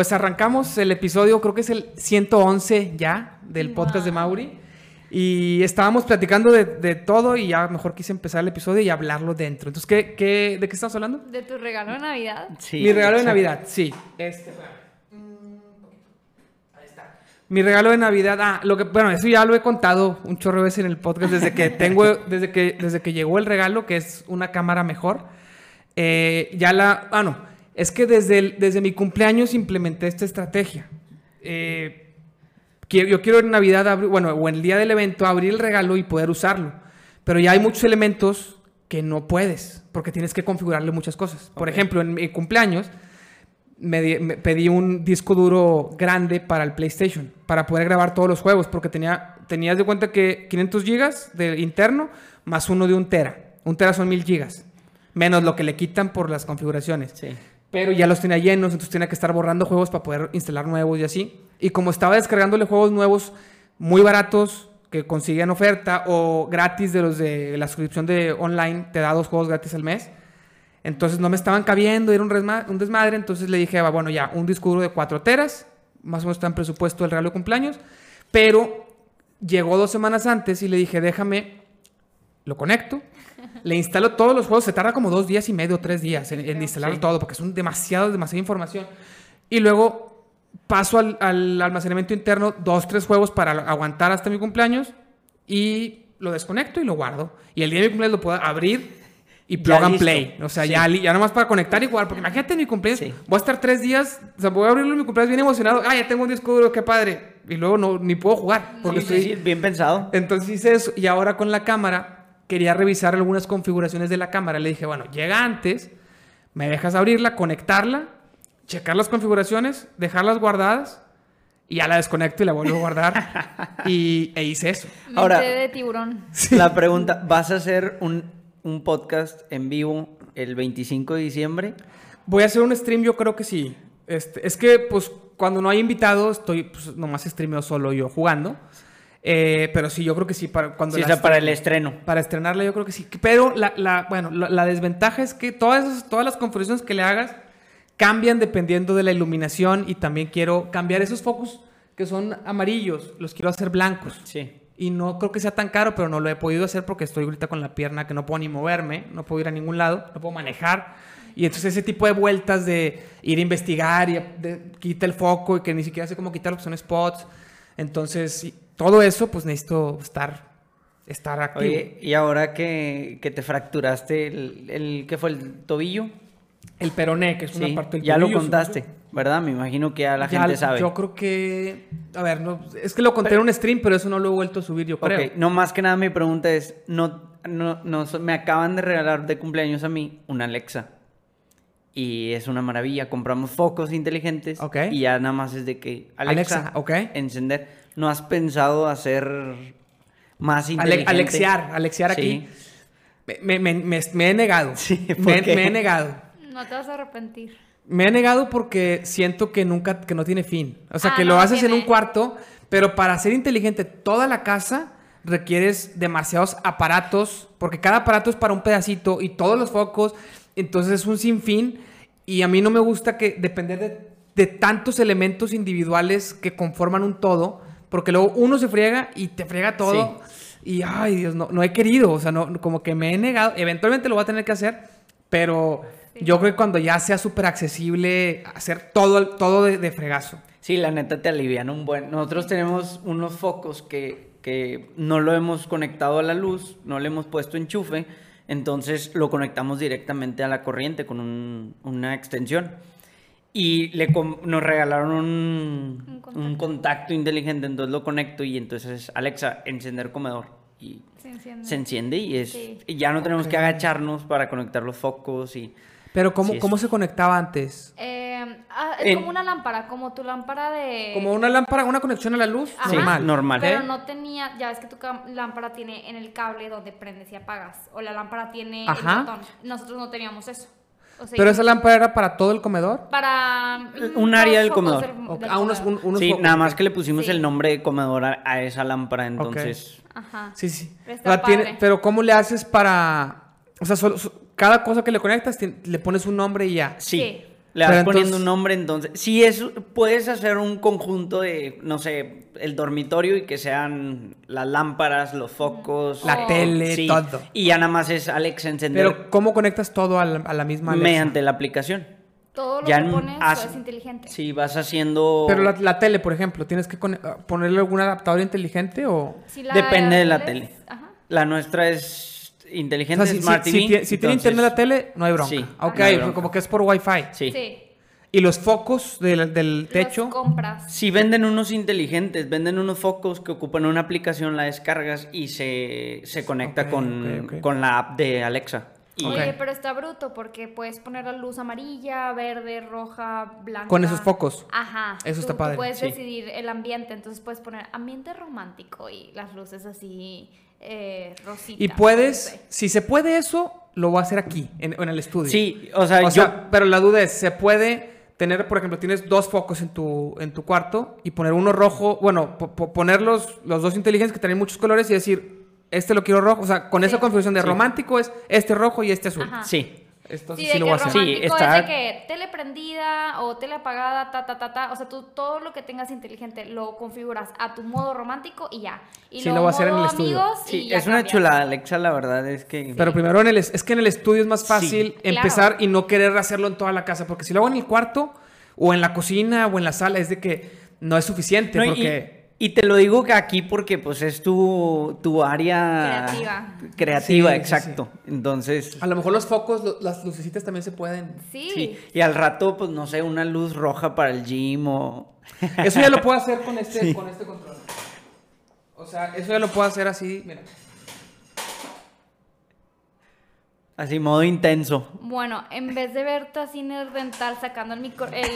pues arrancamos el episodio, creo que es el 111 ya del podcast de Mauri. Y estábamos platicando de, de todo y ya mejor quise empezar el episodio y hablarlo dentro. Entonces, ¿qué, qué, ¿de qué estamos hablando? ¿De tu regalo de Navidad? Sí. Mi regalo de Navidad, sí. Este, Ahí está. Mi regalo de Navidad, ah, lo que, bueno, eso ya lo he contado un chorro de veces en el podcast desde que tengo, desde que, desde que llegó el regalo, que es una cámara mejor. Eh, ya la, ah, no, es que desde, el, desde mi cumpleaños implementé esta estrategia. Eh, yo quiero en Navidad, bueno, o en el día del evento, abrir el regalo y poder usarlo. Pero ya hay muchos elementos que no puedes, porque tienes que configurarle muchas cosas. Por ejemplo, en mi cumpleaños me, pedí un disco duro grande para el PlayStation, para poder grabar todos los juegos, porque tenía, tenías de cuenta que 500 gigas de interno más uno de un tera. Un tera son 1000 gigas, menos lo que le quitan por las configuraciones. Sí. Pero ya los tenía llenos, entonces tenía que estar borrando juegos para poder instalar nuevos y así. Y como estaba descargándole juegos nuevos muy baratos que conseguían oferta o gratis de los de la suscripción de online, te da dos juegos gratis al mes. Entonces no me estaban cabiendo, era un, desmadre. Entonces le dije, bueno, ya, un disco duro de 4 teras, más o menos está en presupuesto el regalo de cumpleaños. Pero llegó dos semanas antes y le dije, déjame, lo conecto, le instalo todos los juegos, se tarda como dos días y medio, tres días en, en instalar todo, porque es un demasiado, demasiada información. Y luego paso al, almacenamiento interno dos, tres juegos para aguantar hasta mi cumpleaños y lo desconecto y lo guardo. Y el día de mi cumpleaños lo puedo abrir y plug and play. O sea, ya, ya nomás para conectar y jugar. Porque imagínate mi cumpleaños, voy a estar tres días, o sea, voy a abrirlo en mi cumpleaños bien emocionado. Ah, ya tengo un disco duro, qué padre. Y luego no, ni puedo jugar. Porque estoy... bien pensado. Entonces hice eso. Y ahora con la cámara quería revisar algunas configuraciones de la cámara. Le dije, bueno, llega antes, me dejas abrirla, conectarla, checar las configuraciones, dejarlas guardadas y ya la desconecto y la vuelvo a guardar. y e hice eso. Ahora, de tiburón. La pregunta, ¿vas a hacer un, un, podcast en vivo el 25 de diciembre? Voy a hacer un stream, yo creo que sí. Este, es que, pues, cuando no hay invitados, estoy pues, nomás streameo solo yo jugando. Eh, pero sí, yo creo que sí, para cuando... Sí, para el estreno. Para estrenarla yo creo que sí. Pero la, la bueno, la, desventaja es que todas, todas las configuraciones que le hagas cambian dependiendo de la iluminación y también quiero cambiar esos focos que son amarillos, los quiero hacer blancos. Sí. Y no creo que sea tan caro, pero no lo he podido hacer porque estoy ahorita con la pierna que no puedo ni moverme, no puedo ir a ningún lado, no puedo manejar. Y entonces ese tipo de vueltas de ir a investigar y de, quita el foco y que ni siquiera sé cómo quitarlo, que son spots. Entonces, todo eso, pues necesito estar, estar activo. y ahora que, que te fracturaste el, el, ¿qué fue? ¿El tobillo? El peroné, que es una parte del ya lo contaste, ¿verdad? Me imagino que ya la gente sabe. Yo creo que, a ver, no, es que lo conté en un stream, pero eso no lo he vuelto a subir, yo creo. Ok, no más que nada mi pregunta es, no, no, no, me acaban de regalar de cumpleaños a mí una Alexa. Y es una maravilla, compramos focos inteligentes y ya nada más es de que Alexa, Alexa encender. ¿No has pensado hacer más inteligente? alexiar, alexiar aquí. Me, me, me, he negado. Sí, me, he negado. No te vas a arrepentir. Me he negado porque siento que nunca, que no tiene fin. O sea, ah, que lo haces en un cuarto, pero para ser inteligente toda la casa requieres demasiados aparatos, porque cada aparato es para un pedacito y todos los focos, entonces es un sinfín. Y a mí no me gusta que depender de, de tantos elementos individuales que conforman un todo porque luego uno se friega y te friega todo. Y, ay, Dios, no, no he querido. O sea, no, como que me he negado. Eventualmente lo voy a tener que hacer, pero yo creo que cuando ya sea súper accesible, hacer todo, todo de, fregazo. Sí, la neta te alivian un buen. Nosotros tenemos unos focos que, que no lo hemos conectado a la luz, no le hemos puesto enchufe, entonces lo conectamos directamente a la corriente con un, una extensión. Y le nos regalaron un, contacto. inteligente, entonces lo conecto y entonces Alexa, encender comedor. Y se enciende, y es ya no tenemos que agacharnos para conectar los focos y... Pero ¿cómo, ¿cómo se conectaba antes? Eh, ah, es como una lámpara, como tu lámpara de... Como una lámpara, una conexión a la luz normal. normal. Pero no tenía, ya ves que tu lámpara tiene en el cable donde prendes y apagas, o la lámpara tiene el botón. Nosotros no teníamos eso. ¿Pero esa lámpara era para todo el comedor? Para... Un área del comedor. Ah, unos, sí, nada más que le pusimos el nombre de comedor a, esa lámpara, entonces... Ajá. Sí, sí. Pero ¿cómo le haces para...? O sea, cada cosa que le conectas le pones un nombre y ya. Sí. Le vas poniendo un nombre, entonces. Sí, es, puedes hacer un conjunto de, no sé, el dormitorio y que sean las lámparas, los focos. La tele, todo. Y ya nada más es Alex encender. Pero, ¿cómo conectas todo a la, misma Alexa? Mediante la aplicación. Todo lo que pones es inteligente. Sí, vas haciendo... Pero la, tele, por ejemplo, ¿tienes que ponerle algún adaptador inteligente o...? Depende de la tele. La nuestra es inteligente, si, Smart TV. Si, tiene internet la tele, no hay bronca. Sí, ok, como que es por Wi-Fi. Sí. sí. ¿Y los focos del, del techo? Los compras. Si venden unos inteligentes, venden unos focos que ocupan una aplicación, la descargas y se, se conecta con, con la app de Alexa. Oye, pero está bruto porque puedes poner la luz amarilla, verde, roja, blanca. Con esos focos. Ajá. Eso está padre. puedes decidir el ambiente, entonces puedes poner ambiente romántico y las luces así eh, rositas. Y puedes, si se puede eso, lo voy a hacer aquí, en, el estudio. Sí, o sea, yo... pero la duda es, ¿se puede tener, por ejemplo, tienes dos focos en tu, en tu cuarto y poner uno rojo, bueno, poner los, los dos inteligentes que tienen muchos colores y decir, este lo quiero rojo. O sea, con esa configuración de romántico es este rojo y este azul. Sí. Esto sí, lo voy a hacer. Sí, está... es de que tele prendida o tele apagada, ta, ta, ta, ta. O sea, tú todo lo que tengas inteligente lo configuras a tu modo romántico y ya. Y sí, lo voy a hacer en el estudio. Sí, es una chulada, Alexa, la verdad es que... Pero primero en el, es que en el estudio es más fácil empezar y no querer hacerlo en toda la casa. Porque si lo hago en el cuarto o en la cocina o en la sala es de que no es suficiente porque... Y te lo digo que aquí porque pues es tu, tu área creativa. Creativa, exacto. Entonces... A lo mejor los focos, las lucecitas también se pueden... Sí. Y al rato, pues no sé, una luz roja para el gym o... Eso ya lo puedo hacer con este, con este control. O sea, eso ya lo puedo hacer así, mira. Así, modo intenso. Bueno, en vez de verte así dental sacando el, micro, el,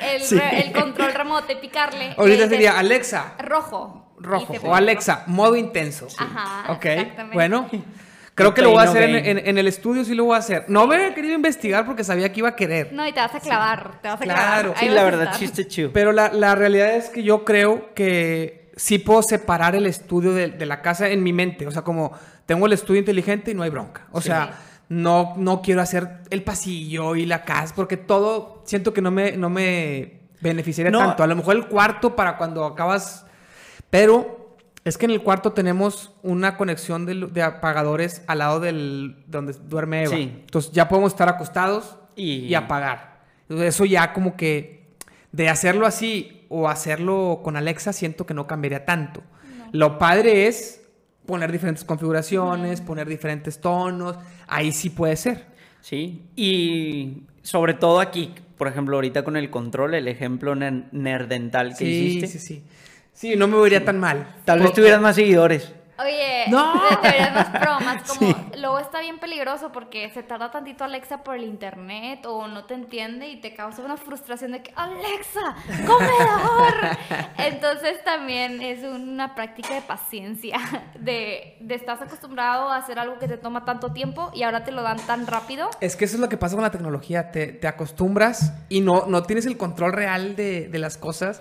el, el, control remoto y picarle. Ahorita sería Alexa. Rojo. Rojo. O Alexa, modo intenso. Ajá. Ok. Bueno. Creo que lo voy a hacer en, el estudio, sí lo voy a hacer. No me había querido investigar porque sabía que iba a querer. No, y te vas a clavar, te vas a claro. clavar. Sí, la verdad, chiste chido. Pero la, la, realidad es que yo creo que sí puedo separar el estudio de, de la casa en mi mente. O sea, como tengo el estudio inteligente y no hay bronca. O sea, no, no quiero hacer el pasillo y la casa, porque todo siento que no me, no me beneficiaría tanto. A lo mejor el cuarto para cuando acabas. Pero es que en el cuarto tenemos una conexión de, apagadores al lado del donde duerme Eva. Entonces ya podemos estar acostados y, apagar. eso ya como que de hacerlo así o hacerlo con Alexa siento que no cambiaría tanto. Lo padre es poner diferentes configuraciones, poner diferentes tonos, ahí sí puede ser. Sí, y sobre todo aquí, por ejemplo, ahorita con el control, el ejemplo nerdental que hiciste. Sí, sí, sí. Sí, no me vería tan mal. Tal vez tuvieras más seguidores. Oye, no. deberías más bromas. Como, luego está bien peligroso porque se tarda tantito Alexa por el internet o no te entiende y te causa una frustración de que, Alexa, comedor. Entonces también es una práctica de paciencia, de, de estás acostumbrado a hacer algo que te toma tanto tiempo y ahora te lo dan tan rápido. Es que eso es lo que pasa con la tecnología, te, te acostumbras y no, no tienes el control real de, de las cosas.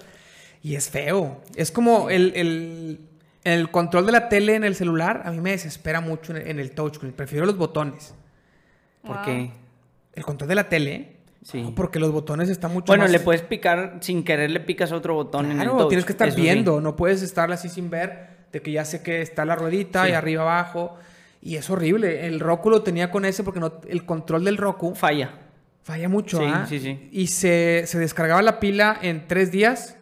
Y es feo. Es como el, el, el control de la tele en el celular a mí me desespera mucho en el, touchscreen. Prefiero los botones. ¿Por qué? El control de la tele. Sí. porque los botones están mucho bueno, le puedes picar, sin querer le picas otro botón en el touch. tienes que estar viendo. No puedes estar así sin ver de que ya sé que está la ruedita y arriba abajo. Y es horrible. El Roku lo tenía con ese porque no, el control del Roku... Falla. Falla mucho, Sí, ¿ah? sí, sí. Y se, se, descargaba la pila en tres días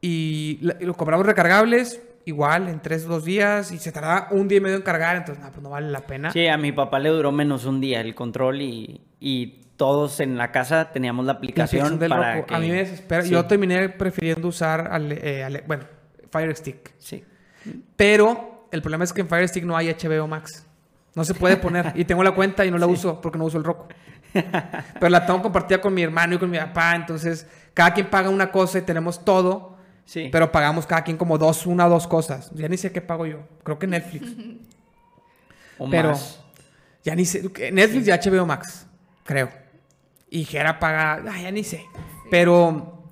y, lo compramos recargables igual en tres o dos días y se tardaba un día y medio en cargar, entonces no, pues no vale la pena. Sí, a mi papá le duró menos un día el control y, y todos en la casa teníamos la aplicación, para A mí me desespera. Yo terminé prefiriendo usar, eh, bueno, Fire Stick. Sí. Pero el problema es que en Fire Stick no hay HBO Max. No se puede poner. y tengo la cuenta y no la uso porque no uso el Roku. Pero la tengo compartida con mi hermano y con mi papá. Entonces, cada quien paga una cosa y tenemos todo. Sí. Pero pagamos cada quien como dos, una o dos cosas. Ya ni sé qué pago yo. Creo que Netflix. o pero más. ya ni sé. Netflix y HBO Max, creo. Y Jera paga. ya ni sé. Pero.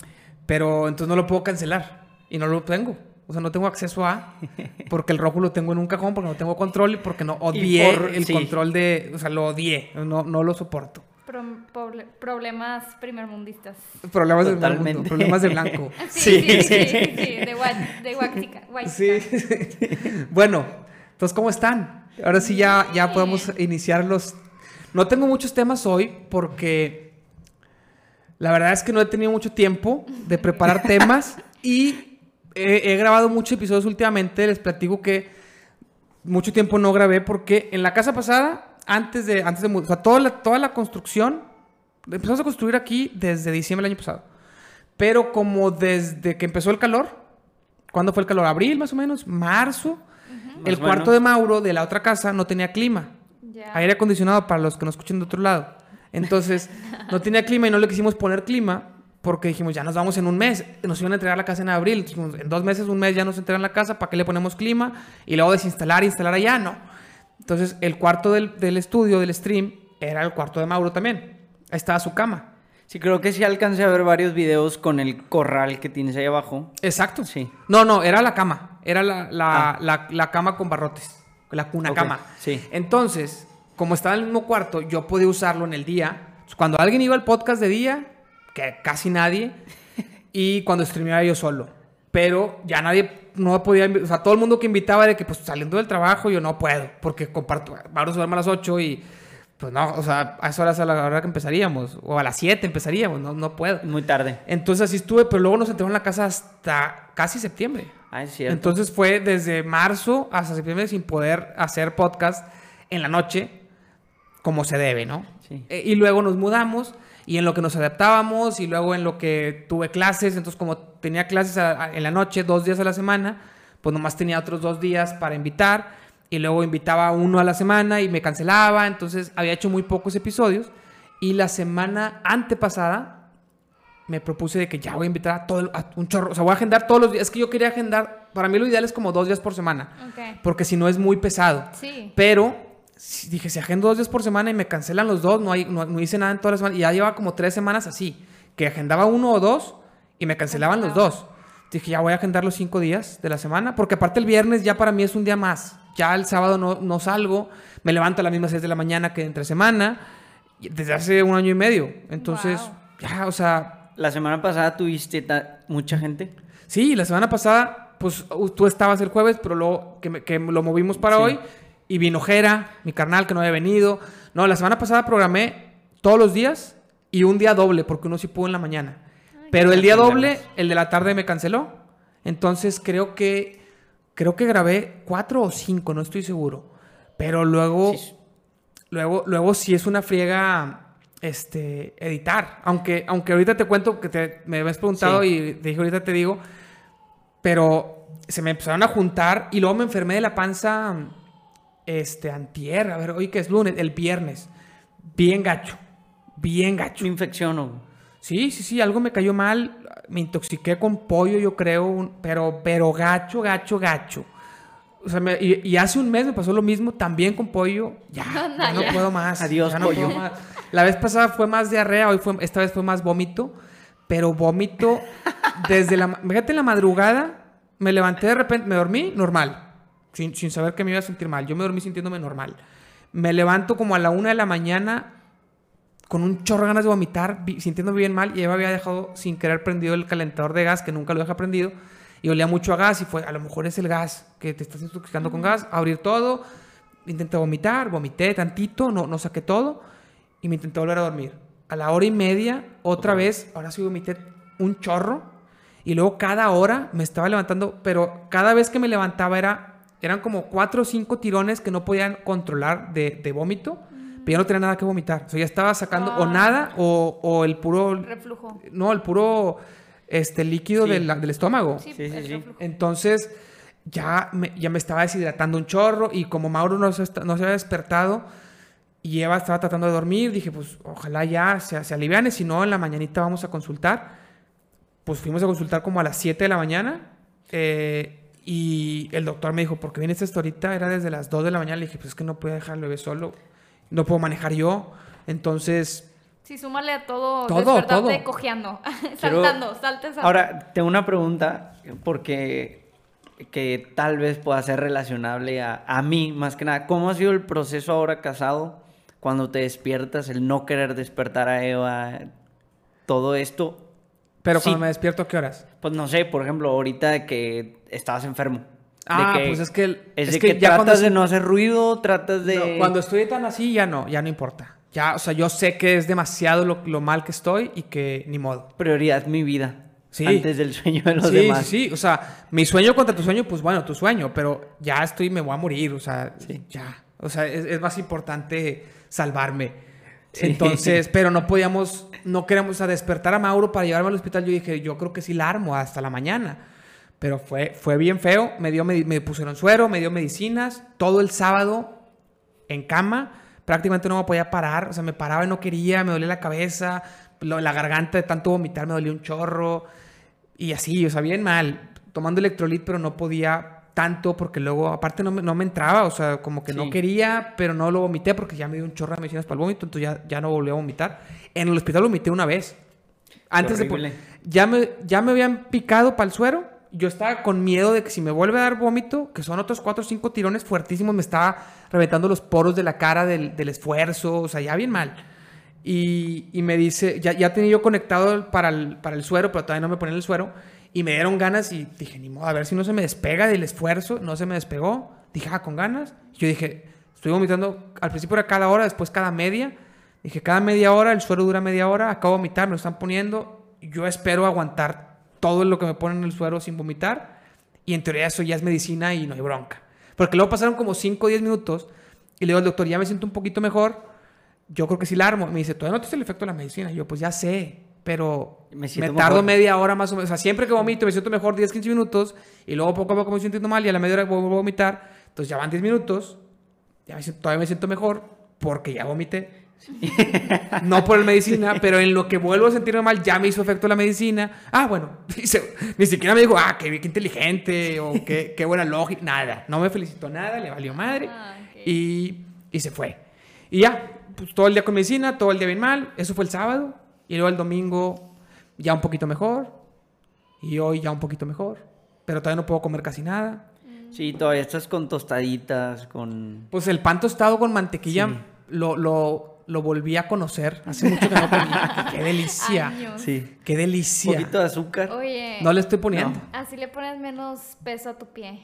Pero entonces no lo puedo cancelar. Y no lo tengo. O sea, no tengo acceso a. Porque el rojo lo tengo en un cajón, porque no tengo control y porque no odié el control de. O sea, lo odié. No, no lo soporto. Pro- poble- problemas primermundistas. Problemas del mundo, problemas de blanco. Sí, Sí. sí, sí, sí, sí, de Wa- de. Sí. bueno, entonces, ¿cómo están? Ahora sí ya, ya podemos iniciar los... No tengo muchos temas hoy porque la verdad es que no he tenido mucho tiempo de preparar temas y he, he grabado muchos episodios últimamente. Les platico que mucho tiempo no grabé porque en la casa pasada, antes de, antes de o sea, toda la, toda la construcción, empezamos a construir aquí desde diciembre del año pasado. Pero como desde que empezó el calor, ¿cuándo fue el calor? ¿Abril más o menos? ¿Marzo? El Más cuarto de Mauro de la otra casa no tenía clima. Ya. Aire acondicionado para los que nos escuchen de otro lado. Entonces, no tenía clima y no le quisimos poner clima porque dijimos, ya nos vamos en un mes. Nos iban a entregar la casa en abril. Dijimos, en dos meses, un mes ya nos entregan la casa. ¿Para qué le ponemos clima? Y luego desinstalar, instalar allá. No. Entonces, el cuarto del, del estudio, del stream, era el cuarto de Mauro también. Ahí estaba su cama. Sí, creo que sí alcancé a ver varios videos con el corral que tienes ahí abajo. Exacto. Sí. No, no, era la cama. Era la, la, Ah. la- la cama con barrotes. La cuna cama. sí. Entonces, como estaba en el mismo cuarto, yo podía usarlo en el día. Cuando alguien iba al podcast de día, que casi nadie, y cuando streameaba yo solo. Pero ya nadie, no podía, o sea, todo el mundo que invitaba de que pues saliendo del trabajo yo no puedo, porque comparto, Mauro se duerme a las 8 y pues no, o sea, a esas horas a la hora que empezaríamos, o a las 7 empezaríamos, no, no puedo. Muy tarde. Entonces así estuve, pero luego nos entramos en la casa hasta casi septiembre. Ah, es cierto. Entonces fue desde marzo hasta septiembre sin poder hacer podcast en la noche como se debe, ¿no? Sí. Eh, y luego nos mudamos y en lo que nos adaptábamos y luego en lo que tuve clases, entonces como tenía clases a- a- en la noche dos días a la semana, pues nomás tenía otros dos días para invitar y luego invitaba uno a la semana y me cancelaba, entonces había hecho muy pocos episodios y la semana antepasada me propuse de que ya voy a invitar a todo el- a un chorro, o sea, voy a agendar todos los días, es que yo quería agendar, para mí lo ideal es como dos días por semana, porque si no es muy pesado. Sí. Pero dije, si agendo dos días por semana y me cancelan los dos, no, hay, no, no hice nada en toda la semana. Y ya llevaba como tres semanas así, que agendaba uno o dos y me cancelaban los dos. Dije, ya voy a agendar los cinco días de la semana, porque aparte el viernes ya para mí es un día más. Ya el sábado no, no salgo, me levanto a las mismas seis de la mañana que entre semana, desde hace un año y medio. Entonces, Wow. ya, o sea, La semana pasada tuviste mucha gente. Sí, la semana pasada, pues tú estabas el jueves, pero luego que, me- que lo movimos para Sí. hoy. Y vino Jera, mi carnal que no había venido. No, la semana pasada programé todos los días y un día doble, porque uno sí pudo en la mañana. Pero el día doble, el de la tarde me canceló. Entonces creo que creo que grabé cuatro o cinco, no estoy seguro. Pero luego, Sí. luego, luego sí es una friega este, editar. Aunque, aunque ahorita te cuento que te, me habías preguntado Sí. y te dije ahorita te digo, pero se me empezaron a juntar y luego me enfermé de la panza este, antier, a ver, hoy que es lunes, el viernes. Bien gacho, bien gacho. Me infecciono. Sí, sí, sí, algo me cayó mal. Me intoxiqué con pollo, yo creo, un- pero, pero gacho, gacho, gacho. O sea, me- y, y hace un mes me pasó lo mismo, también con pollo. Ya, No, ya no ya. puedo más. Adiós, ya no pollo. puedo más. La vez pasada fue más diarrea, hoy fue, esta vez fue más vómito. Pero vómito desde la... Fíjate, en la madrugada me levanté de repente, me dormí normal, sin, sin saber que me iba a sentir mal. Yo me dormí sintiéndome normal. Me levanto como a la una de la mañana con un chorro de ganas de vomitar, sintiéndome bien mal, y Eva había dejado sin querer prendido el calentador de gas, que nunca lo deja prendido, y olía mucho a gas, y fue, a lo mejor es el gas, que te estás intoxicando con gas, abrir todo, intenté vomitar, vomité tantito, no, no saqué todo, y me intenté volver a dormir. A la hora y media, otra vez, ahora sí vomité un chorro, y luego cada hora me estaba levantando, pero cada vez que me levantaba era, eran como cuatro o cinco tirones que no podían controlar de, de vómito, pero ya no tenía nada que vomitar. O sea, ya estaba sacando o Ah. nada o, o el puro, Reflujo. no, el puro este, líquido Sí. del, del estómago. Sí, Sí, sí. Entonces, ya me, ya me estaba deshidratando un chorro y como Mauro no se, no se había despertado y Eva estaba tratando de dormir, dije, pues ojalá ya se, se aliviane, si no, en la mañanita vamos a consultar. Pues fuimos a consultar como a las 7 de la mañana eh, y el doctor me dijo, ¿por qué vienes hasta ahorita? Era desde las 2 de la mañana. Le dije, pues es que no puedo dejar al bebé solo, no puedo manejar yo. Entonces, Sí, súmale a todo, Todo, despertarte todo. cojeando, Quiero- saltando, salte, salte. Ahora, tengo una pregunta porque que tal vez pueda ser relacionable a, a mí, más que nada. ¿Cómo ha sido el proceso ahora casado cuando te despiertas, el no querer despertar a Eva, todo esto. Pero Sí. cuando me despierto, ¿a qué horas? Pues no sé, por ejemplo, ahorita que estabas enfermo. Ah, que- pues es que... Es, es de que que, ya cuando tratas es- de no hacer ruido, tratas de... No, cuando estoy tan así, ya no, ya no importa. Ya, o sea, yo sé que es demasiado lo, lo mal que estoy y que ni modo. Prioridad mi vida. Sí. Antes del sueño de los sí, demás. sí, sí. O sea, mi sueño contra tu sueño, pues bueno, tu sueño, pero ya estoy, me voy a morir, o sea, Sí. ya. O sea, es, es más importante salvarme. Sí. Entonces, pero no podíamos, no queremos, o sea, despertar a Mauro para llevarme al hospital. Yo dije, yo creo que sí la armo hasta la mañana. Pero fue, fue bien feo. Me, dio, medi- me pusieron suero, me dio medicinas. Todo el sábado en cama. Prácticamente no me podía parar. O sea, me paraba y no quería. Me dolía la cabeza. la garganta de tanto vomitar me dolía un chorro. Y así, o sea, bien mal. Tomando electrolit, pero no podía tanto porque luego, aparte, no me, no me entraba. O sea, como que no quería, pero no lo vomité porque ya me dio un chorro de medicinas para el vómito. Entonces ya, ya no volví a vomitar. En el hospital vomité una vez. Antes de... Ya me, ya me habían picado para el suero. Yo estaba con miedo de que si me vuelve a dar vómito, que son otros cuatro o cinco tirones fuertísimos, me estaba reventando los poros de la cara del, del esfuerzo, o sea, ya bien mal. Y, y me dice, ya, ya tenía yo conectado para el, para el suero, pero todavía no me ponían el suero. Y me dieron ganas y dije, ni modo, a ver si no se me despega del esfuerzo. No se me despegó. Dije, ah, con ganas. Yo dije, estoy vomitando, al principio era cada hora, después cada media. Dije, cada media hora, el suero dura media hora, acabo de vomitar, me lo están poniendo. Yo espero aguantar todo lo que me ponen en el suero sin vomitar. Y en teoría eso ya es medicina y no hay bronca. Porque luego pasaron como 5 o 10 minutos y le digo al doctor, ya me siento un poquito mejor. Yo creo que sí la armo. Me dice, todavía no te el efecto de la medicina. Yo, pues ya sé, pero Me me, siento tardo mejor. media hora más o menos. O sea, siempre que vomito me siento mejor 10, 15 minutos y luego poco a poco me siento mal y a la media hora vuelvo a vomitar. Entonces ya van 10 minutos, ya me siento- todavía me siento mejor porque ya vomité. No por la medicina, pero en lo que vuelvo a sentirme mal ya me hizo efecto la medicina. Ah, bueno, dice- ni siquiera me dijo, ah, qué, qué inteligente o qué, qué buena lógica. Nada, no me felicitó nada, le valió madre. Ah, ok. y, y se fue. Y ya, pues todo el día con medicina, todo el día bien mal. Eso fue el sábado. Y luego el domingo ya un poquito mejor. Y hoy ya un poquito mejor. Pero todavía no puedo comer casi nada. Sí, todavía estás con tostaditas, con... Pues el pan tostado con mantequilla Sí. lo, lo, lo volví a conocer. Hace mucho que no comía. ¡Qué delicia! Años. Sí. ¡Qué Un delicia! poquito de azúcar. Oye, No le estoy poniendo. así le pones menos peso a tu pie.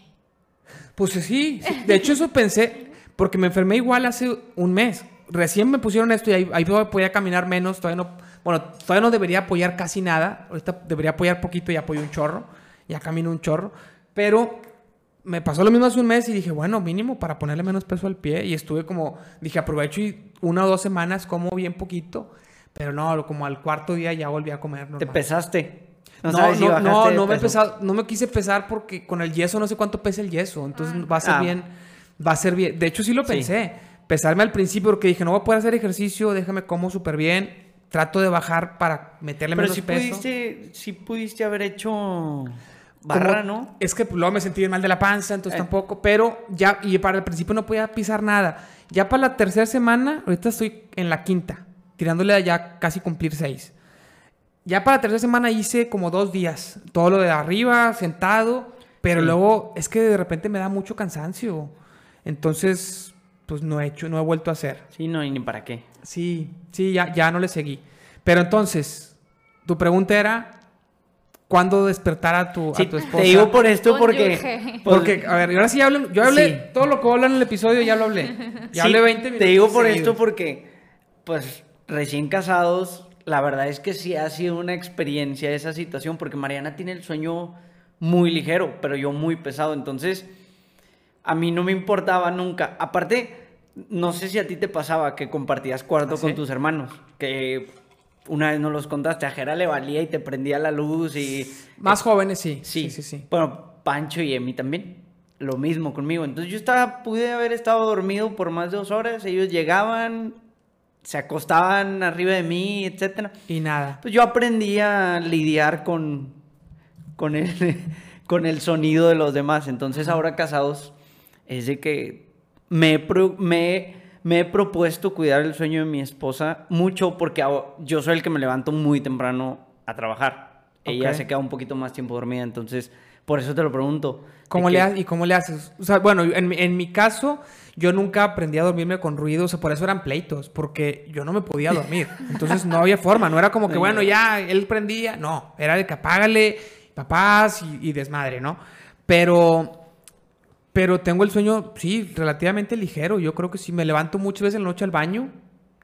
Pues sí, sí. De hecho, eso pensé, porque me enfermé igual hace un mes. Recién me pusieron esto y ahí, ahí podía caminar menos. Todavía no, bueno, todavía no debería apoyar casi nada. Ahorita debería apoyar poquito y apoyo un chorro. Ya camino un chorro. Pero me pasó lo mismo hace un mes y dije, bueno, mínimo para ponerle menos peso al pie. Y estuve como, dije, aprovecho y una o dos semanas como bien poquito. Pero no, como al cuarto día ya volví a comer ¿Te normal. pesaste? No, sabes si no, no, no me, pesado- no me quise pesar porque con el yeso no sé cuánto pesa el yeso. Entonces va a ser Ah. bien. Va a ser bien. De hecho, sí lo Sí. pensé. Pesarme al principio porque dije, no voy a poder hacer ejercicio, déjame como súper bien. Trato de bajar para meterle Pero menos sí peso. pudiste, sí pudiste haber hecho barra, Como- ¿no? Es que luego me sentí bien mal de la panza, entonces Eh. tampoco. Pero ya, y para el principio no podía pisar nada. Ya para la tercera semana, ahorita estoy en la quinta, tirándole a ya casi cumplir seis. Ya para la tercera semana hice como dos días, todo lo de arriba, sentado, pero Sí. luego es que de repente me da mucho cansancio. Entonces, pues no he hecho, no he vuelto a hacer. Sí, no, y ni para qué. Sí, sí, ya, ya no le seguí. Pero entonces, tu pregunta era, ¿cuándo despertar a tu, Sí, a tu esposa? te digo por esto porque... Porque, a ver, ahora sí hablo, yo hablé, Sí. todo lo que voy a hablar en el episodio ya lo hablé. Ya sí, hablé 20 minutos. Te digo por seguidos. esto porque, pues, recién casados, la verdad es que sí ha sido una experiencia esa situación, porque Mariana tiene el sueño muy ligero, pero yo muy pesado. Entonces, a mí no me importaba nunca. Aparte, no sé si a ti te pasaba que compartías cuarto ¿Ah, sí? con tus hermanos, que una vez nos los contaste, a Jera le valía y te prendía la luz y... Más jóvenes, sí. Sí, Sí, sí, sí. Bueno, Pancho y Emi también. Lo mismo conmigo. Entonces yo estaba, pude haber estado dormido por más de dos horas. Ellos llegaban, se acostaban arriba de mí, etcétera. Y nada. Pues yo aprendí a lidiar con, con, el, con el sonido de los demás. Entonces ahora casados es de que me, he pro- me, he- me he propuesto cuidar el sueño de mi esposa mucho porque yo soy el que me levanto muy temprano a trabajar. Ella Ok. se queda un poquito más tiempo dormida. Entonces Por eso te lo pregunto. ¿Cómo le ha- ¿Y cómo le haces? O sea, bueno, en, mi- en mi caso, yo nunca aprendí a dormirme con ruido, o sea, por eso eran pleitos, porque yo no me podía dormir. Entonces no había forma, no era como que, bueno, no. ya, él prendía, no, era de que apágale, papás y, y desmadre, ¿no? Pero, pero tengo el sueño, sí, relativamente ligero. Yo creo que si me levanto muchas veces en la noche al baño,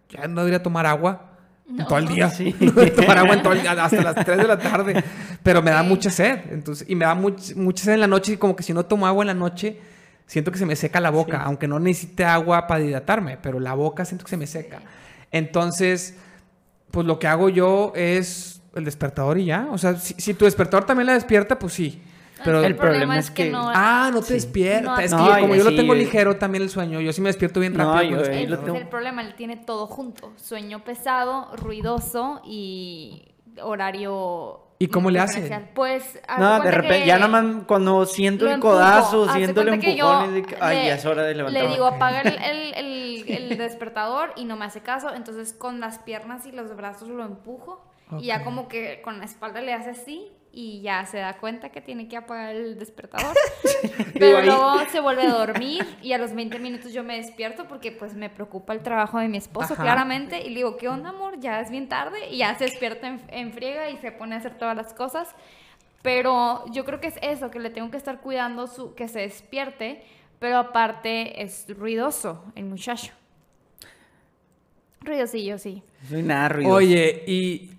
ya no debería tomar agua. No. Todo el día. Sí. Tomar agua en todo el día, hasta las 3 de la tarde. Pero me da mucha sed. Entonces, y me da much- mucha sed en la noche. Y como que si no tomo agua en la noche, siento que se me seca la boca. Sí. Aunque no necesite agua para hidratarme. Pero la boca siento que se me seca. Entonces, pues lo que hago yo es el despertador y ya. O sea, si, si tu despertador también la despierta, pues sí. Pero... El problema es que- no. Ah, no te Sí. despierta. No, es no, que como y yo lo sí, tengo yo- ligero también el sueño. Yo sí me despierto bien No, rápido. yo- el lo es tengo. el problema, él tiene todo junto. Sueño pesado, ruidoso y horario. ¿Y cómo le hace? Pues. No, de repente, que ya nada más cuando siento lo el codazo, siento el que yo empujón, es de que, ay, le- ya es hora de levantarme. Le digo, apaga el, el- el- el despertador y no me hace caso. Entonces, con las piernas y los brazos lo empujo. Y ya como que con la espalda le hace así. Y ya se da cuenta que tiene que apagar el despertador. Pero luego se vuelve a dormir. Y a los 20 minutos yo me despierto porque pues me preocupa el trabajo de mi esposo, Ajá. claramente. Y le digo, ¿qué onda, amor? Ya es bien tarde. Y ya se despierta en, en friega y se pone a hacer todas las cosas. Pero yo creo que es eso, que le tengo que estar cuidando su, que se despierte, pero aparte es ruidoso el muchacho. Ruidosillo, sí. Soy nada ruido. Oye, y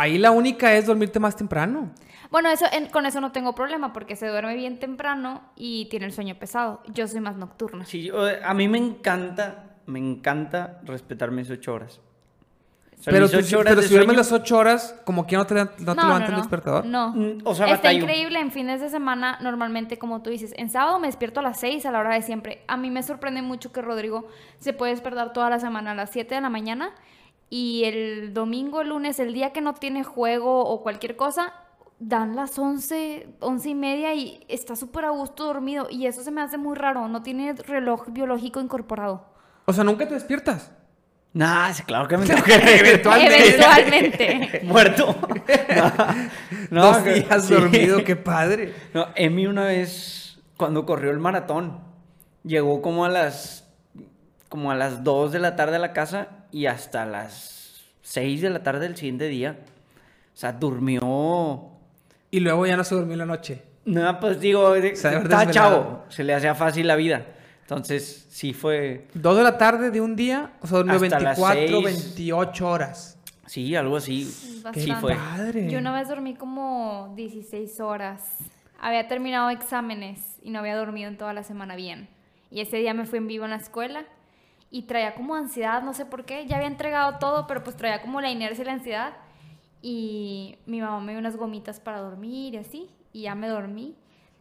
ahí la única es dormirte más temprano. Bueno, eso, en- con eso no tengo problema porque se duerme bien temprano y tiene el sueño pesado. Yo soy más nocturna. Sí, yo- a mí me encanta, me encanta respetar mis ocho horas. O sea, pero mis tú- ocho horas pero si duermes las 8 horas, como que no te, no te levanta el despertador. No. Mm, o sea, Está batallo. increíble en fines de semana, normalmente, como tú dices, en sábado me despierto a las 6 a la hora de siempre. A mí me sorprende mucho que Rodrigo se puede despertar toda la semana a las 7 de la mañana y el domingo, el lunes, el día que no tiene juego o cualquier cosa, dan las 11, 11 y media y está súper a gusto dormido y eso se me hace muy raro, no tiene reloj biológico incorporado. O sea, nunca te despiertas. Nah, sí, claro que me tengo que Eventualmente. Eventualmente. Muerto. No, Dos que- días sí. dormido, qué padre. No, Emi una vez, cuando corrió el maratón, llegó como a las como a las 2 de la tarde a la casa y hasta las 6 de la tarde del siguiente día. O sea, durmió. Y luego ya no se durmió en la noche. No, pues digo, está desvelado. chavo, se le hacía fácil la vida. Entonces, sí fue, Dos de la tarde de un día, o sea, durmió Hasta las 24, seis. 28 horas. sí, algo así. Sí Bastante. fue. Padre. Yo una vez dormí como 16 horas. Había terminado exámenes y no había dormido en toda la semana bien. Y ese día me fui en vivo en la escuela y traía como ansiedad, no sé por qué. Ya había entregado todo, pero pues traía como la inercia y la ansiedad. Y mi mamá me dio unas gomitas para dormir y así. Y ya me dormí.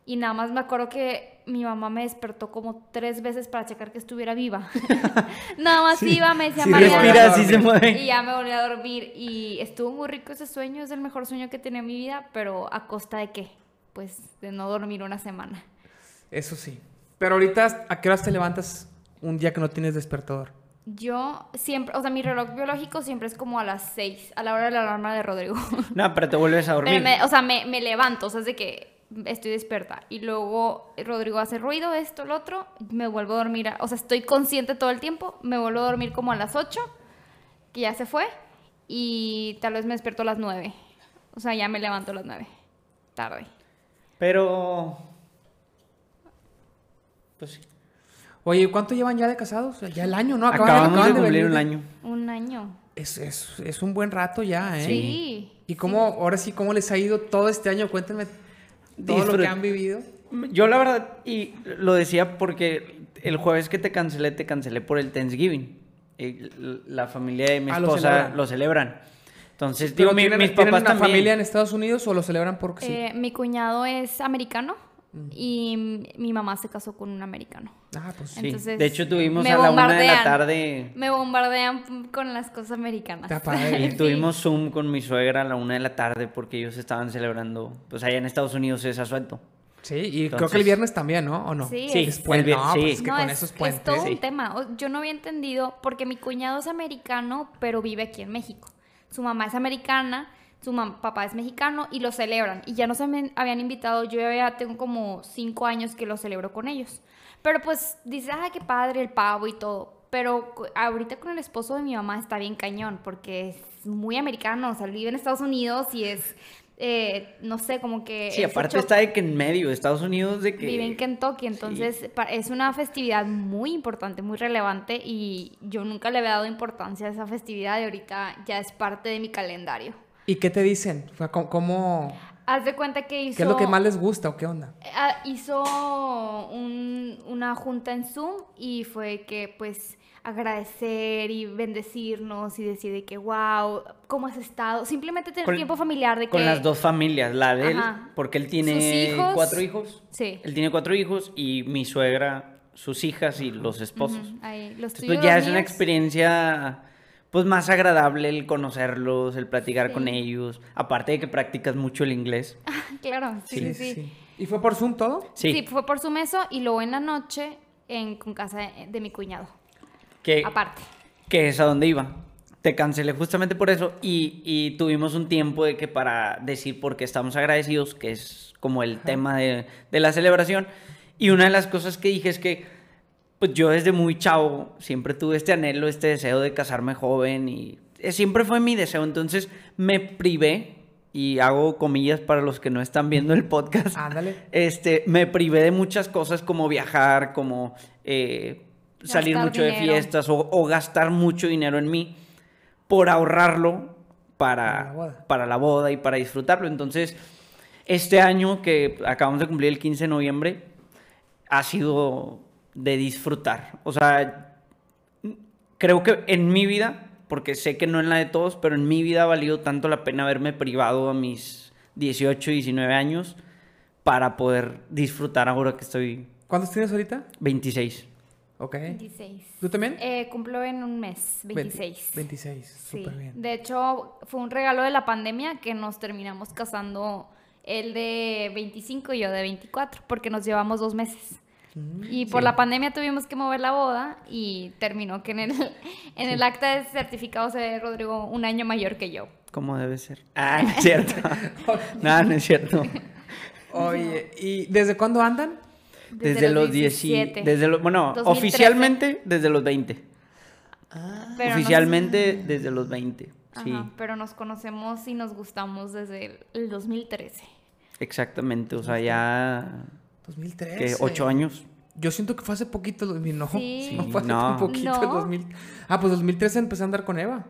Y nada más me acuerdo que mi mamá me despertó como tres veces para checar que estuviera viva. nada más iba, me decía, sí, Mariana, Respira, sí se y mueve. ya me volví a dormir y estuvo muy rico ese sueño, es el mejor sueño que tenido en mi vida, pero a costa de qué? Pues de no dormir una semana. Eso sí. Pero ahorita, ¿a qué horas te levantas un día que no tienes despertador? Yo siempre, o sea, mi reloj biológico siempre es como a las 6, a la hora de la alarma de Rodrigo. No, pero te vuelves a dormir. Me- o sea, me, me levanto, o sea, es de que estoy despierta y luego Rodrigo hace ruido, esto, lo otro, me vuelvo a dormir, a- o sea, estoy consciente todo el tiempo, me vuelvo a dormir como a las 8, que ya se fue, y tal vez me despierto a las 9. O sea, ya me levanto a las 9, tarde. Pero. Pues sí. Oye, ¿cuánto llevan ya de casados? O sea, Ya el año, ¿no? Acabamos de acaban cumplir venir un de- año. Un año. Es, es, es un buen rato ya, ¿eh? Sí. ¿Y cómo, ahora sí, cómo les ha ido todo este año? Cuéntenme todo lo que han vivido. Yo la verdad, y lo decía porque el jueves que te cancelé, te cancelé por el Thanksgiving. La familia de mi Ah, lo esposa celebran. lo celebran. Entonces, digo, mi- ¿tienen, mis tienen papás una también. familia en Estados Unidos o lo celebran porque sí? Eh, mi cuñado es americano y mi mamá se casó con un americano. ah, pues sí. Sí. entonces, de hecho, tuvimos me a la una de la bombardean. tarde. Me bombardean con las cosas americanas. Está padre. Y tuvimos Zoom con mi suegra a la una de la tarde porque ellos estaban celebrando, pues allá en Estados Unidos es asuelto. Sí, y creo Entonces- que el viernes también, ¿no? ¿O no? Sí, Sí, es- Es puente. el No, vier- pues sí. es que No, con es, esos es puentes. todo Sí. un tema. Yo no había entendido, porque mi cuñado es americano, pero vive aquí en México. Su mamá es americana, su papá es mexicano y lo celebran. Y ya nos habían invitado, yo ya tengo como cinco años que lo celebro con ellos. Pero pues dice, ah, qué padre el pavo y todo. Pero ahorita con el esposo de mi mamá está bien cañón, porque es muy americano, o sea, vive en Estados Unidos y es, eh, no sé, como que... Sí, aparte está de que en medio de Estados Unidos de que... Vive en Kentucky, entonces es una festividad muy importante, muy relevante y yo nunca le había dado importancia a esa festividad y ahorita ya es parte de mi calendario. ¿Y qué te dicen? O sea, ¿cómo, cómo- Haz de cuenta que hizo... qué es lo que más les gusta o qué onda? Ah, hizo un- una junta en Zoom y fue que pues agradecer y bendecirnos y decir de que wow, ¿cómo has estado? Simplemente tener Con- tiempo familiar de que... Con las dos familias, la de él, Ajá. porque él tiene Sus hijos. cuatro hijos. Sí. Él tiene cuatro hijos y mi suegra, sus hijas y los esposos. Ujú, ahí, los Entonces, tuyos, pues ya los es una experiencia pues más agradable el conocerlos, el platicar Sí. con ellos. Aparte de que practicas mucho el inglés. Claro, sí, sí, sí. ¿Y fue por Zoom todo? Sí. Sí, fue por su mesa y luego en la noche en, con casa de, de mi cuñado. Que, Aparte. que es a donde iba. Te cancelé justamente por eso y, y tuvimos un tiempo de que para decir por qué estamos agradecidos, que es como el tema de, de la celebración. Y una de las cosas que dije es que pues yo desde muy chavo siempre tuve este anhelo, este deseo de casarme joven y eh, siempre fue mi deseo. Entonces me privé y hago comillas para los que no están viendo el podcast. Ándale. Este, me privé de muchas cosas como viajar, como eh, salir mucho de fiestas o, o gastar mucho dinero en mí por ahorrarlo Para la para, boda. para la boda y para disfrutarlo. Entonces, este año que acabamos de cumplir el 15 de noviembre ha sido de disfrutar. O sea, creo que en mi vida, porque sé que no en la de todos, pero en mi vida ha valido tanto la pena haberme privado a mis 18, 19 años para poder disfrutar ahora que estoy ¿Cuántos tienes ahorita? 26. Ok. 26. ¿Tú también? Eh, cumplo en un mes, 26. 26, Sí. súper bien. De hecho, fue un regalo de la pandemia que nos terminamos casando él de 25 y yo de 24, porque nos llevamos dos meses. Y por Sí. la pandemia tuvimos que mover la boda y terminó que en el, en el acta de certificado se ve Rodrigo un año mayor que yo. ¿Cómo debe ser? Ah, no es cierto. no, no es cierto. Oye, ¿y desde cuándo andan? Desde, los 17. Desde bueno, 2013. oficialmente desde los 20. Pero nos- oficialmente desde los 20. Sí, Ajá, pero nos conocemos y nos gustamos desde el, el 2013. exactamente. O sea, ya 2013. que 8 años. Yo siento que fue hace poquito el 2000, ¿no? Sí. No fue hace No. un poquito el No. 2000. Ah, pues 2013 empecé a andar con Eva.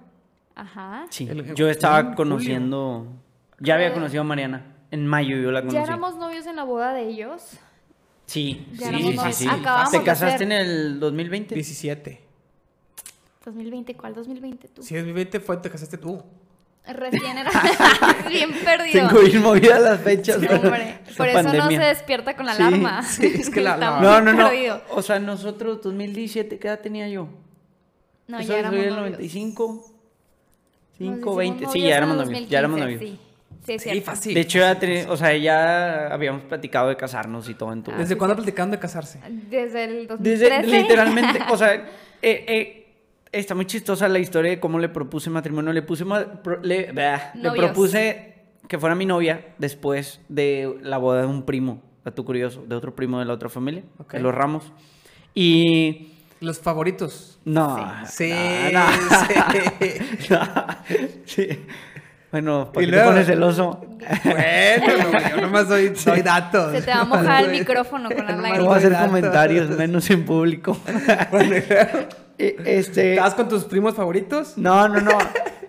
Ajá. Sí. El- Yo estaba julio. conociendo. Ya había conocido a Mariana. En mayo yo la conocí. Ya éramos novios en la boda de ellos. Sí, Ya sí, sí, sí, ¿Te casaste en el 2020? 17. 2020, ¿cuál 2020 tú? Sí, 2020 fue, te casaste tú. Recién era bien perdido. Tengo bien movidas las fechas. Sí, hombre. Por eso no pandemia. se despierta con Sí, alarma. sí, es que la- la- Estamos No, no, no. perdidos. O sea, nosotros 2017, ¿qué edad tenía yo? No, Eso ya éramos soy el novios. 95, Nos 5, hicimos 20. Sí, ya éramos novios. Ya éramos 2015, novios. Sí, sí, es Sí, fácil. De hecho, ya tenía- o sea, ya habíamos platicado de casarnos y todo en tu. Ah, ¿Desde sí, cuándo sí. platicaron de casarse? Desde el 2013. Desde, literalmente, o sea, eh, eh, está muy chistosa la historia de cómo le propuse matrimonio. Le puse, ma- pro- le, bah, le Novios. propuse que fuera mi novia después de la boda de un primo, dato curioso, de otro primo de la otra familia, de los Ramos. Y Los favoritos. no, Sí, no, no. sí. No, sí. Bueno, ¿por Y qué te luego- pones celoso? Bueno, no, yo nomás doy, doy datos. Se te va a mojar el micrófono con las No lágrimas. voy a hacer datos. comentarios, menos en público. Bueno, Este, ¿Estabas con tus primos favoritos? no, no, no.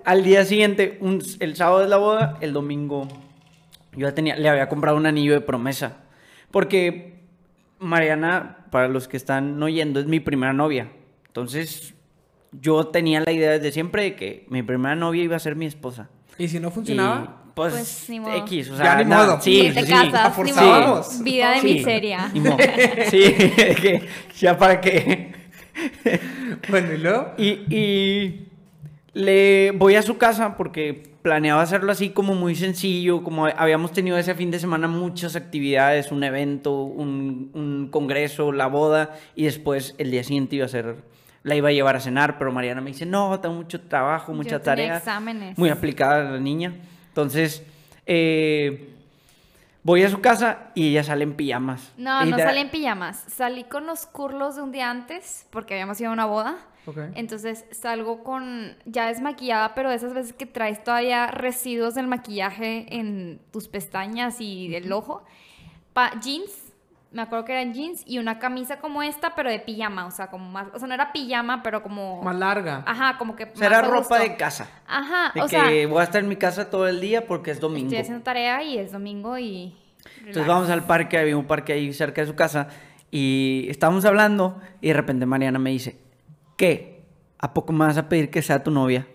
Al día siguiente, un- el sábado es la boda, el domingo yo ya tenía, le había comprado un anillo de promesa. Porque Mariana, para los que están oyendo, es mi primera novia. Entonces, yo tenía la idea desde siempre de que mi primera novia iba a ser mi esposa. ¿Y si no Y, funcionaba? pues, Pues, ni modo. X, o sea, Ya ni nada, modo. Sí, te sí, casas, ni modo. Vida de Sí, miseria. ni modo. Sí, que ya para qué. Bueno, ¿y luego? Y, y le voy a su casa porque planeaba hacerlo así como muy sencillo, como habíamos tenido ese fin de semana muchas actividades, un evento, un, un congreso, la boda, y después el día siguiente iba a ser, la iba a llevar a cenar, pero Mariana me dice, no, tengo mucho trabajo, mucha Yo tenía tarea. exámenes. Muy aplicada la niña. Entonces, eh, voy a su casa y ella sale en pijamas. No, no salí en pijamas. Salí con los curlos de un día antes porque habíamos ido a una boda. Ok. Entonces salgo con ya desmaquillada, pero de esas veces que traes todavía residuos del maquillaje en tus pestañas y el ojo. Pa jeans, me acuerdo que eran jeans y una camisa como esta, pero de pijama, o sea, como más, o sea, no era pijama, pero como Más larga. Ajá, como que O sea, era ropa gusto. de casa. Ajá, De o que sea, voy a estar en mi casa todo el día porque es domingo. estoy haciendo tarea y es domingo y Entonces vamos al parque, había un parque ahí cerca de su casa y estábamos hablando y de repente Mariana me dice, ¿qué? ¿A poco me vas a pedir que sea tu novia?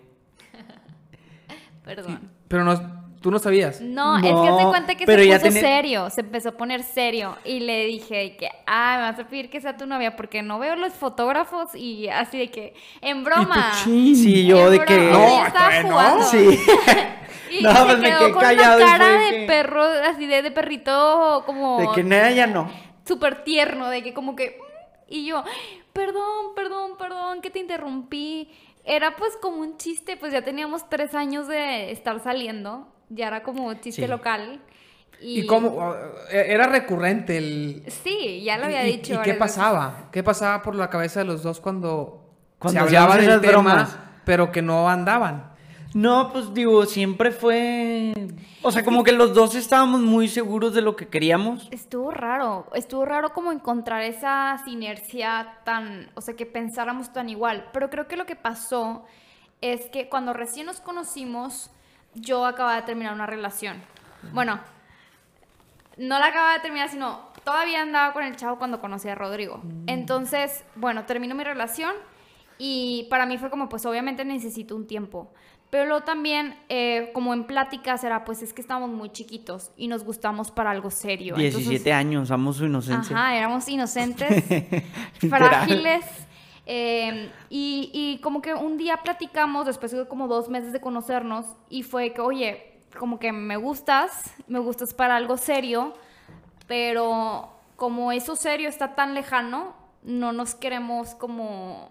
Perdón. Pero no, tú no sabías. No, es que se cuenta que pero se ya puso serio, se empezó a poner serio y le dije que, ah, me vas a pedir que sea tu novia porque no veo los fotógrafos y así de que, en broma. Y. Sí, yo de broma, que... No, estaba no. jugando. Sí. Y No, se pues me quedó quedé con callado y una cara de que- perro, así de, de perrito como De que nada, ya no. súper tierno, de que como que... Y yo, perdón, perdón, perdón, que te interrumpí. Era pues como un chiste, pues ya teníamos tres años de estar saliendo, ya era como chiste Sí. ¿Y, local. Y, cómo? Eh, Era recurrente el... Sí, ya lo había ¿Y- dicho. ¿Y, qué veces. pasaba? ¿Qué pasaba por la cabeza de los dos cuando, Cuando se hablaba del tema, bromas? pero que no andaban? No, pues digo, siempre fue... O sea, como que los dos estábamos muy seguros de lo que queríamos. Estuvo raro, estuvo raro como encontrar esa sinergia tan, o sea, que pensáramos tan igual. Pero creo que lo que pasó es que cuando recién nos conocimos, yo acababa de terminar una relación. Bueno, no la acababa de terminar, sino todavía andaba con el chavo cuando conocí a Rodrigo. Entonces, bueno, terminó mi relación y para mí fue como, pues obviamente necesito un tiempo. Pero luego también, eh, como en pláticas, era pues es que estamos muy chiquitos y nos gustamos para algo serio. 17 Entonces, años, amo su inocencia. Ajá, éramos inocentes, frágiles. Eh, y, y como que un día platicamos, después de como dos meses de conocernos, y fue que, oye, como que me gustas, me gustas para algo serio, pero como eso serio está tan lejano, no nos queremos como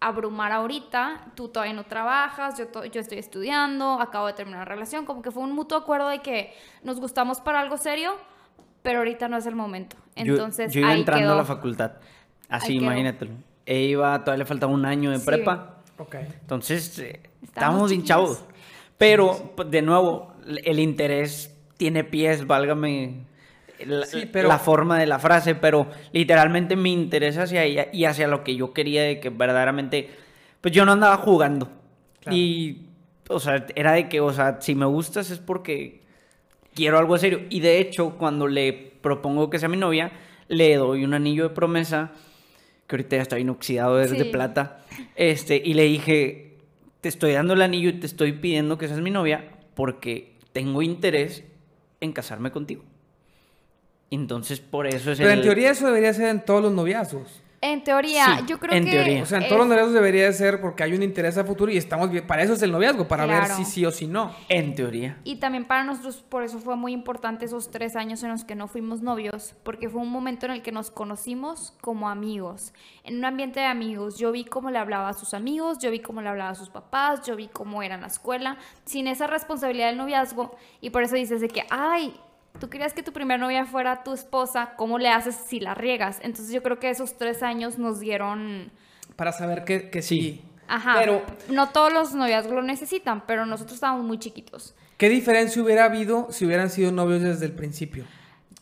abrumar ahorita, tú todavía no trabajas, yo, to- yo estoy estudiando, acabo de terminar una relación, como que fue un mutuo acuerdo de que nos gustamos para algo serio, pero ahorita no es el momento. Entonces, yo, iba ahí entrando quedó. a la facultad. Así, imagínatelo. E iba, todavía le faltaba un año de Sí. prepa. Ok. Entonces, eh, Estábamos bien chavos. Pero, pues, de nuevo, el interés tiene pies, válgame la, Sí, pero- la forma de la frase, pero literalmente mi interés hacia ella y hacia lo que yo quería de que verdaderamente, pues yo no andaba jugando. Claro. Y, o sea, era de que, o sea, si me gustas es porque quiero algo serio. Y de hecho, cuando le propongo que sea mi novia, le doy un anillo de promesa, que ahorita ya está bien oxidado, es de Sí. plata. Este, y le dije, te estoy dando el anillo y te estoy pidiendo que seas mi novia porque tengo interés en casarme contigo. Entonces, por eso es Pero el... en teoría eso debería ser en todos los noviazgos. En teoría, Sí, yo creo en que... teoría. O sea, en es- todos los noviazgos debería de ser porque hay un interés a futuro y estamos bien. Para eso es el noviazgo, para ver si sí o si no. En teoría. Y también para nosotros, por eso fue muy importante esos tres años en los que no fuimos novios, porque fue un momento en el que nos conocimos como amigos, en un ambiente de amigos. Yo vi cómo le hablaba a sus amigos, yo vi cómo le hablaba a sus papás, yo vi cómo era en la escuela, sin esa responsabilidad del noviazgo. Y por eso dices de que, ay, tú querías que tu primera novia fuera tu esposa, ¿cómo le haces si la riegas? Entonces yo creo que esos tres años nos dieron... Para saber que, que sí. Ajá, Pero- no todos los noviazgos lo necesitan, pero nosotros estábamos muy chiquitos. ¿Qué diferencia hubiera habido si hubieran sido novios desde el principio?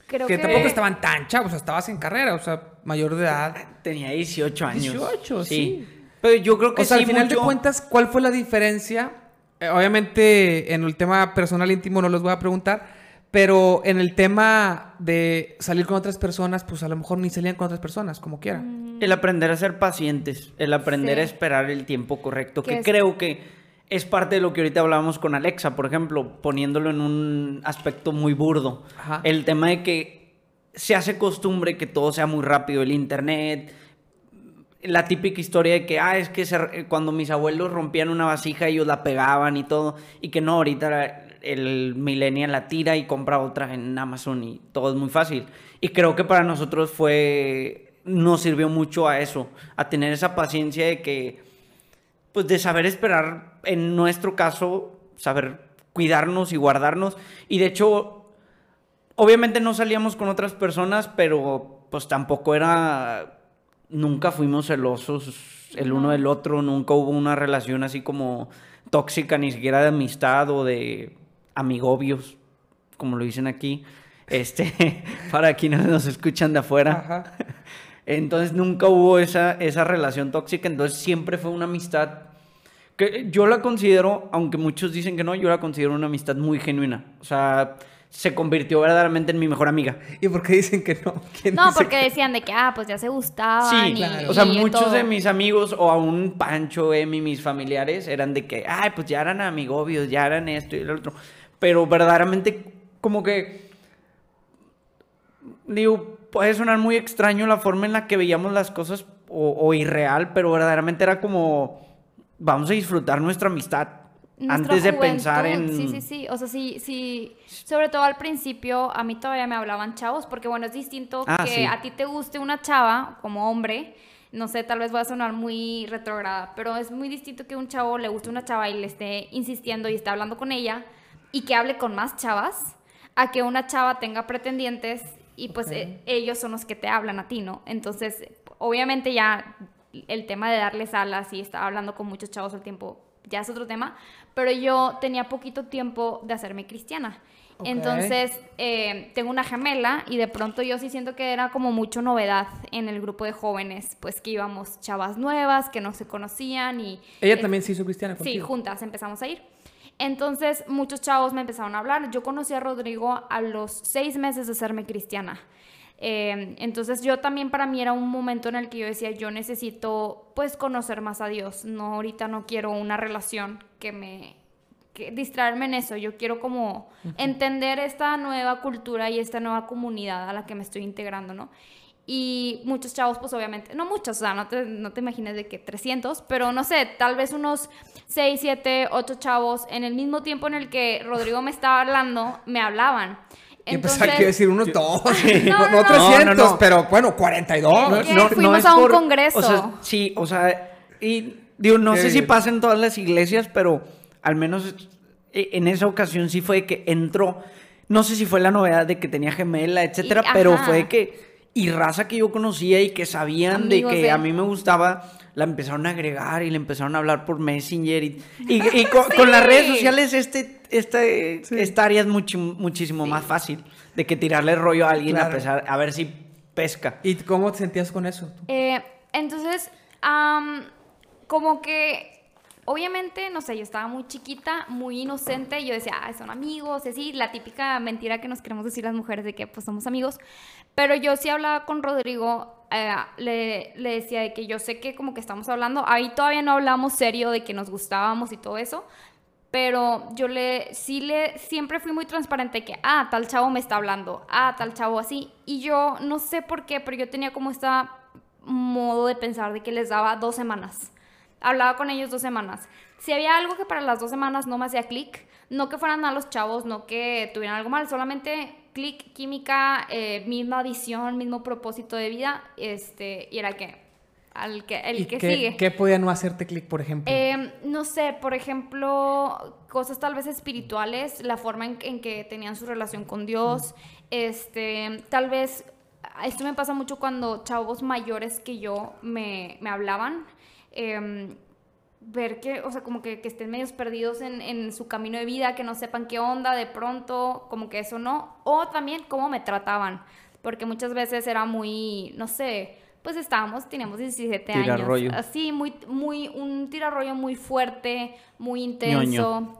Creo que, que, tampoco estaban tan chavos, o sea, estabas en carrera, o sea, mayor de edad. Tenía 18 años. 18, sí. Pero yo creo que O sea, sí al final de cuentas, ¿cuál fue la diferencia? Eh, obviamente, en el tema personal íntimo no los voy a preguntar, pero en el tema de salir con otras personas, pues a lo mejor ni salían con otras personas, como quiera. El aprender a ser pacientes, el aprender Sí. a esperar el tiempo correcto, Que es- creo que es parte de lo que ahorita hablábamos con Alexa, por ejemplo, poniéndolo en un aspecto muy burdo. Ajá. El tema de que se hace costumbre que todo sea muy rápido, el internet, la típica historia de que, ah, es que se- cuando mis abuelos rompían una vasija ellos la pegaban y todo, y que no, ahorita el millennial la tira y compra otra en Amazon y todo es muy fácil. Y creo que para nosotros fue, nos sirvió mucho a eso, a tener esa paciencia de que, pues de saber esperar, en nuestro caso, saber cuidarnos y guardarnos. Y de hecho, obviamente no salíamos con otras personas, pero pues tampoco era, nunca fuimos celosos el uno del otro, nunca hubo una relación así como tóxica, ni siquiera de amistad o de amigobios, como lo dicen aquí, este, para quienes nos escuchan de afuera. Entonces nunca hubo esa, esa relación tóxica, entonces siempre fue una amistad que yo la considero, aunque muchos dicen que no, yo la considero una amistad muy genuina. O sea, se convirtió verdaderamente en mi mejor amiga. ¿Y por qué dicen que no? No, porque decían de que, ah, pues ya se gustaban. Sí, claro. o sea, muchos de mis amigos, o aún Pancho, Emi, mis familiares, eran de que, ay, pues ya eran amigobios, ya eran esto y lo otro. Pero verdaderamente, como que. Digo, puede sonar muy extraño la forma en la que veíamos las cosas, o, o irreal, pero verdaderamente era como. Vamos a disfrutar nuestra amistad antes de pensar en... Sí, sí, sí. O sea, sí, sí. Sobre todo al principio, a mí todavía me hablaban chavos, porque bueno, es distinto ah, que a ti te guste una chava como hombre. No sé, tal vez voy a sonar muy retrograda, pero es muy distinto que un chavo le guste una chava y le esté insistiendo y esté hablando con ella y que hable con más chavas, a que una chava tenga pretendientes y pues e, ellos son los que te hablan a ti, ¿no? Entonces, obviamente ya el tema de darles alas y estar hablando con muchos chavos al tiempo ya es otro tema, pero yo tenía poquito tiempo de hacerme cristiana. Entonces, eh, tengo una gemela y de pronto yo sí siento que era como mucho novedad en el grupo de jóvenes, pues que íbamos chavas nuevas, que no se conocían y... ¿Ella también se hizo cristiana contigo? Sí, juntas empezamos a ir. Entonces, muchos chavos me empezaron a hablar. Yo conocí a Rodrigo a los seis meses de hacerme cristiana. Em, entonces yo también para mí era un momento en el que yo decía, yo necesito pues conocer más a Dios, no ahorita no quiero una relación que me que distraerme en eso, yo quiero como entender esta nueva cultura y esta nueva comunidad a la que me estoy integrando, ¿no? Y muchos chavos, pues obviamente, no muchos, o sea, no te, no te imagines de que 300, pero no sé, tal vez unos 6, 7, 8 chavos en el mismo tiempo en el que Rodrigo me estaba hablando, me hablaban. Y pensaba que decir unos dos, no, no, 300, pero bueno, 42. No, fuimos a un congreso. O sea, sí, o sea, y digo, no sé si pasa en todas las iglesias, pero al menos e, en esa ocasión sí fue que entró, no sé si fue la novedad de que tenía gemela, etcétera, pero fue que, y raza que yo conocía y que sabían de que a mí me gustaba, la empezaron a agregar y le empezaron a hablar por Messenger y, y, con, las redes sociales este, este esta área es muchísimo más fácil de que tirarle rollo a alguien a, pesar, a ver si pesca. ¿Y cómo te sentías con eso? Eh, entonces, como que Obviamente, no sé, yo estaba muy chiquita, muy inocente, y yo decía, ah, son amigos, así, la típica mentira que nos queremos decir las mujeres de que pues somos amigos, pero yo sí hablaba con Rodrigo, eh, le, le, decía de que yo sé que como que estamos hablando, ahí todavía no hablamos serio de que nos gustábamos y todo eso, pero yo le, sí le, siempre fui muy transparente que, ah, tal chavo me está hablando, ah, tal chavo así, y yo no sé por qué, pero yo tenía como este modo de pensar de que les daba dos semanas hablaba con ellos dos semanas. Si había algo que para las dos semanas no me hacía clic, no que fueran malos chavos, no que tuvieran algo mal, solamente clic, química, eh, misma visión, mismo propósito de vida, este, y era que al que, el que sigue. ¿Qué podía no hacerte clic, por ejemplo? Em, no sé, por ejemplo, cosas tal vez espirituales, la forma en, en que tenían su relación con Dios, este, tal vez, esto me pasa mucho cuando chavos mayores que yo me, me hablaban, Em, ver que, o sea, como que, que estén medios perdidos en, en, su camino de vida, que no sepan qué onda de pronto, como que eso no. O también cómo me trataban, porque muchas veces era muy, no sé, pues estábamos, teníamos 17 años. Así, muy, muy, un tirarrollo muy fuerte, muy intenso. Mm,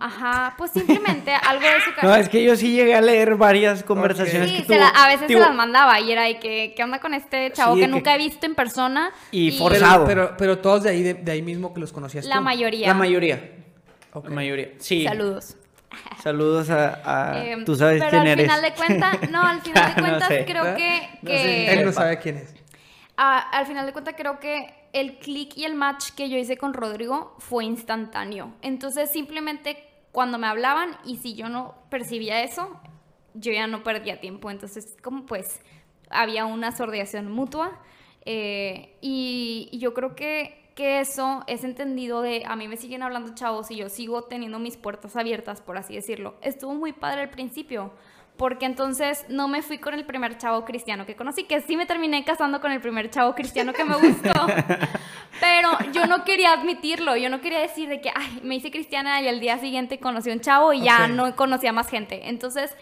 ajá, pues simplemente algo de su No, es que yo sí llegué a leer varias conversaciones sí, a veces se las mandaba y era de que, ¿qué onda con este chavo que nunca he visto en persona? Y, forzado. Pero, pero, todos de ahí, de, ahí mismo que los conocías La mayoría. La mayoría. La mayoría, sí. Saludos. Saludos a... Em, tú sabes quién eres. Pero al final de cuentas, no, al final de cuentas creo que... que... Él no sabe quién es. al final de cuentas creo que el click y el match que yo hice con Rodrigo fue instantáneo. Entonces simplemente cuando me hablaban y si yo no percibía eso, yo ya no perdía tiempo. Entonces como pues había una sordeación mutua. Eh, y, yo creo que que eso es entendido de, a mí me siguen hablando chavos y yo sigo teniendo mis puertas abiertas, por así decirlo. Estuvo muy padre al principio, porque entonces no me fui con el primer chavo cristiano que conocí, que sí me terminé casando con el primer chavo cristiano que me gustó, pero yo no quería admitirlo, yo no quería decir de que, ay, me hice cristiana y al día siguiente conocí a un chavo y ya no conocía más gente. Entonces,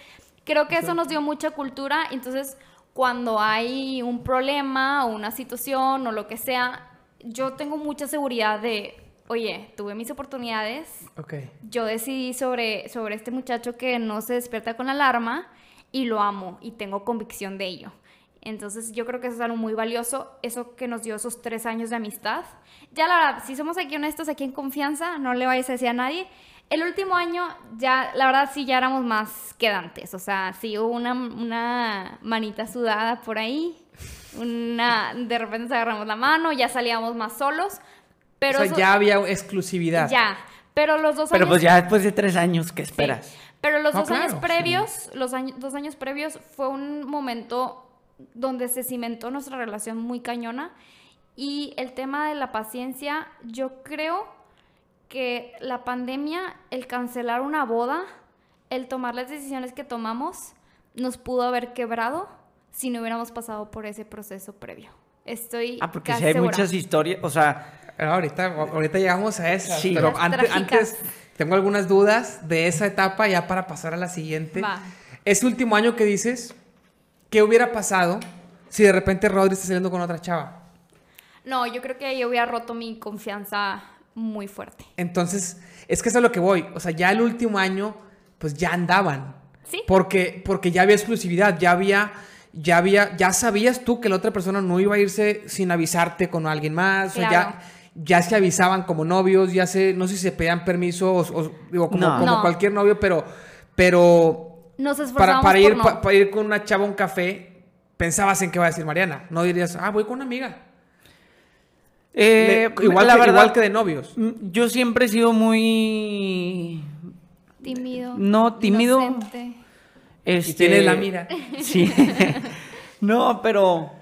creo que eso nos dio mucha cultura, entonces cuando hay un problema o una situación o lo que sea, yo tengo mucha seguridad de, oye, tuve mis oportunidades, Ok. yo decidí sobre, sobre este muchacho que no se despierta con la alarma y lo amo y tengo convicción de ello. Entonces yo creo que eso es algo muy valioso, eso que nos dio esos tres años de amistad. Ya la verdad, si somos aquí honestos, aquí en confianza, no le vayas a decir a nadie. El último año ya, la verdad sí, ya éramos más quedantes, o sea, sí hubo una, una manita sudada por ahí, una, de repente nos agarramos la mano, ya salíamos más solos, pero o sea, eso- ya había exclusividad. ya, pero los dos Pero años pues ya después de tres años, ¿qué esperas? Sí. Pero los No, dos años claro, previos, los años, dos años previos, fue un momento donde se cimentó nuestra relación muy cañona. Y el tema de la paciencia, yo creo que la pandemia, el cancelar una boda, el tomar las decisiones que tomamos, nos pudo haber quebrado si no hubiéramos pasado por ese proceso previo. Estoy Ah, porque casi sí hay segura. muchas historias, o sea, Pero ahorita, ahorita llegamos a esa. Sí. Pero antes, tengo algunas dudas de esa etapa ya para pasar a la siguiente. Va. Ese último año que dices, ¿qué hubiera pasado si de repente Rodri está saliendo con otra chava? No, yo creo que yo hubiera roto mi confianza muy fuerte. Entonces, es que eso es a lo que voy. O sea, ya el último año, pues ya andaban. Sí. Porque, porque ya había exclusividad, ya había, ya había, ya sabías tú que la otra persona no iba a irse sin avisarte con alguien más. O Claro. ya, ya se avisaban como novios, ya se, no sé si se pedían permiso o, o- digo, como, No. como No. cualquier novio, pero, pero Nos para, esforzamos para, ir, por no. pa- para ir con una chava a un café, pensabas en qué va a decir Mariana. No dirías, ah, voy con una amiga. eh, Le- igual, la que, verdad, igual que de novios. mm, yo siempre he sido muy... Tímido. No, tímido. inocente. Este... Y tienes la mira. Sí. no, pero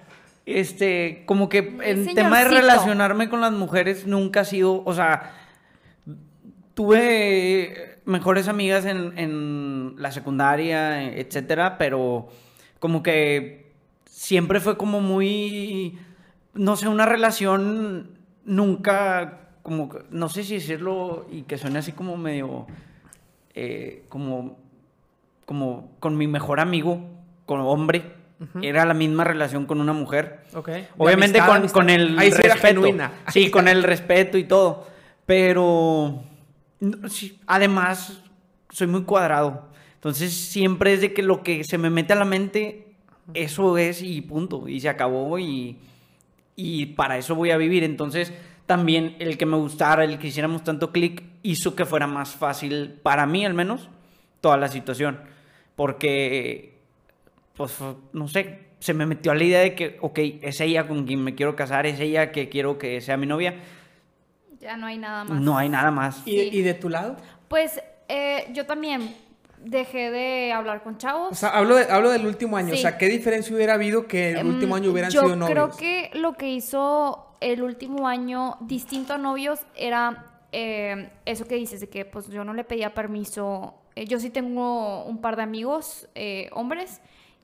este, como que el señorcito. tema de relacionarme con las mujeres nunca ha sido, o sea, tuve mejores amigas en, en la secundaria, etcétera, pero como que siempre fue como muy, no sé, una relación nunca, como, no sé si decirlo y que suene así como medio, eh, como como con mi mejor amigo, con hombre. Era la misma relación con una mujer. Ok. De Obviamente amistad, con, amistad. con el Ahí respeto. Sí, con el respeto y todo. Pero no, sí, además soy muy cuadrado. Entonces siempre es de que lo que se me mete a la mente, eso es y punto. Y se acabó y, y para eso voy a vivir. Entonces también el que me gustara, el que hiciéramos tanto clic, hizo que fuera más fácil, para mí al menos, toda la situación. Porque, pues, no sé, se me metió a la idea de que, ok, es ella con quien me quiero casar, es ella que quiero que sea mi novia. Ya no hay nada más. No hay nada más. ¿Y, Sí. y de tu lado? Pues eh, yo también dejé de hablar con chavos. O sea, hablo, de- hablo del último año. O sea, ¿qué diferencia hubiera habido que el último Em, año hubieran yo sido novios? creo que lo que hizo el último año distinto a novios era eh, eso que dices, de que pues yo no le pedía permiso. Eh, yo sí tengo un par de amigos, eh, hombres,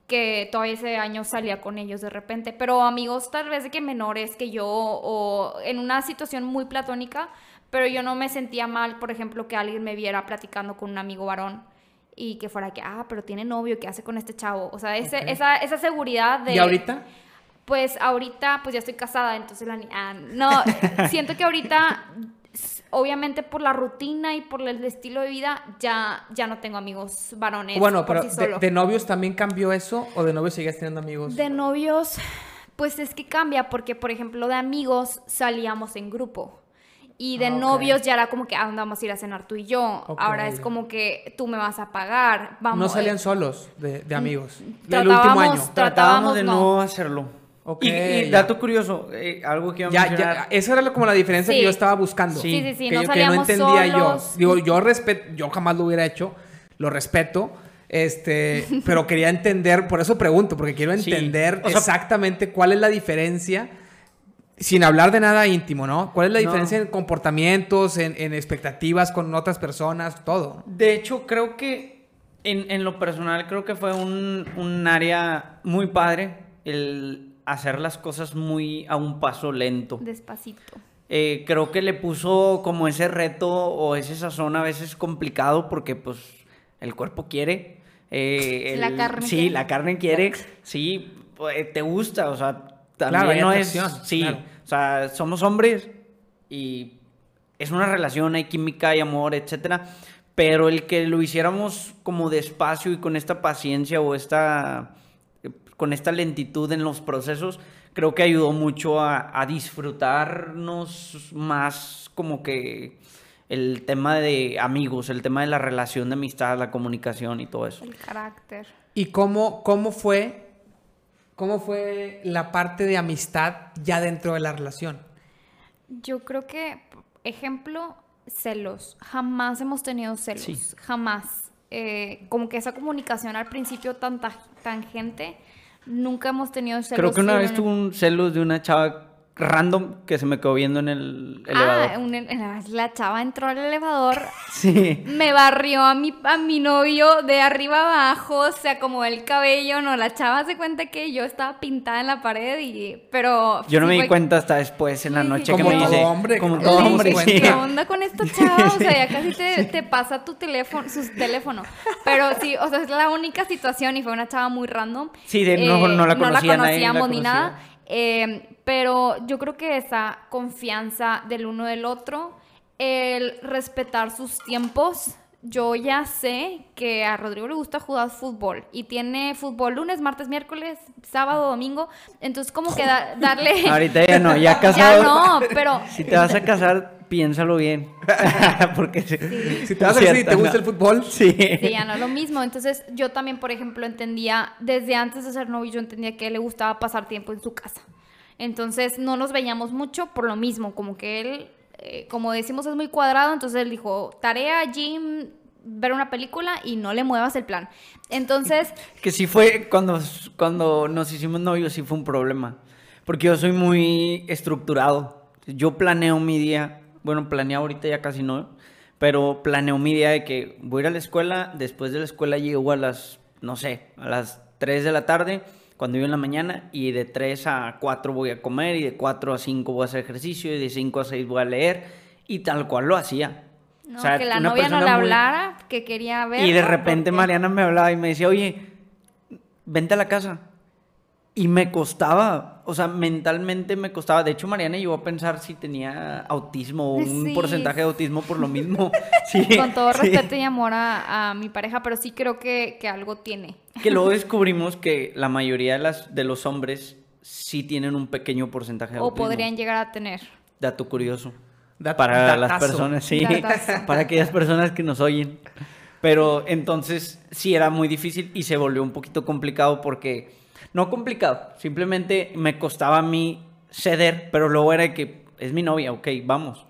que todavía ese año salía con ellos de repente, pero amigos tal vez de que menores que yo o en una situación muy platónica, pero yo no me sentía mal, por ejemplo, que alguien me viera platicando con un amigo varón y que fuera que, ah, pero tiene novio, ¿qué hace con este chavo? O sea, ese- esa, esa seguridad de... ¿Y ahorita? Pues ahorita, pues ya estoy casada, entonces la ah, no, siento que ahorita, obviamente por la rutina y por el estilo de vida, ya, ya no tengo amigos varones. Bueno, por pero sí de, solo. de novios también cambió eso o de novios seguías teniendo amigos? De novios, pues es que cambia, porque por ejemplo de amigos salíamos en grupo. Y de Ah, novios ya era como que, ah, vamos a ir a cenar tú y yo. Ahora es como que tú me vas a pagar. Vamos, no salían eh, solos de, de amigos. El tratábamos- último año. tra- Tratábamos Tratábamos de no. no hacerlo. Y, dato curioso, eh, algo que iba a Ya, mencionar. ya, esa era como la diferencia Sí. que yo estaba buscando. Sí, sí, sí, que, no yo- que no entendía solos. yo. Digo, yo respeto, yo jamás lo hubiera hecho, lo respeto, este, pero quería entender, por eso pregunto, porque quiero Sí, entender o sea- exactamente cuál es la diferencia Sin hablar de nada íntimo, ¿no? ¿Cuál es la No. diferencia en comportamientos, en, en expectativas con otras personas, todo? De hecho, creo que en, en lo personal creo que fue un, un área muy padre el hacer las cosas muy a un paso lento. Despacito. Eh, creo que le puso como ese reto o ese sazón a veces complicado porque pues el cuerpo quiere. eh, La carne Sí, quiere. la carne quiere. Sí, pues, te gusta, o sea, Claro, también hay no es... Sí, claro. o sea, somos hombres y es una relación, hay química, hay amor, etcétera. Pero el que lo hiciéramos como despacio y con esta paciencia o esta con esta lentitud en los procesos, creo que ayudó mucho a, a disfrutarnos más como que el tema de amigos, el tema de la relación de amistad, la comunicación y todo eso. El carácter. ¿Y cómo, cómo fue cómo fue la parte de amistad ya dentro de la relación? Yo creo que, ejemplo, celos. Jamás hemos tenido celos. Sí. Jamás. Eh, como que esa comunicación al principio tan ta- tangente, nunca hemos tenido celos. Creo que una vez tuve un celos de una chava random que se me quedó viendo en el elevador. Ah, un- la chava entró al elevador, Sí. me barrió a mi, a mi novio de arriba abajo, se acomodó el cabello, no, la chava se cuenta que yo estaba pintada en la pared y, pero... Yo no sí me di cuenta hasta después en la noche sí, que Como me todo dice. hombre, Como todo no hombre, sí. ¿Qué onda con esta chava? O sea, ya casi te, te pasa tu teléfono, su teléfono. Pero sí, o sea, es la única situación y fue una chava muy random. Eh, Sí, de- no- no la conocía, nadie la conocíamos ni conocía. nada. Eh, pero yo creo que esa confianza del uno del otro, el respetar sus tiempos. Yo ya sé que a Rodrigo le gusta jugar fútbol y tiene fútbol lunes, martes, miércoles, sábado, domingo. Entonces, como que da- darle. Ahorita ya no, ya Ya casado. no, pero Si te vas a casar, piénsalo bien. Porque si, Si te vas a decir, ¿te gusta el fútbol? Sí. Sí, ya no es lo mismo. Entonces, yo también, por ejemplo, entendía, desde antes de ser novio, yo entendía que le gustaba pasar tiempo en su casa. Entonces, no nos veíamos mucho por lo mismo, como que él, eh, como decimos, es muy cuadrado, entonces él dijo, tarea, gym, ver una película y no le muevas el plan. Entonces, Que sí fue cuando, cuando nos hicimos novios, sí fue un problema. Porque yo soy muy estructurado. Yo planeo mi día. Bueno, planeo ahorita ya casi no. Pero planeo mi día de que voy a ir a la escuela. Después de la escuela llego a las, no sé, a las 3 de la tarde. Cuando yo en la mañana. Y de 3 a 4 voy a comer. Y de 4 a 5 voy a hacer ejercicio. Y de 5 a 6 voy a leer. Y tal cual lo hacía. no, O sea, que la una novia no le muy- hablara, que quería ver. y de repente Mariana me hablaba y me decía, oye, vente a la casa. Y me costaba, o sea, mentalmente me costaba. De hecho, Mariana llegó a pensar si tenía autismo o un Sí. porcentaje de autismo por lo mismo. Sí, Con todo sí. respeto y amor a, a mi pareja, pero sí creo que, que algo tiene. Que luego descubrimos que la mayoría de, las, de los hombres sí tienen un pequeño porcentaje de O autismo. podrían llegar a tener. Dato curioso. Dat- para las personas, sí. Datazo. para aquellas personas que nos oyen. Pero entonces sí era muy difícil y se volvió un poquito complicado porque, no complicado, simplemente me costaba a mí ceder, pero luego era que es mi novia, ok, vamos.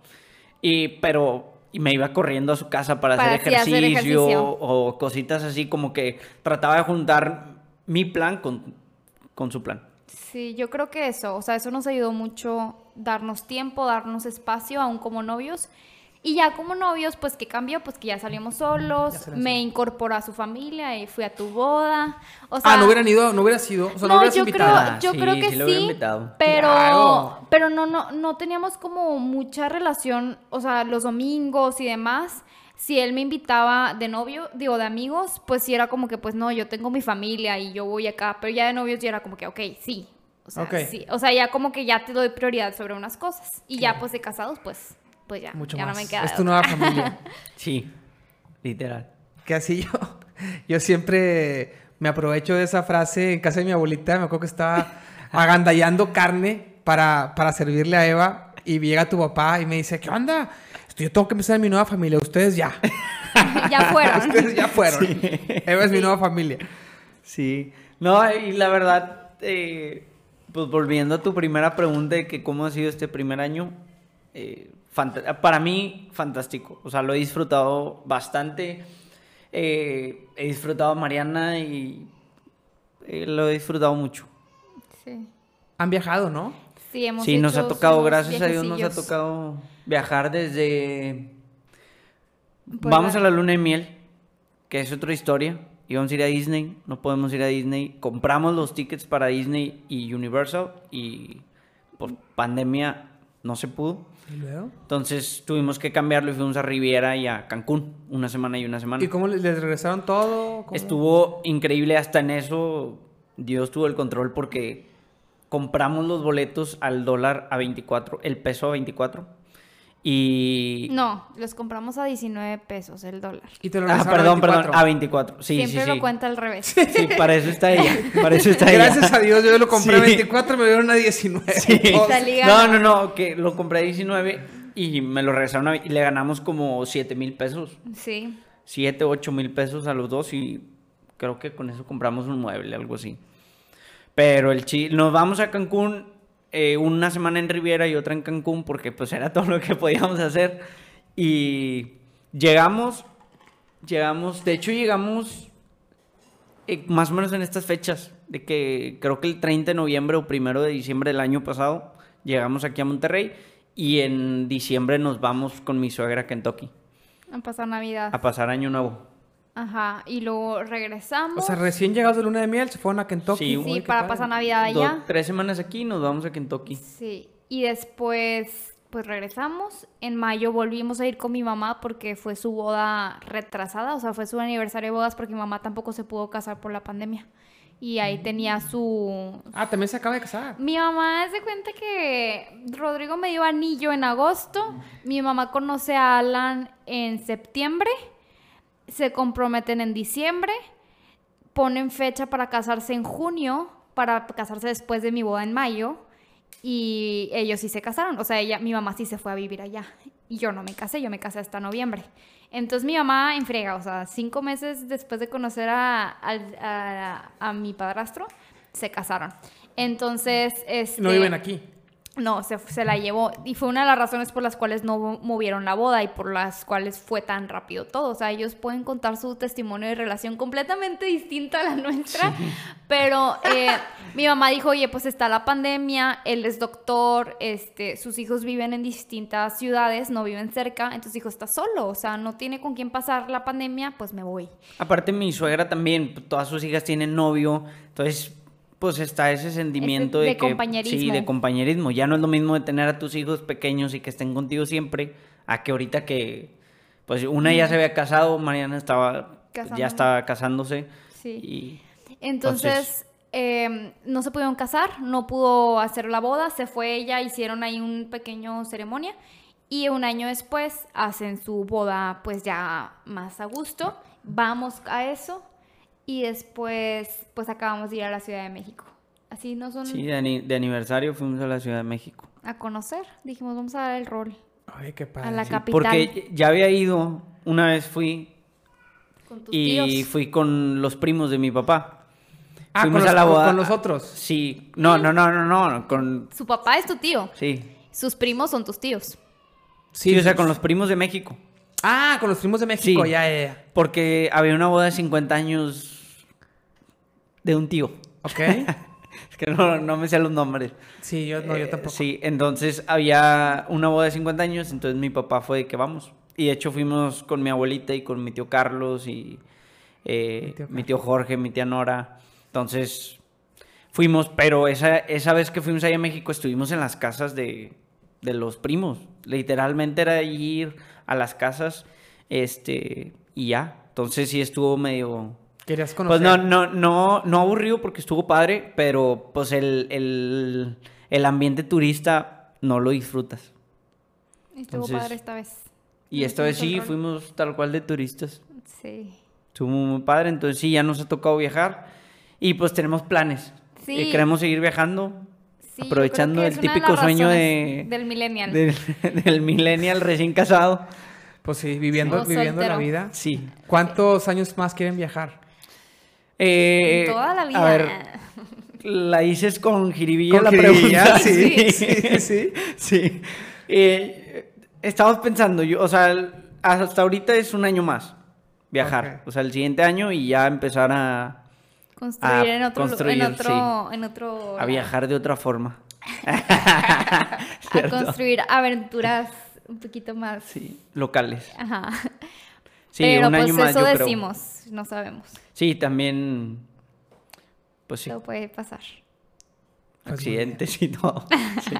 Y, pero, y me iba corriendo a su casa para, Para hacer, sí hacer ejercicio, ejercicio. o cositas así, como que trataba de juntar mi plan con, con su plan. Sí, yo creo que eso, o sea, eso nos ayudó mucho darnos tiempo, darnos espacio, aún como novios. Y ya como novios, pues que cambió, pues que ya salimos solos, Ya me solos. incorporó a su familia y fui a tu boda. O sea, ah, no hubieran ido, no hubiera sido, o sea, no, no, hubieras yo invitado. creo, Ah, yo sí, creo que sí pero, Claro. pero no, no, no teníamos como mucha relación, o sea, los domingos y demás. Si él me invitaba de novio, digo, de amigos, pues sí era como que, pues no, yo tengo mi familia y yo voy acá, pero ya de novios ya era como que, ok, sí. O sea, Ok. sí. O sea, ya como que ya te doy prioridad sobre unas cosas. Y ya pues de casados, pues, pues ya, Mucho ya más. no me queda. es tu otra. nueva familia. Sí, literal. que así yo, yo siempre me aprovecho de esa frase en casa de mi abuelita. Me acuerdo que estaba agandallando carne para, para servirle a Eva y llega tu papá y me dice, ¿qué onda? Yo tengo que empezar en mi nueva familia. Ustedes ya. ya fueron. Ustedes ya fueron. Eva es mi nueva familia. Sí, no, y la verdad, eh, pues volviendo a tu primera pregunta de que cómo ha sido este primer año, eh, para mí, fantástico. O sea, lo he disfrutado bastante. Eh, he disfrutado a Mariana y eh, lo he disfrutado mucho. Sí. Han viajado, ¿no? Sí, hemos Sí, nos ha tocado, gracias a Dios, nos ha tocado viajar desde... Pues Vamos la- a la luna de miel, que es otra historia. Íbamos a ir a Disney, no podemos ir a Disney. Compramos los tickets para Disney y Universal y por pandemia no se pudo. ¿Y luego? Entonces tuvimos que cambiarlo y fuimos a Riviera y a Cancún, una semana y una semana. ¿Y cómo les les regresaron todo? ¿Cómo? Estuvo increíble hasta en eso. Dios tuvo el control porque compramos los boletos al dólar a 24, el peso a 24. Y... No, los compramos a 19 pesos el dólar. Y te lo Ah, regresaron a perdón, perdón, 24. a 24. Sí, Siempre sí, lo sí. cuenta al revés. Sí, para eso está ella. Para eso está ella. Gracias a Dios, yo lo compré a Sí. 24, me dieron a 19. Sí. Todos- Salí No, no, no, que lo compré a 19 y me lo regresaron a, y le ganamos como 7 mil pesos. Sí. 7, 8 mil pesos a los dos y creo que con eso compramos un mueble, algo así. Pero el chi nos vamos a Cancún eh, una semana en Riviera y otra en Cancún porque pues era todo lo que podíamos hacer. Y llegamos, llegamos, de hecho llegamos eh, más o menos en estas fechas, de que creo que el 30 de noviembre o primero de diciembre del año pasado llegamos aquí a Monterrey y en diciembre nos vamos con mi suegra a Kentucky A pasar Navidad. a pasar año nuevo. Ajá. Y luego regresamos. O sea, recién llegados de luna de miel, se fueron a Kentucky. Sí, sí, Uy, qué para padre. pasar Navidad Do- allá. tres semanas aquí y nos vamos a Kentucky. Sí. Y después, pues regresamos. En mayo volvimos a ir con mi mamá porque fue su boda retrasada. O sea, fue su aniversario de bodas porque mi mamá tampoco se pudo casar por la pandemia. Y ahí tenía su, Ah, también se acaba de casar. Mi mamá se cuenta que Rodrigo me dio anillo en agosto. Mi mamá conoce a Alan en septiembre. Se comprometen en diciembre. Ponen fecha para casarse en junio. Para casarse después de mi boda en mayo. Y ellos sí se casaron. O sea, ella, mi mamá sí se fue a vivir allá. Y yo no me casé, yo me casé hasta noviembre. Entonces mi mamá en frega, o sea, cinco meses después de conocer a, al- a- a mi padrastro, se casaron. Entonces, este... No viven aquí. No, se, se la llevó. Y fue una de las razones por las cuales no movieron la boda y por las cuales fue tan rápido todo. O sea, ellos pueden contar su testimonio de relación completamente distinta a la nuestra. Pero eh, mi mamá dijo, oye, pues está la pandemia, él es doctor, este, sus hijos viven en distintas ciudades, no viven cerca. Entonces dijo, está solo, o sea, no tiene con quién pasar la pandemia, pues me voy. Aparte mi suegra también, todas sus hijas tienen novio, entonces pues está ese sentimiento de, de que compañerismo. sí, de compañerismo. Ya no es lo mismo de tener a tus hijos pequeños y que estén contigo siempre, a que ahorita que pues una ya se había casado, Mariana estaba ya estaba casándose Sí. y Entonces, eh, no se pudieron casar, no pudo hacer la boda, se fue ella, hicieron ahí un pequeño ceremonia y un año después hacen su boda pues ya más a gusto. Vamos a eso y después pues acabamos de ir a la Ciudad de México. Así nos son sí, de, ani- de aniversario fuimos a la Ciudad de México. a conocer. Dijimos, vamos a dar el rol Ay, qué padre. a la Sí, capital porque ya había ido, una vez fui con tus y tíos. fui con los primos de mi papá. Ah, con Fuimos los, a la boda. con los otros. Sí, no, no, no, no, no, con Su papá es tu tío, sí. sus primos son tus tíos. Sí, o sea, con los primos de México. Ah, con los primos de México, Sí. ya, ya, ya. Porque había una boda de 50 años de un tío. Ok. Es que no, no me sé los nombres. Sí, yo, no, yo Eh, tampoco. Sí, entonces había una boda de 50 años, entonces mi papá fue de que vamos. Y de hecho fuimos con mi abuelita y con mi tío Carlos y eh, Mi tío mi tío Jorge, mi tía Nora. Entonces fuimos, pero esa, esa vez que fuimos allá a México estuvimos en las casas de, de los primos. Literalmente era ir a las casas este, y ya. Entonces sí estuvo medio... Querías conocer. Pues no, no, no, no aburrido porque estuvo padre, pero pues el, el, el ambiente turista no lo disfrutas. Estuvo Entonces, padre esta vez. Y esta vez sí, fuimos tal cual de turistas. Sí. Estuvo muy padre, entonces sí, ya nos ha tocado viajar y pues tenemos planes. Sí. Eh, queremos seguir viajando, Sí, aprovechando el de típico las sueño de, del millennial. del, del millennial recién casado. Pues sí, viviendo, O viviendo la vida. Sí. ¿Cuántos años más quieren viajar? Eh, Toda la vida. A ver, la dices con jiribilla Con la jiribilla, pregunta. sí, sí, sí. Sí. Eh, estamos pensando, yo, o sea, hasta ahorita es un año más viajar. O sea, el siguiente año y ya empezar a, Construir a en otro, construir, en otro, en otro a viajar de otra forma. a construir aventuras un poquito más. Sí, locales. Ajá. Sí, Pero un año pues más eso yo creo. decimos, no sabemos. Sí, también, pues sí, Todo puede pasar. Accidentes y todo. Sí,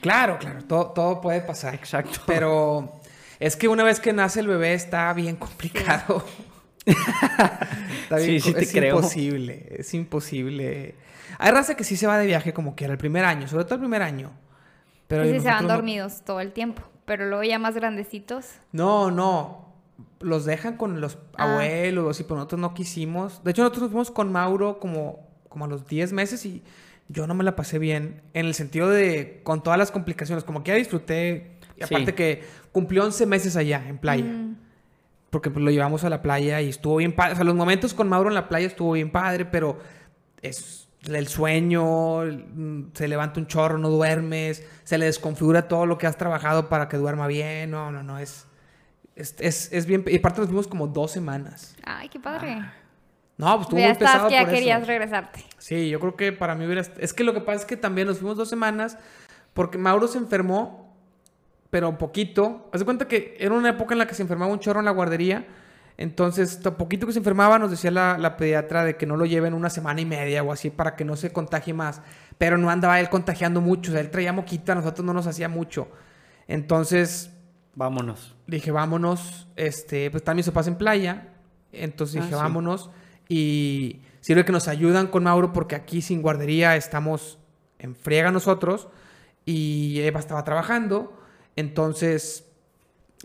Claro, claro, todo, todo puede pasar. exacto. Pero es que una vez que nace el bebé está bien complicado. Está Sí, sí te es creo. imposible, es imposible. Hay raza que sí se va de viaje como quiera el primer año, sobre todo el primer año. Pero y si se van no- dormidos todo el tiempo. Pero luego ya más grandecitos. No, no. Los dejan con los Ah. abuelos, y pues nosotros no quisimos. De hecho, nosotros nos fuimos con Mauro como, como a los 10 meses y yo no me la pasé bien. En el sentido de, con todas las complicaciones, como que ya disfruté. Y Sí. aparte que cumplió 11 meses allá, en playa. Mm, Porque pues, lo llevamos a la playa y estuvo bien padre. O sea, los momentos con Mauro en la playa estuvo bien padre, pero es el sueño, mm, se levanta un chorro, no duermes, se le desconfigura todo lo que has trabajado para que duerma bien. No, no, no, es, es, es, es bien. Y aparte nos fuimos como dos semanas. Ay, qué padre. No, pues estuvo ya muy estás pesado que ya por querías eso. regresarte. Sí, yo creo que para mí hubiera... Es que lo que pasa es que también nos fuimos dos semanas porque Mauro se enfermó, pero poquito. Haz de cuenta que era una época en la que se enfermaba un chorro en la guardería. Entonces, tan poquito que se enfermaba, nos decía la, la pediatra de que no lo lleven una semana y media o así para que no se contagie más. Pero no andaba él contagiando mucho. O sea, él traía moquita, a nosotros no nos hacía mucho. Entonces, Vámonos. Dije, vámonos. Este, pues están mis papás en playa. Entonces Ah, dije, sí. vámonos. Y sirve que nos ayudan con Mauro porque aquí sin guardería estamos en friega nosotros. Y Eva estaba trabajando. Entonces,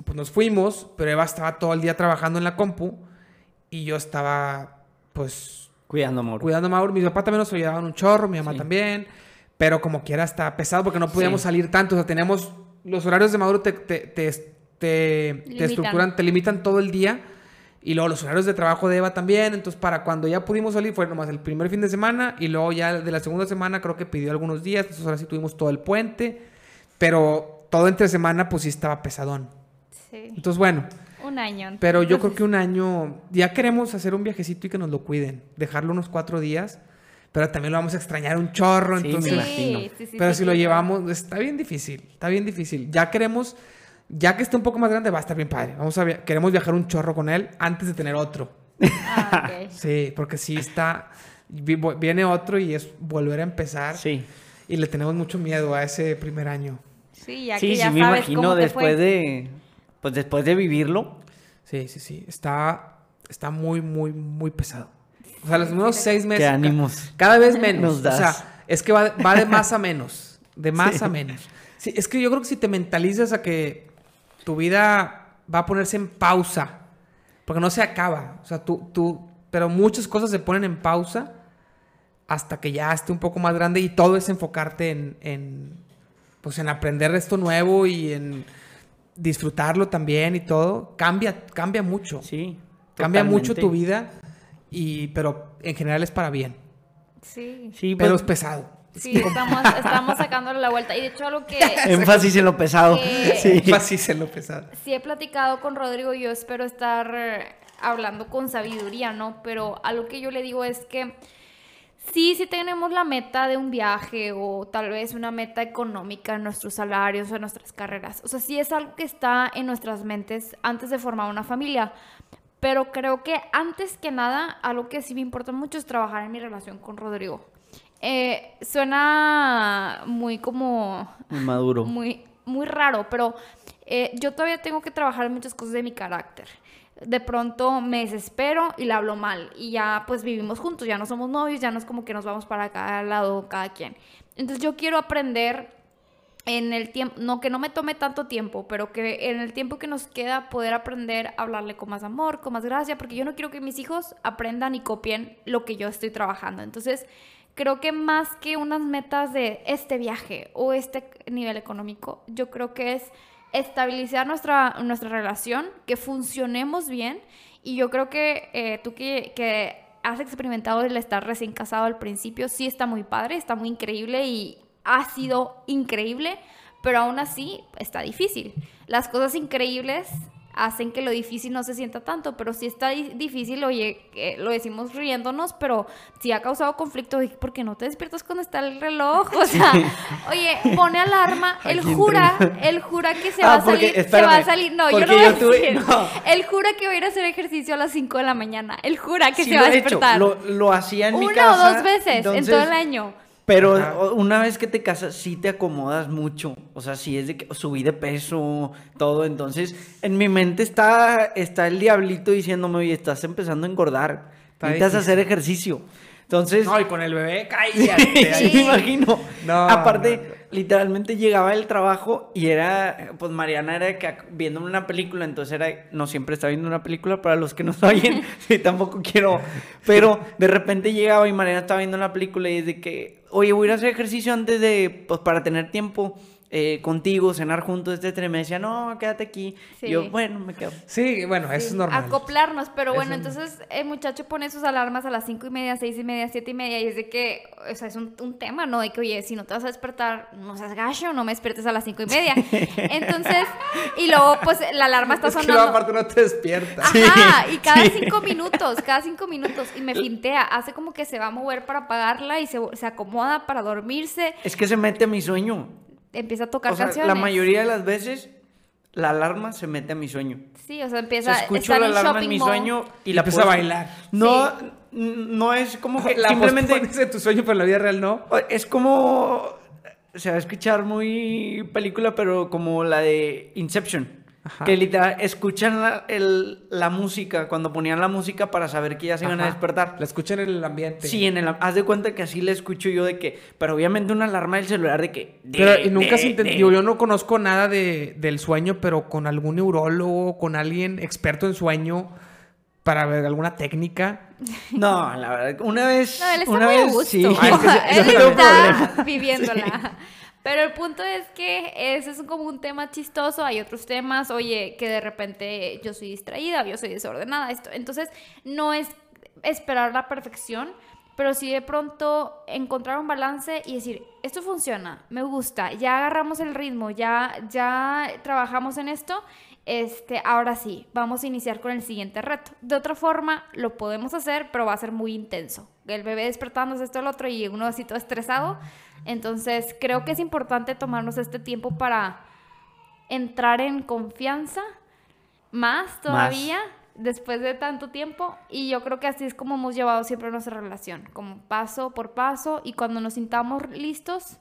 pues nos fuimos. Pero Eva estaba todo el día trabajando en la compu. Y yo estaba, pues, Cuidando, amor. cuidando a Mauro. Mi papá también nos ayudaban un chorro, mi mamá Sí. también. Pero como quiera está pesado porque no podíamos Sí. salir tanto. O sea, teníamos... Los horarios de Mauro te, te, te, te, te Limitan. estructuran, te limitan todo el día. Y luego los horarios de trabajo de Eva también. Entonces, para cuando ya pudimos salir, fue nomás el primer fin de semana. Y luego ya de la segunda semana creo que pidió algunos días. Entonces, ahora sí tuvimos todo el puente. Pero todo entre semana, pues sí estaba pesadón. Sí. Entonces, bueno. Un año. Pero yo creo que un año, ya queremos hacer un viajecito y que nos lo cuiden, dejarlo unos cuatro días, pero también lo vamos a extrañar un chorro, Sí, me entonces... imagino. Sí, sí, sí, pero sí, si lo llevamos, está bien difícil, está bien difícil. Ya queremos, ya que esté un poco más grande, va a estar bien padre. Vamos a via- queremos viajar un chorro con él antes de tener otro. Ah. Sí, porque sí está, viene otro y es volver a empezar. Sí. Y le tenemos mucho miedo a ese primer año. Sí, ya Sí, que ya sí, me sabes imagino cómo te después fue. de. Pues después de vivirlo. Sí, sí, sí. Está, está muy, muy, muy pesado. O sea, los primeros seis meses. Qué ánimos. Cada vez menos. Nos O sea, es que va, va de más a menos. De más Sí. a menos. Sí, es que yo creo que si te mentalizas a que tu vida va a ponerse en pausa, porque no se acaba. O sea, tú, tú, pero muchas cosas se ponen en pausa hasta que ya esté un poco más grande y todo es enfocarte en, en pues en aprender esto nuevo y en disfrutarlo también y todo. Cambia, cambia mucho. Sí. Cambia mucho tu vida, y, pero en general es para bien. Sí. Sí, Pero pues, es pesado. Sí, estamos, estamos sacándole la vuelta. Y de hecho, algo que énfasis en lo pesado. Sí. Énfasis en lo pesado. sí he platicado con Rodrigo, yo espero estar eh, hablando con sabiduría, ¿no? Pero algo que yo le digo es que sí, sí tenemos la meta de un viaje o tal vez una meta económica en nuestros salarios o en nuestras carreras. O sea, sí es algo que está en nuestras mentes antes de formar una familia. Pero creo que antes que nada, algo que sí me importa mucho es trabajar en mi relación con Rodrigo. Eh, suena muy como Muy maduro. muy, muy raro, pero eh, yo todavía tengo que trabajar muchas cosas de mi carácter. De pronto me desespero y le hablo mal y ya pues vivimos juntos, ya no somos novios, ya no es como que nos vamos para cada lado cada quien. Entonces yo quiero aprender en el tiempo, no que no me tome tanto tiempo, pero que en el tiempo que nos queda poder aprender a hablarle con más amor, con más gracia, porque yo no quiero que mis hijos aprendan y copien lo que yo estoy trabajando. Entonces, creo que más que unas metas de este viaje o este nivel económico, yo creo que es estabilizar nuestra, nuestra relación, que funcionemos bien. Y yo creo que eh, tú que, que has experimentado el estar recién casado al principio, sí está muy padre, está muy increíble y ha sido increíble, pero aún así está difícil. Las cosas increíbles hacen que lo difícil no se sienta tanto, pero si está difícil, oye, lo decimos riéndonos, pero si ha causado conflicto, ¿por qué no te despiertas cuando está el reloj? O sea, oye, pone alarma, él jura, él jura que se va a salir, se va a salir, no, yo no voy a decir, él jura que va a ir a hacer ejercicio a las 5 de la mañana, él jura que se va a despertar. Lo, lo hacía en mi casa. Una o dos veces en todo el año. Pero una vez que te casas, sí te acomodas mucho. O sea, sí es de que subí de peso, todo. Entonces, en mi mente está, está el diablito diciéndome, oye, estás empezando a engordar. Necesitas hacer ejercicio. Entonces. No, y con el bebé, cállate. sí, me imagino. Aparte, literalmente llegaba el trabajo y era. Pues Mariana era que viendo una película, entonces era. No siempre está viendo una película para los que no saben. sí, tampoco quiero. Pero de repente llegaba y Mariana estaba viendo una película y es de que. Oye, voy a ir a hacer ejercicio antes de. Pues para tener tiempo. Eh, contigo, cenar juntos, etcétera. Y me decía, no, quédate aquí. yo, bueno, me quedo. Sí, bueno, eso es normal. Acoplarnos, pero bueno, entonces el muchacho pone sus alarmas a las cinco y media, seis y media, siete y media, y es de que, o sea, es un, tema, ¿no? De que, oye, si no te vas a despertar, no seas gacho, no me despiertes a las cinco y media. Entonces, y luego, pues, la alarma está sonando. Es que aparte no te despiertas. Ajá, y cada cinco minutos, cada cinco minutos, y me fintea, hace como que se va a mover para apagarla y se, se acomoda para dormirse. Es que se mete a mi sueño empieza a tocar o sea, canciones. La mayoría de las veces la alarma se mete a mi sueño. Sí, o sea, empieza a escucho la alarma en mi sueño y la empieza a bailar. No, no es como que la simplemente de tu sueño, pero en la vida real no. Es como se va a escuchar muy película, pero como la de Inception. Que literal escuchan la, el, la, música, cuando ponían la música para saber que ya se iban a despertar. La escuchan en el ambiente. Sí, en el haz de cuenta que así la escucho yo de que, pero obviamente una alarma del celular de que. pero nunca se entendió, yo no conozco nada de, del sueño, pero con algún neurólogo, con alguien experto en sueño para ver alguna técnica. No, la verdad, una vez. No, él está una muy vez, gusto. Sí. él está viviéndola. Pero el punto es que ese es como un tema chistoso, hay otros temas, oye, que de repente yo soy distraída, yo soy desordenada, esto. Entonces, no es esperar la perfección, pero sí de pronto encontrar un balance y decir, esto funciona, me gusta, ya agarramos el ritmo, ya, ya trabajamos en esto, este, ahora sí, vamos a iniciar con el siguiente reto. De otra forma, lo podemos hacer, pero va a ser muy intenso. El bebé despertándose esto el otro y uno así todo estresado. Entonces, creo que es importante tomarnos este tiempo para entrar en confianza más todavía después de tanto tiempo. Y yo creo que así es como hemos llevado siempre nuestra relación, como paso por paso. Y cuando nos sintamos listos,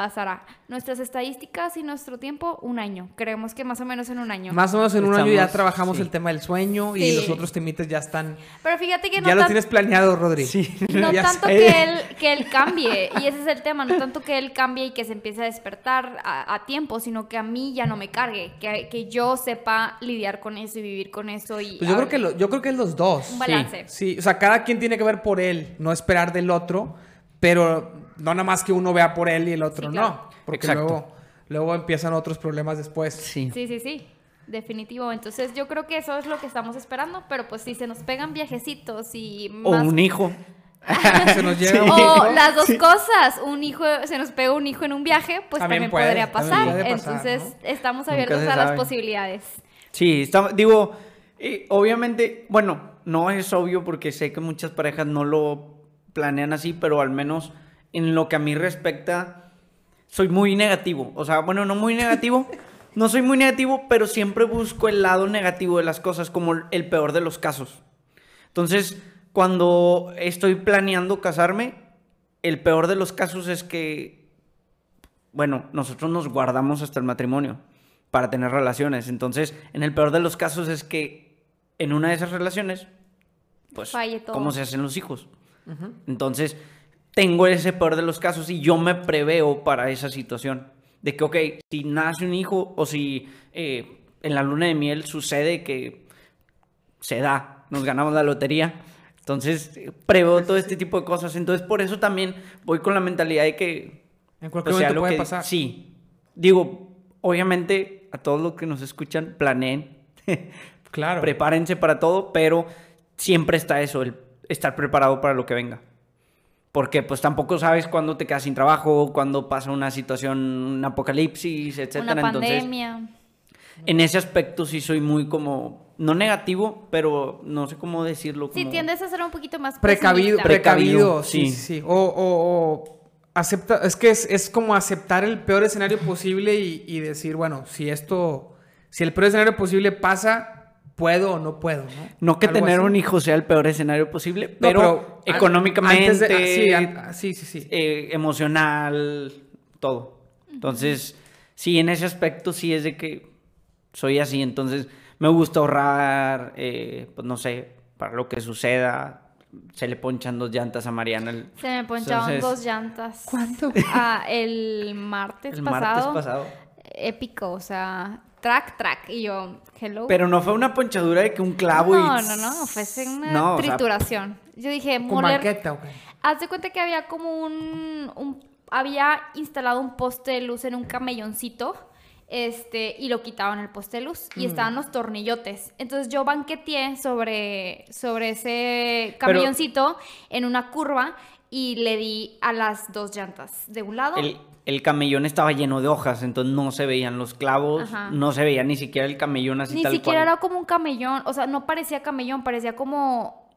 pasará. Nuestras estadísticas y nuestro tiempo, un año. Creemos que más o menos en un año. Más o menos en un año ya trabajamos el tema del sueño y los otros temitas ya están. Pero fíjate que no. Ya lo tienes planeado, Rodri. Sí. No tanto que él, que él cambie, y ese es el tema, no tanto que él cambie y que se empiece a despertar a, tiempo, sino que a mí ya no me cargue, que, que, yo sepa lidiar con eso y vivir con eso. Y pues yo, creo que yo creo que es los dos. Un balance. Sí, o sea, cada quien tiene que ver por él, no esperar del otro, pero no nada más que uno vea por él y el otro no. Porque luego, luego empiezan otros problemas después. Sí. Sí, sí, sí. Definitivo. Entonces yo creo que eso es lo que estamos esperando. Pero pues si se nos pegan viajecitos y O un hijo. se nos llega o las dos cosas. Un hijo, se nos pega un hijo en un viaje, pues también, podría pasar. Entonces estamos abiertos a las posibilidades. Sí, estamos, digo, obviamente, bueno, no es obvio porque sé que muchas parejas no lo planean así, pero al menos en lo que a mí respecta, soy muy negativo. O sea, bueno, no muy negativo. No soy muy negativo, pero siempre busco el lado negativo de las cosas como el peor de los casos. Entonces, cuando estoy planeando casarme, el peor de los casos es que, bueno, nosotros nos guardamos hasta el matrimonio para tener relaciones. Entonces, en el peor de los casos es que en una de esas relaciones, pues, ¿cómo se hacen los hijos? Entonces, tengo ese peor de los casos y yo me preveo para esa situación. De que, ok, si nace un hijo o si eh, en la luna de miel sucede que se da, nos ganamos la lotería. Entonces, preveo todo este tipo de cosas. Entonces, por eso también voy con la mentalidad de que... En cualquier pues, momento puede pasar. Sí. Digo, obviamente, a todos los que nos escuchan, planeen. claro. Prepárense para todo, pero siempre está eso, el estar preparado para lo que venga porque pues tampoco sabes cuándo te quedas sin trabajo, cuándo pasa una situación, un apocalipsis, etcétera. Una pandemia. En ese aspecto sí soy muy como, no negativo, pero no sé cómo decirlo. Sí, como- tiendes a ser un poquito más Precavido, pesimista. precavido, sí, sí. sí, sí. O, o- o acepta, es que es, es como aceptar el peor escenario posible y, y decir, bueno, si esto, si el peor escenario posible pasa, puedo o no puedo, ¿no? No que Algo tener así. un hijo sea el peor escenario posible, No, pero, económicamente, antes de- ah, sí, an- ah, sí, sí, sí. eh, emocional, todo. Entonces, sí, en ese aspecto sí es de que soy así. Entonces, me gusta ahorrar, eh, pues no sé, para lo que suceda. Se le ponchan dos llantas a Mariana el, Se me poncharon Entonces- dos llantas. ¿Cuánto? Ah, el martes el pasado. martes pasado. Épico, o sea, track, track. Y yo, hello. Pero no fue una ponchadura de que un clavo y... no, no, no, fue una No, o sea, trituración. Yo dije, ¿Con moler. banqueta o qué? Haz de cuenta que había como un, un- había instalado un poste de luz en un camelloncito. Este, y lo quitaban el poste de luz. Mm. Y estaban los tornillotes. Entonces yo banqueteé sobre, sobre ese Pero- camelloncito en una curva y le di a las dos llantas. De un lado. El, el camellón estaba lleno de hojas, entonces no se veían los clavos, Ajá. no se veía ni siquiera el camellón así Ni tal siquiera cual. era como un camellón, o sea, no parecía camellón, parecía como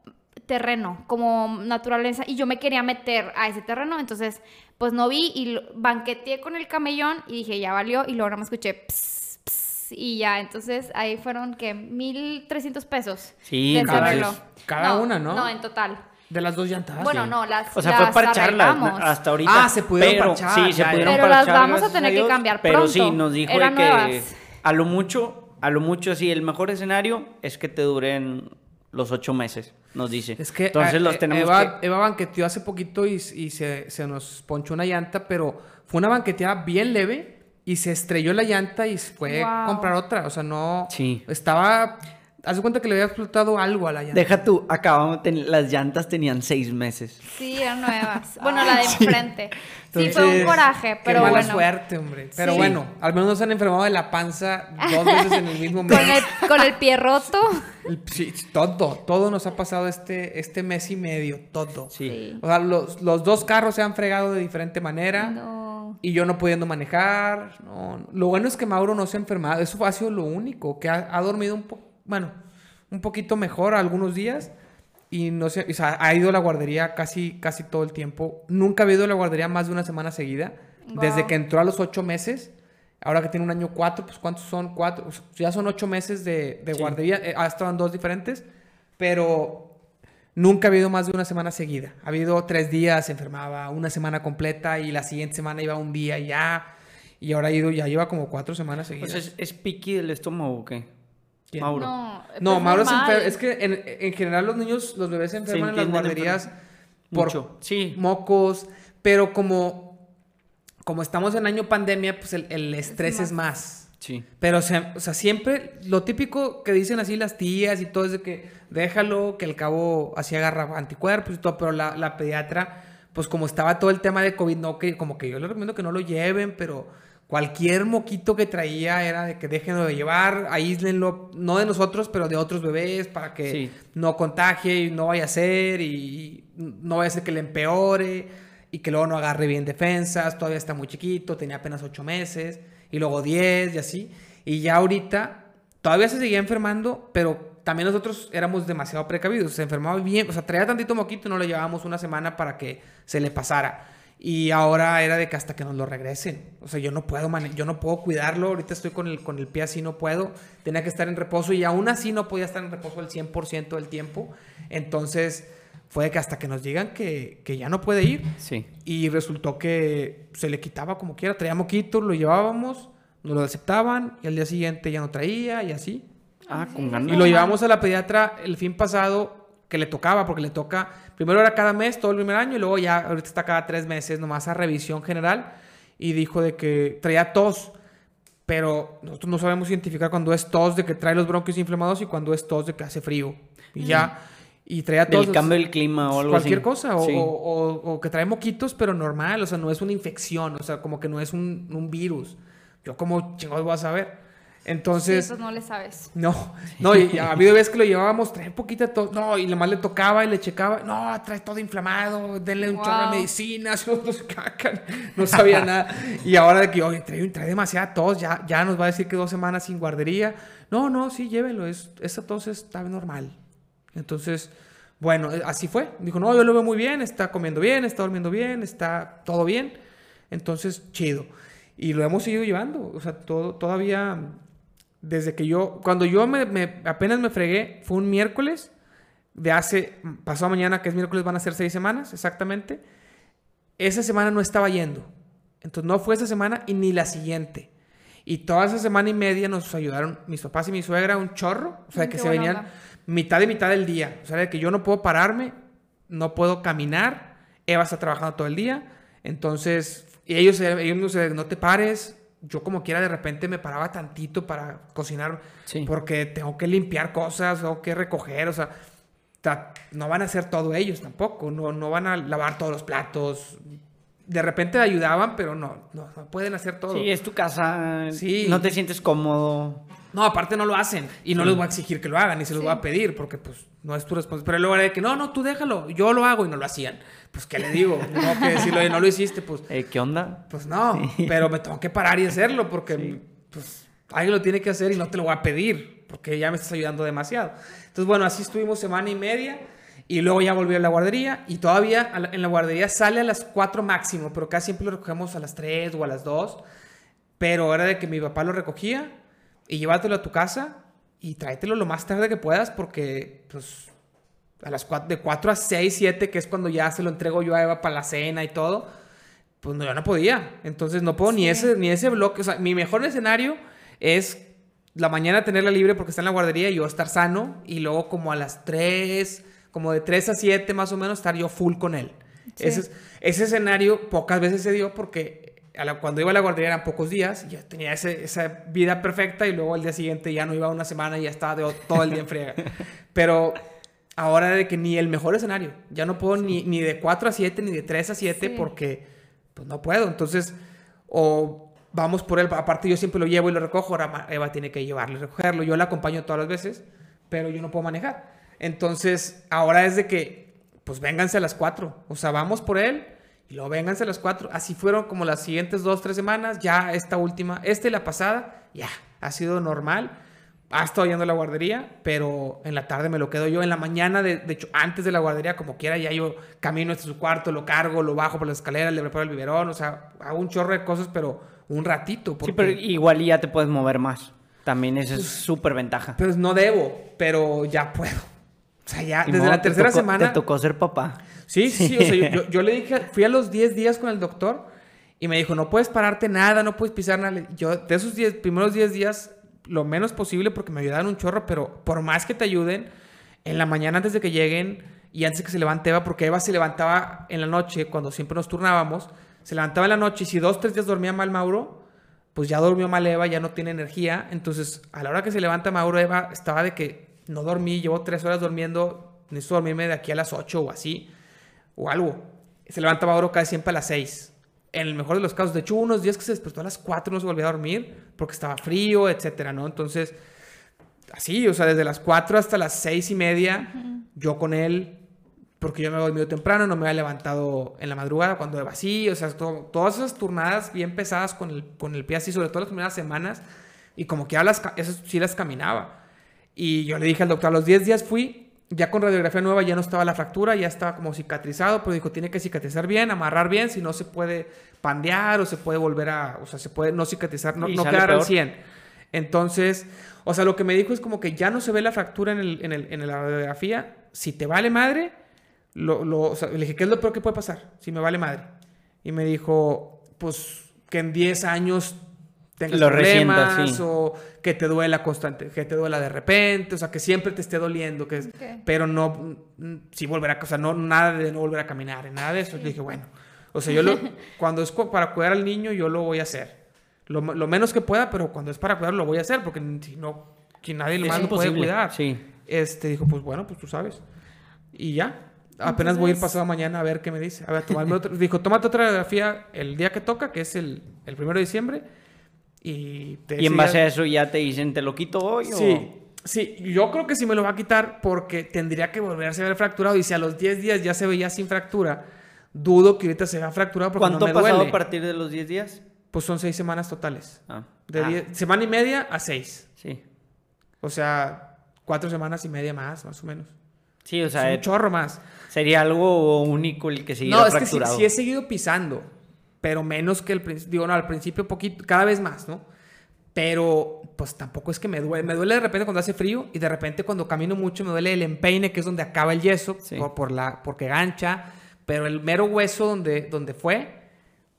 terreno, como naturaleza, y yo me quería meter a ese terreno, entonces, pues no vi y banqueteé con el camellón y dije, ya valió, y luego nada más escuché, ps, ps, y ya, entonces ahí fueron, que 1.300 pesos. Sí, arreglo. Cada una, ¿no? No, en total. De las dos llantas. bueno, sí. no, las O sea, fue las parcharlas arreglamos. hasta ahorita. Ah, se pudieron pero, parchar, Sí, se ya, ya. pudieron Pero las parchar, vamos a tener que Dios, cambiar Pero sí, pronto. nos dijo Eran que nuevas. a lo mucho, a lo mucho así, el mejor escenario es que te duren los ocho meses, nos dice. Es que Entonces eh, los tenemos Eva, que... Eva banqueteó hace poquito y, y se, se nos ponchó una llanta, pero fue una banqueteada bien leve y se estrelló la llanta y fue a Wow. comprar otra. O sea, no. Sí. Estaba. Haz de cuenta que le había explotado algo a la llanta. Deja tú, acabamos, ten- las llantas tenían seis meses. Sí, eran nuevas. Bueno, la de enfrente. Sí, fue un coraje, Qué pero mala bueno. suerte, hombre. Pero Sí. bueno, al menos no se han enfermado de la panza dos veces en el mismo mes. Con el, con el pie roto. Sí, todo, todo nos ha pasado este, este mes y medio, todo. Sí. Sí. O sea, los, los dos carros se han fregado de diferente manera. No. Y yo no pudiendo manejar. No, no. Lo bueno es que Mauro no se ha enfermado. Eso ha sido lo único. Que ha, ha dormido un poco, bueno, un poquito mejor algunos días. Y no se, o sea, ha ido a la guardería casi, casi todo el tiempo. Nunca ha ido a la guardería más de una semana seguida. Desde que entró a los ocho meses. Ahora que tiene un año cuatro, pues ¿cuántos son? Cuatro. O sea, ya son ocho meses de, de Sí. guardería. Eh, ha estado en dos diferentes. Pero nunca ha habido más de una semana seguida. Ha habido tres días, se enfermaba, una semana completa y la siguiente semana iba un día y ya. Y ahora ha ido, ya lleva como cuatro semanas seguidas. Pues es, es piqui del estómago o qué? ¿Quién? Mauro. No, no, pues Mauro es normal. enfer- Es que en, en general los niños, los bebés se enferman en las guarderías por Mucho. Sí. mocos, pero como, como estamos en año pandemia, pues el, el estrés es más. Sí. Pero, o sea, o sea, siempre lo típico que dicen así las tías y todo es de que déjalo, que al cabo así agarra anticuerpos y todo, pero la, la pediatra, pues como estaba todo el tema de COVID, no, que como que yo les recomiendo que no lo lleven, pero cualquier moquito que traía era de que déjenlo de llevar, aíslenlo, no de nosotros, pero de otros bebés, para que Sí. no contagie y no vaya a ser y no vaya a ser que le empeore y que luego no agarre bien defensas, todavía está muy chiquito, tenía apenas ocho meses y luego 10 y así. Y ya ahorita todavía se seguía enfermando, pero también nosotros éramos demasiado precavidos. Se enfermaba bien, o sea, traía tantito moquito, no lo llevábamos una semana para que se le pasara. Y ahora era de que hasta que nos lo regresen. O sea, yo no puedo, mane- yo no puedo cuidarlo. Ahorita estoy con el, con el pie así, no puedo. Tenía que estar en reposo y aún así no podía estar en reposo el 100% del tiempo. Entonces, fue de que hasta que nos digan que, que ya no puede ir. Sí. Y resultó que se le quitaba como quiera. Traía moquito, lo llevábamos, nos lo aceptaban y al día siguiente ya no traía y así. Ah, con ganas. Y lo llevamos a la pediatra el fin pasado que le tocaba, porque le toca, primero era cada mes, todo el primer año, y luego ya ahorita está cada tres meses, nomás a revisión general. Y dijo de que traía tos, pero nosotros no sabemos identificar cuando es tos de que trae los bronquios inflamados y cuando es tos de que hace frío. Y ya, y traía tos. Del cambio del clima o algo cualquier así. cosa, o, Sí. o- o- o que trae moquitos, pero normal, o sea, no es una infección, o sea, como que no es un, un virus. Yo como chingados voy a saber. Entonces. Sí, pues no le sabes. No, no, y ha habido veces que lo llevábamos, trae poquita tos, no, y más le tocaba y le checaba, no, trae todo inflamado, denle un chorro de Wow. medicinas, nos cacan, no sabía nada. Y ahora de que, oye, trae, trae demasiada tos, ya, ya nos va a decir que dos semanas sin guardería. No, no, sí, llévelo, es, esa tos está normal. Entonces, bueno, eh, así fue. Dijo, no, yo lo veo muy bien, está comiendo bien, está durmiendo bien, está todo bien. Entonces, chido. Y lo hemos seguido llevando. O sea, todo, todavía, desde que yo, cuando yo me, me- apenas me fregué, fue un miércoles de hace, pasado mañana, que es miércoles, van a ser seis semanas, exactamente. Esa semana no estaba yendo. Entonces, no fue esa semana y ni la siguiente. Y toda esa semana y media nos ayudaron mis papás y mi suegra un chorro. O sea, que qué se venían onda. mitad y mitad del día. O sea, de que yo no puedo pararme, no puedo caminar. Eva está trabajando todo el día. Entonces, y ellos, ellos no, sé, no te pares. Yo como quiera de repente me paraba tantito para cocinar Sí. porque tengo que limpiar cosas, tengo que recoger, o sea, no van a hacer todo ellos tampoco, no, no van a lavar todos los platos. De repente ayudaban, pero no, no, no pueden hacer todo. Sí, es tu casa. Sí. No te sientes cómodo. No, aparte no lo hacen. Y no les voy a exigir que lo hagan, ni se los Sí. voy a pedir, porque pues no es tu responsabilidad. Pero luego era de que, no, no, tú déjalo, yo lo hago y no lo hacían. Pues, ¿qué le digo? No, que decirlo, "Oye, no lo hiciste, pues, Eh, ¿Qué onda? pues no. Pero me tengo que parar y hacerlo, porque pues alguien lo tiene que hacer y no te lo voy a pedir, porque ya me estás ayudando demasiado. Entonces, bueno, así estuvimos semana y media. Y luego ya volví a la guardería y todavía en la guardería sale a las 4 máximo, pero casi siempre lo recogemos a las 3 o a las 2. Pero era de que mi papá lo recogía y llévatelo a tu casa y tráetelo lo más tarde que puedas porque pues a las 4, de 4 a 6, 7, que es cuando ya se lo entrego yo a Eva para la cena y todo, pues no, yo no podía. Entonces no puedo ni ese ni ese bloque, o sea, mi mejor escenario es la mañana tenerla libre porque está en la guardería y yo estar sano y luego como a las 3, como de 3 a 7 más o menos estar yo full con él. Sí. Ese, es- ese escenario pocas veces se dio porque a la- cuando iba a la guardería eran pocos días y yo tenía ese- esa vida perfecta y luego al día siguiente ya no iba una semana y ya estaba de- todo el día en friega. Pero ahora de que ni el mejor escenario, ya no puedo ni, ni de 4 a 7 ni de 3 a 7 Sí. porque pues no puedo. Entonces, o vamos por él, aparte yo siempre lo llevo y lo recojo, ahora Eva tiene que llevarlo y recogerlo, yo la acompaño todas las veces, pero yo no puedo manejar. Entonces, ahora es de que, pues vénganse a las 4, o sea, vamos por él y luego vénganse las 4. Así fueron como las siguientes dos, tres semanas, ya esta última, esta y la pasada, ya, ha sido normal. Ha estado yendo a la guardería, pero en la tarde me lo quedo yo. En la mañana, de, de hecho, antes de la guardería, como quiera, ya yo camino hasta su cuarto, lo cargo, lo bajo por las escaleras, le preparo el biberón, o sea, hago un chorro de cosas, pero un ratito. Porque, Sí, pero igual ya te puedes mover más. También esa es súper ventaja. Pues no debo, pero ya puedo. O sea, ya desde la te tercera tocó- semana. Te tocó ser papá. Sí, sí, sí, o sea, yo, yo- yo le dije, fui a los 10 días con el doctor y me dijo, no puedes pararte nada, no puedes pisar nada. Yo, de esos 10, primeros 10 días, lo menos posible porque me ayudaron un chorro, pero por más que te ayuden, en la mañana antes de que lleguen y antes de que se levante Eva, porque Eva se levantaba en la noche, cuando siempre nos turnábamos, se levantaba en la noche y si dos, tres días dormía mal Mauro, pues ya durmió mal Eva, ya no tiene energía. Entonces, a la hora que se levanta Mauro, Eva estaba de que no dormí, llevo tres horas durmiendo, necesito dormirme de aquí a las 8 o así, o algo. Se levanta Mauro casi siempre a las 6. En el mejor de los casos, de hecho, unos días que se despertó a las 4 no se volvió a dormir porque estaba frío, etcétera, ¿no? Entonces, así, o sea, desde las 4 hasta las 6 y media, yo con él, porque yo me había dormido temprano, no me había levantado en la madrugada cuando Eva sí, o sea, to- todas esas turnadas bien pesadas con el, con el pie así, sobre todo las primeras semanas, y como que ya las, esas sí las caminaba. Y yo le dije al doctor, a los 10 días fui, ya con radiografía nueva ya no estaba la fractura, ya estaba como cicatrizado, pero dijo, tiene que cicatrizar bien, amarrar bien, si no se puede pandear o se puede volver a, o sea, se puede no cicatrizar, no, quedar al peor. 100. Entonces, o sea, lo que me dijo es como que ya no se ve la fractura en, el, en, el- en la radiografía, si te vale madre, lo, lo- o sea, le dije, ¿qué es lo peor que puede pasar? Si me vale madre. Y me dijo, pues que en 10 años tengas Lo problemas resientas, sí. o que te duela constante, que te duela de repente, o sea, que siempre te esté doliendo, que es- Ok. pero no, mm, sí volver a, o sea, no, nada de no volver a caminar, nada de eso. Le dije, bueno, o sea, yo lo, cuando es para cuidar al niño, yo lo voy a hacer. Lo, lo menos que pueda, pero cuando es para cuidarlo, lo voy a hacer, porque si no, que nadie más lo puede cuidar. sí. Este dijo, pues bueno, pues tú sabes. Y ya. Apenas voy a ir pasado mañana a ver qué me dice. A ver, tomarme otra. Dijo, tómate otra radiografía el día que toca, que es el, el primero de diciembre. Y, te Y en base a eso ya te dicen, ¿te lo quito hoy o...? Sí, sí, yo creo que sí me lo va a quitar porque tendría que volverse a ver fracturado. Y si a los 10 días ya se veía sin fractura, dudo que ahorita se vea fracturado porque ¿Cuánto no ha me pasado duele. a partir de los 10 días? Pues son 6 semanas totales. Ah. De Ah, diez- semana y media a 6. Sí. O sea, 4 semanas y media más, más o menos. Sí, o Es sea, un chorro más. sería algo único el que siguiera No, es que sí, fracturado. sí he seguido pisando, pero menos que el principio. Digo, no, al principio poquito, cada vez más, ¿no? Pero, pues tampoco es que me duele. Me duele de repente cuando hace frío y de repente cuando camino mucho me duele el empeine, que es donde acaba el yeso, Sí. por, por la, porque gancha. Pero el mero hueso donde, donde fue,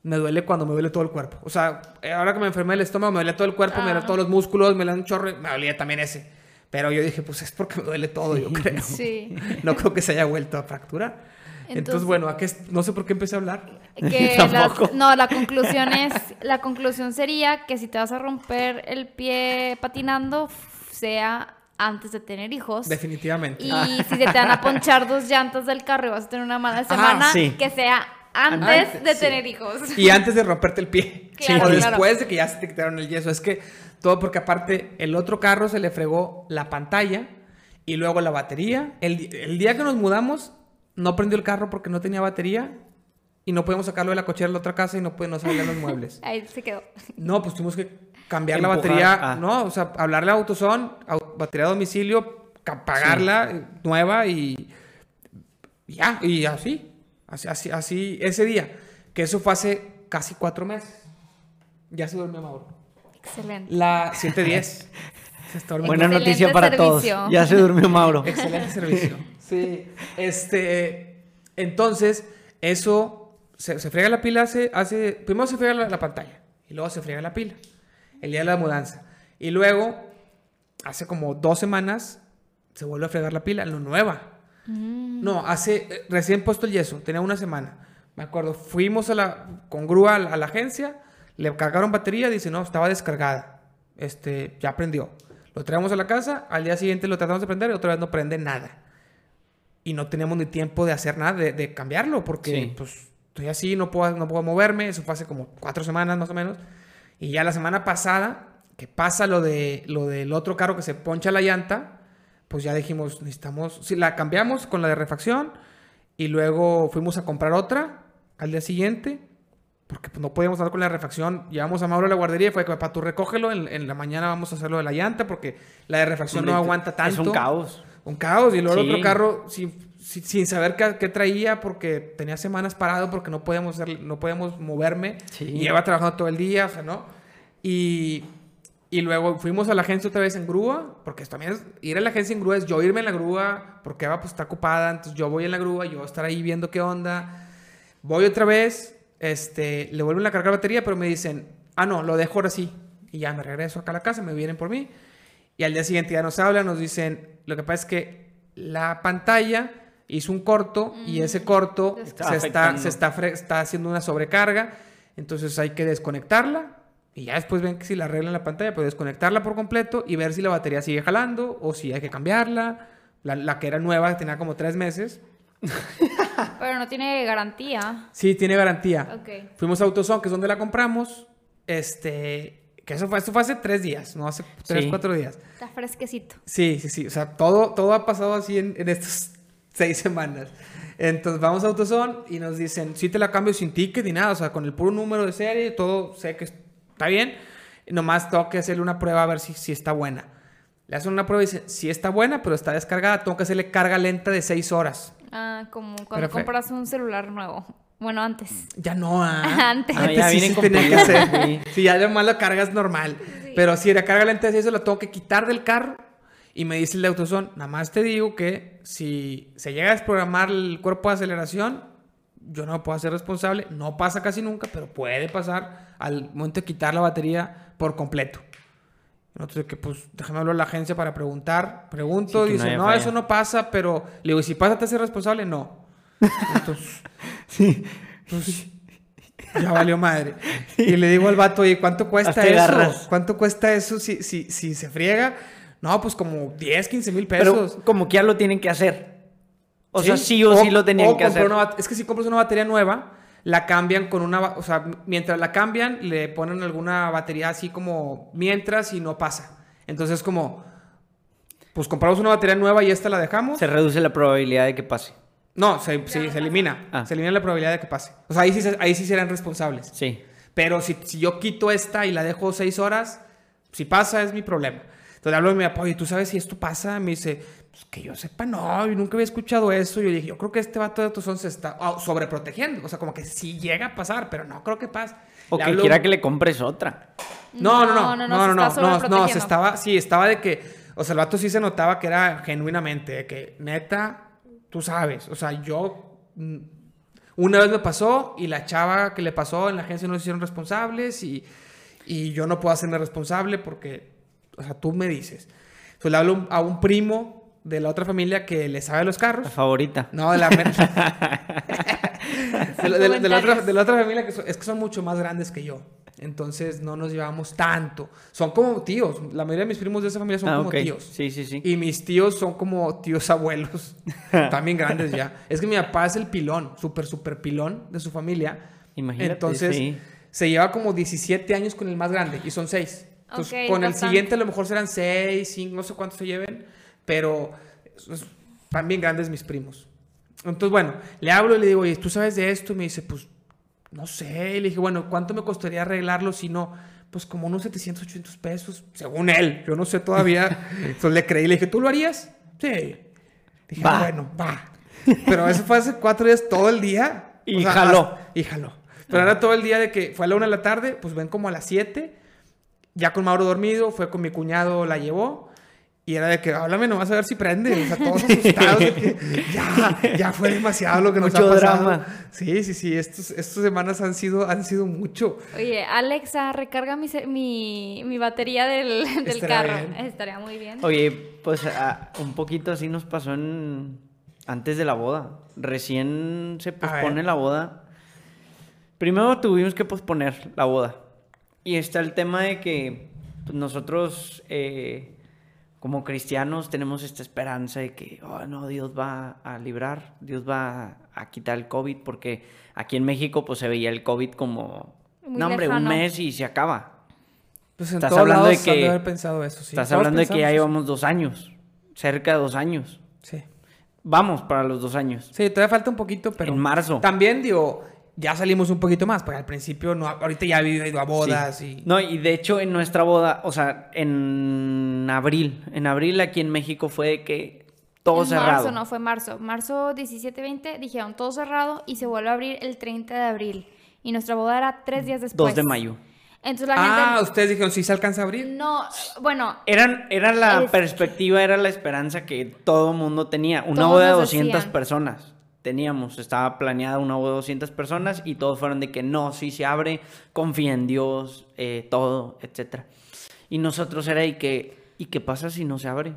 me duele cuando me duele todo el cuerpo. O sea, ahora que me enfermé el estómago, me duele todo el cuerpo, me duele Ah. todos los músculos, me duele un chorro, me dolía también ese. Pero yo dije, pues es porque me duele todo, yo creo. Sí. No creo que se haya vuelto a fracturar. Entonces, Entonces- bueno, ¿a qué no sé por qué empecé a hablar. Que Tampoco. las- no, la conclusión es, la conclusión sería que si te vas a romper el pie patinando, sea antes de tener hijos. Definitivamente. Y si se te van a ponchar dos llantas del carro y vas a tener una mala Ah, semana, sí. que sea antes, Antes, de sí. tener hijos. Y antes de romperte el pie. Claro, o claro. después de que ya se te quitaron el yeso. Es que todo porque aparte el otro carro se le fregó la pantalla y luego la batería. El día que nos mudamos no prendió el carro porque no tenía batería y no podíamos sacarlo de la cochera de la otra casa y no, puede- no salían los muebles. Ahí se quedó. No, pues tuvimos que cambiar la batería. ah. No, o sea, hablarle a AutoZone, au- batería a domicilio, pagarla nueva y ya, y así, así, así, así, ese día, que eso fue hace casi cuatro meses. Ya se durmió Mauro. Excelente. La 710. se está durmiendo. Buena noticia para servicio. todos. Ya se durmió Mauro. Excelente servicio. Sí. Este, entonces, eso, se, se friega la pila hace, hace, primero se friega la, la pantalla y luego se friega la pila, el día de la mudanza. Y luego, hace como dos semanas, se vuelve a fregar la pila, lo nueva. No, hace, eh, recién puesto el yeso, tenía una semana. Me acuerdo, fuimos a la, con grúa a la, a la agencia, le cargaron batería, dice, no, estaba descargada. Este, ya prendió. Lo traemos a la casa, al día siguiente lo tratamos de prender y otra vez no prende nada. Y no teníamos ni tiempo de hacer nada, de, de cambiarlo, porque Sí. pues estoy así, no puedo, no puedo moverme. Eso fue hace como cuatro semanas más o menos. Y ya la semana pasada, que pasa lo, de, lo del otro carro que se poncha la llanta, pues ya dijimos, necesitamos, sí, la cambiamos con la de refacción y luego fuimos a comprar otra al día siguiente, porque pues, no podíamos andar con la refacción. Llevamos a Mauro a la guardería y fue, papá, tú recógelo, en, en la mañana vamos a hacerlo de la llanta, porque la de refacción no aguanta tanto. Es un caos. Un caos. Y luego el Sí. otro carro sin, sin, saber qué, qué traía porque tenía semanas parado porque no podíamos, hacer- no podíamos moverme. Sí. Y iba trabajando todo el día, o sea, ¿no? Y, y luego fuimos a la agencia otra vez en grúa, porque también es- ir a la agencia en grúa es yo irme en la grúa, porque Eva pues está ocupada, entonces yo voy en la grúa, yo estar ahí viendo qué onda. Voy otra vez, este, le vuelven a cargar batería, pero me dicen, ah, no, lo dejo ahora sí. Y ya me regreso acá a la casa, me vienen por mí. Y al día siguiente ya nos hablan, nos dicen, lo que pasa es que la pantalla hizo un corto y ese corto Está se, está, se está, está haciendo una sobrecarga, entonces hay que desconectarla y ya después ven que si la arreglan la pantalla, pues desconectarla por completo y ver si la batería sigue jalando o si hay que cambiarla. La, la que era nueva tenía como tres meses. Pero no tiene garantía. Sí, tiene garantía. Ok. Fuimos a AutoZone, que es donde la compramos. Este, que eso fue, esto fue hace tres días, no hace tres, Sí. cuatro días. Está fresquecito. Sí, sí, sí. O sea, todo, todo ha pasado así en, en estas seis semanas. Entonces vamos a AutoZone y nos dicen, sí te la cambio sin ticket ni nada, o sea, con el puro número de serie, todo sé que está bien. Nomás tengo que hacerle una prueba a ver si, si está buena. Le hacen una prueba y dicen, sí está buena, pero está descargada. Tengo que hacerle carga lenta de seis horas. Ah, como cuando Pero fue- compras un celular nuevo. Bueno, antes. Ya no, ah. Antes. Ah, ya sí, vienen sí con tenía que hacer. sí. Sí, ya además la carga es normal. Pero si la carga lenta es eso, la tengo que quitar del carro. Y me dice el de AutoZone, nada más te digo que si se llega a desprogramar el cuerpo de aceleración, yo no me puedo hacer responsable. No pasa casi nunca, pero puede pasar al momento de quitar la batería por completo. Entonces, que pues déjame hablar a la agencia para preguntar. Pregunto, Sí, no dice, no, falla". eso no pasa, pero le digo, ¿y si pasa, te haces responsable? No. Entonces, pues, ya valió madre. Y le digo al vato, oye, ¿cuánto cuesta eso? garras. ¿Cuánto cuesta eso si, si, si se friega? No, pues como 10, 15 mil Pero pesos. como que ya lo tienen que hacer. O sea, sí o, sí lo tenían o que hacer. una es que si compras una batería nueva, la cambian con una, o sea, mientras la cambian, le ponen alguna batería así como mientras y no pasa. Entonces como, pues compramos una batería nueva y esta la dejamos. Se reduce la probabilidad de que pase. No, se, sí, se elimina. Ah. Se elimina la probabilidad de que pase. O sea, ahí sí, se- ahí sí serán responsables. Sí. Pero si, si yo quito esta y la dejo seis horas, si pasa es mi problema. Entonces hablo a mi papá, oye, ¿tú sabes si esto pasa? Me dice, pues que yo sepa, no, yo nunca había escuchado eso. Yo dije, yo creo que este vato de Tuzón se está ah, sobreprotegiendo. O sea, como que sí llega a pasar, pero no creo que pase. O Le que hablo- quiera que le compres otra. No, no, no, no, no, se no, no, está no, no, se sobreprotegiendo. estaba, sí, estaba de que, o sea, el vato sí se notaba que era genuinamente, de que neta, tú sabes, o sea, yo, mm, una vez me pasó y la chava que le pasó en la agencia no se hicieron responsables y, y yo no puedo hacerme responsable porque, o sea, tú me dices. Entonces le hablo a un primo de la otra familia que le sabe los La carros. favorita. No, de la, de, la- de la- de la otra, de la otra familia que son- es que son mucho más grandes que yo. Entonces no nos llevamos tanto. Son como tíos. La mayoría de mis primos de esa familia son Ah, como ok. tíos. Sí, sí, sí. Y mis tíos son como tíos abuelos. También grandes ya. Es que mi papá es el pilón, súper, súper pilón de su familia. Imagínate, Entonces sí. se lleva como 17 años con el más grande y son 6. Entonces con el siguiente a lo mejor serán 6, 5, no sé cuántos se lleven. Pero bien grandes mis primos. Entonces, bueno, le hablo y le digo, oye, ¿tú sabes de esto? Y me dice, pues, no sé. Y le dije, bueno, ¿cuánto me costaría arreglarlo si no? Pues como unos 700, 800 pesos, según él. Yo no sé todavía. Entonces le creí, le dije, ¿tú lo harías? Sí. Dije, Va. "Ah, bueno, va. Pero eso fue hace cuatro días todo el día. Y jaló. hasta- y jaló. Pero era todo el día de que fue a la una de la tarde, pues ven como a las 7. Ya con Mauro dormido, fue con mi cuñado, la llevó. Y era de que, háblame nomás a ver si prende. O sea, todos asustados de que ya, ya fue demasiado lo que nos Mucho ha pasado. drama. Sí, sí, sí. Estos, estas semanas han sido, han sido mucho. Oye, Alexa, recarga mi, mi, mi batería del, del carro. bien. Estaría muy bien. Oye, pues a- un poquito así nos pasó en antes de la boda. Recién se pospone la boda. Primero tuvimos que posponer la boda. Y está el tema de que pues, nosotros, eh, como cristianos, tenemos esta esperanza de que, oh, no, Dios va a librar, Dios va a quitar el COVID, porque aquí en México pues se veía el COVID como, Muy no hombre, un mes y se acaba. Pues en Estás todos hablando de que- haber pensado eso, sí. Estás Todos hablando de que ya llevamos dos años, cerca de dos años. Sí. Vamos para los dos años. Sí, todavía falta un poquito, pero... En marzo. También, digo, ya salimos un poquito más, porque al principio, no, ahorita ya he ido a bodas y... No, y de hecho en nuestra boda, o sea, en abril, en abril aquí en México fue de que todo en cerrado. marzo, no, fue marzo. Marzo 17-20 dijeron todo cerrado y se vuelve a abrir el 30 de abril. Y nuestra boda era tres días después. 2 de mayo. Entonces la Ah, gente... ustedes dijeron, ¿sí se alcanza a abrir? No, bueno, Eran, era la Es- perspectiva, era la esperanza que todo mundo tenía. Una Todos boda de nos 200 decían. personas. Teníamos, estaba planeada una de 200 personas y todos fueron de que no, sí se abre, confía en Dios, eh, todo, etcétera. Y nosotros era y que, ¿y qué pasa si no se abre?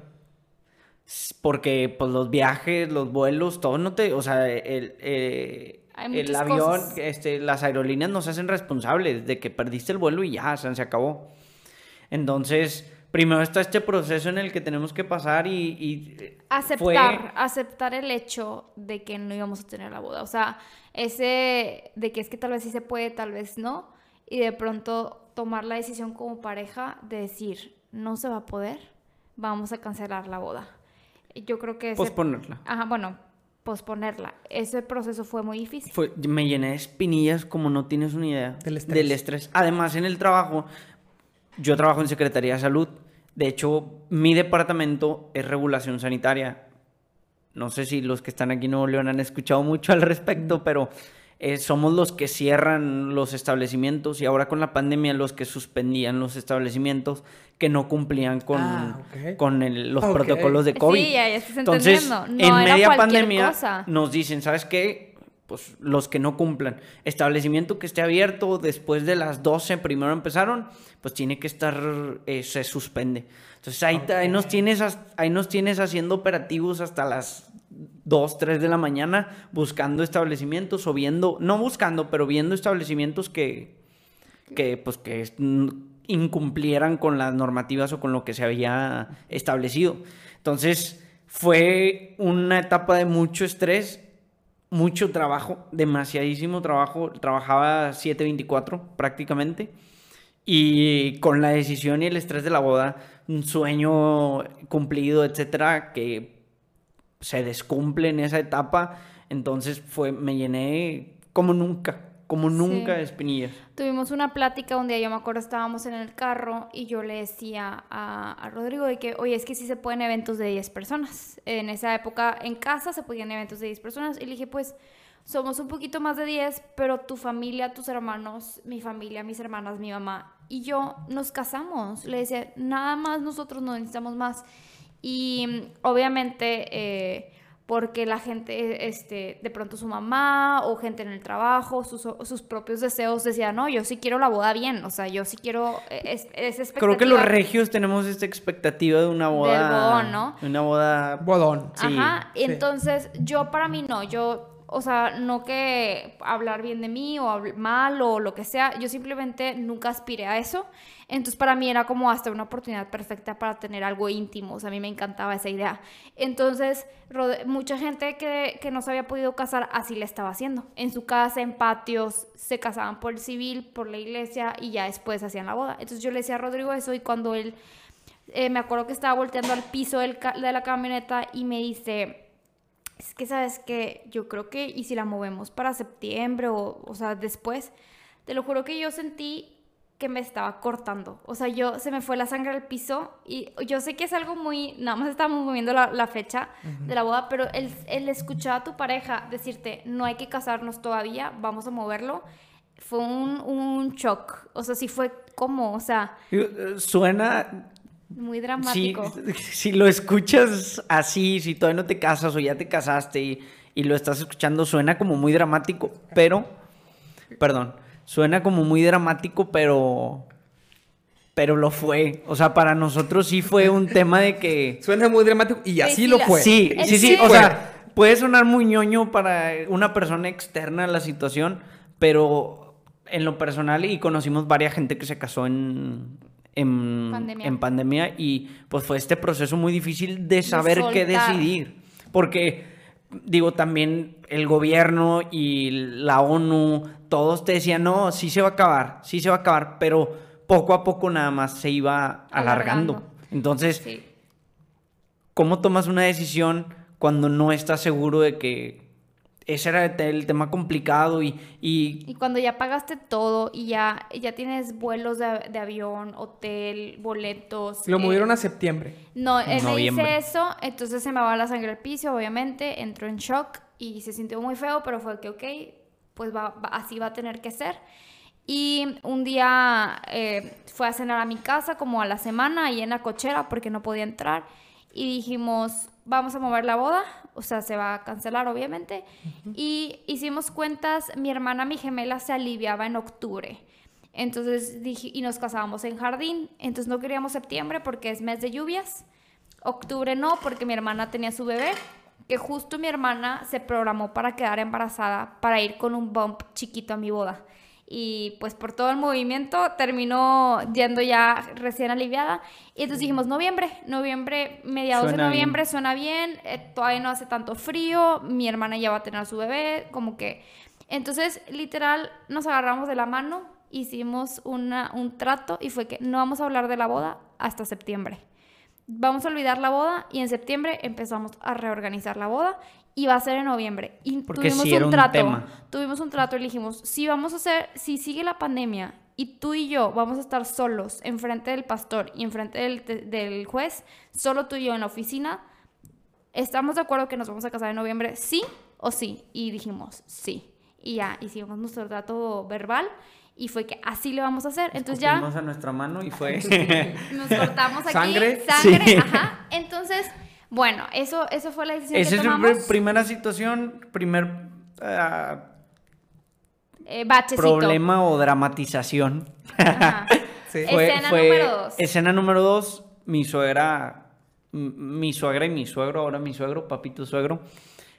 Porque pues los viajes, los vuelos, todo no te, o sea, el, eh, el muchas avión, cosas. este, las aerolíneas nos hacen responsables de que perdiste el vuelo y ya, o sea, se acabó. Entonces, primero está este proceso en el que tenemos que pasar y... y, eh, aceptar, fue- aceptar el hecho de que no íbamos a tener la boda. O sea, ese de que es que tal vez sí se puede, tal vez no. Y de pronto tomar la decisión como pareja de decir, no se va a poder, vamos a cancelar la boda. Y Yo creo que ese... posponerla. Ajá, bueno, posponerla. Ese proceso fue muy difícil. Fue- me llené de espinillas como no tienes una idea. Del estrés. Del estrés. Además, en el trabajo, yo trabajo en Secretaría de Salud. De hecho, mi departamento es regulación sanitaria. No sé si los que están aquí en Nuevo León han escuchado mucho al respecto, pero eh, somos los que cierran los establecimientos y ahora con la pandemia los que suspendían los establecimientos que no cumplían con, Ah, con el- los protocolos de COVID. Sí, ya, ya estás Entonces, en media pandemia cosa. nos dicen, ¿sabes qué? Pues los que no cumplan. Establecimiento que esté abierto después de las 12, primero empezaron, pues tiene que estar, eh, se suspende. Entonces ahí, ahí, nos tienes, ahí nos tienes haciendo operativos hasta las 2, 3 de la mañana, buscando establecimientos o viendo, no buscando, pero viendo establecimientos que, que pues que mm, incumplieran con las normativas o con lo que se había establecido. Entonces, fue una etapa de mucho estrés, mucho trabajo, demasiadísimo trabajo. Trabajaba 7-24 prácticamente. Y con la decisión y el estrés de la boda, un sueño cumplido, etcétera, que se descumple en esa etapa. Entonces fue, me llené como nunca, como nunca de espinillas. Tuvimos una plática un día, yo me acuerdo, estábamos en el carro y yo le decía a, a, Rodrigo de que, oye, es que sí se pueden eventos de 10 personas. En esa época en casa se podían eventos de 10 personas y le dije, pues somos un poquito más de 10, pero tu familia, tus hermanos, mi familia, mis hermanas, mi mamá y yo nos casamos. Le decía, nada más nosotros no necesitamos más. Y mm, obviamente, eh, porque la gente, este, de pronto su mamá o gente en el trabajo, sus, sus, propios deseos decían, no, yo sí quiero la boda bien, o sea, yo sí quiero es, Creo que los regios tenemos esta expectativa de una boda. Del bodón, ¿no? De una boda. Bodón. Sí. Ajá, entonces yo para mí no, yo o sea, no que hablar bien de mí o mal o lo que sea, yo simplemente nunca aspiré a eso. Entonces para mí era como hasta una oportunidad perfecta para tener algo íntimo, o sea, a mí me encantaba esa idea. Entonces, mucha gente que, que no se había podido casar así le estaba haciendo. En su casa, en patios, se casaban por el civil, por la iglesia y ya después hacían la boda. Entonces yo le decía a Rodrigo eso y cuando él, eh, me acuerdo que estaba volteando al piso de la camioneta y me dice es que sabes que yo creo que, y si la movemos para septiembre o, o sea, después, te lo juro que yo sentí que me estaba cortando. O sea, yo se me fue la sangre al piso y yo sé que es algo muy, nada más estamos moviendo la, la fecha de la boda, pero el, el, escuchar a tu pareja decirte, no hay que casarnos todavía, vamos a moverlo, fue un, un shock. O sea, sí fue como, o sea... Eh, suena muy dramático. Si, lo escuchas así, si todavía no te casas o ya te casaste y, y, lo estás escuchando, suena como muy dramático, pero, perdón, suena como muy dramático, pero, pero lo fue. O sea, para nosotros sí fue un tema de que... Suena muy dramático y así lo fue. Sí, sí, sí, o sea, puede sonar muy ñoño para una persona externa a la situación, pero en lo personal y conocimos varias gente que se casó en, en pandemia. en pandemia y pues fue este proceso muy difícil de saber qué decidir. Porque, digo, también el gobierno y la ONU, todos te decían, no, sí se va a acabar, sí se va a acabar, pero poco a poco nada más se iba alargando. Entonces, ¿cómo tomas una decisión cuando no estás seguro de que ese era el tema complicado y, y... cuando ya pagaste todo y ya, ya tienes vuelos de, avión, hotel, boletos... Lo movieron eh, a septiembre. No, él me dice eso, entonces se me va la sangre al piso, obviamente, entró en shock y se sintió muy feo, pero fue que, ok, pues va, así va a tener que ser. Y un día eh, fue a cenar a mi casa como a la semana ahí en la cochera porque no podía entrar y dijimos, vamos a mover la boda, o sea, se va a cancelar obviamente. Y hicimos cuentas, mi hermana, mi gemela se aliviaba en octubre. Entonces dije, y nos casábamos en jardín, entonces no queríamos septiembre porque es mes de lluvias. Octubre no, porque mi hermana tenía su bebé, que justo mi hermana se programó para quedar embarazada, para ir con un bump chiquito a mi boda y pues por todo el movimiento terminó yendo ya recién aliviada. Y entonces dijimos, noviembre, noviembre, mediados de noviembre, suena bien, eh, todavía no hace tanto frío, mi hermana ya va a tener su bebé, como que... Entonces, literal, nos agarramos de la mano, hicimos una, un trato y fue que no vamos a hablar de la boda hasta septiembre. Vamos a olvidar la boda y en septiembre empezamos a reorganizar la boda y va a ser en noviembre. Y tuvimos un trato. Tuvimos un trato y dijimos, si vamos a hacer, si sigue la pandemia y tú y yo vamos a estar solos enfrente del pastor y enfrente del, del juez, solo tú y yo en la oficina, ¿estamos de acuerdo que nos vamos a casar en noviembre? ¿Sí o sí? Y dijimos, sí. Y ya hicimos nuestro trato verbal y fue que así le vamos a hacer. Entonces ya... a nuestra mano y fue... Nos cortamos aquí. Sangre. Sangre, ajá. Entonces bueno, eso, eso fue la decisión Esa es la primera situación, primer uh, eh, problema o dramatización. sí. escena número dos. Escena número dos, mi suegra, mi suegra y mi suegro, ahora mi suegro, papito suegro,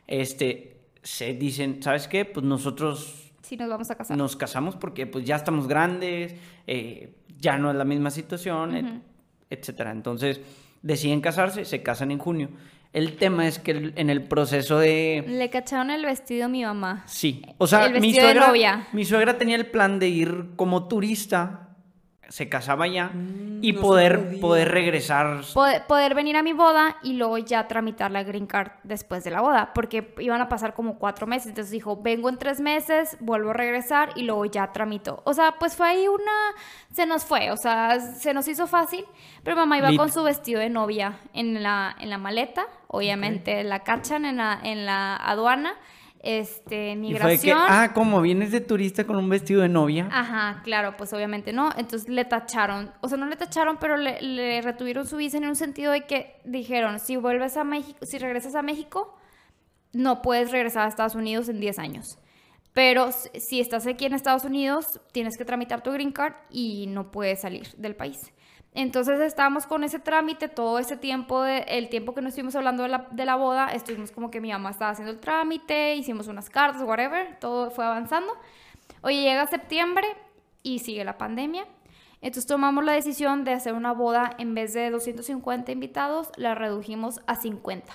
este, se dicen, ¿sabes qué? Pues nosotros... Sí, nos vamos a casar. Nos casamos porque pues ya estamos grandes, eh, ya no es la misma situación, etcétera. Entonces deciden casarse, se casan en junio. El tema es que en el proceso de... Le cacharon el vestido a mi mamá. Sí, o sea, El mi de suegra, novia. mi suegra tenía el plan de ir como turista, se casaba allá Mm, y no poder, poder regresar. Poder, poder venir a mi boda y luego ya tramitar la green card después de la boda, porque iban a pasar como cuatro meses. Entonces dijo, vengo en tres meses, vuelvo a regresar y luego ya tramito. O sea, pues fue ahí una... Se nos fue, o sea, se nos hizo fácil, pero mamá iba Lit- con su vestido de novia en la, en la maleta, obviamente la cachan en la, en la aduana, este, Y fue que, migración. ah, como vienes de turista con un vestido de novia. Ajá, claro, pues obviamente no. Entonces le tacharon, o sea, no le tacharon, pero le, le retuvieron su visa en un sentido de que dijeron, si vuelves a México, si regresas a México, no puedes regresar a Estados Unidos en 10 años. Pero si estás aquí en Estados Unidos, tienes que tramitar tu green card y no puedes salir del país. Entonces estábamos con ese trámite todo ese tiempo, el tiempo que no estuvimos hablando de la, de la boda, estuvimos como que mi mamá estaba haciendo el trámite, hicimos unas cartas, whatever, todo fue avanzando. Oye, llega septiembre y sigue la pandemia. Entonces tomamos la decisión de hacer una boda en vez de 250 invitados, la redujimos a 50.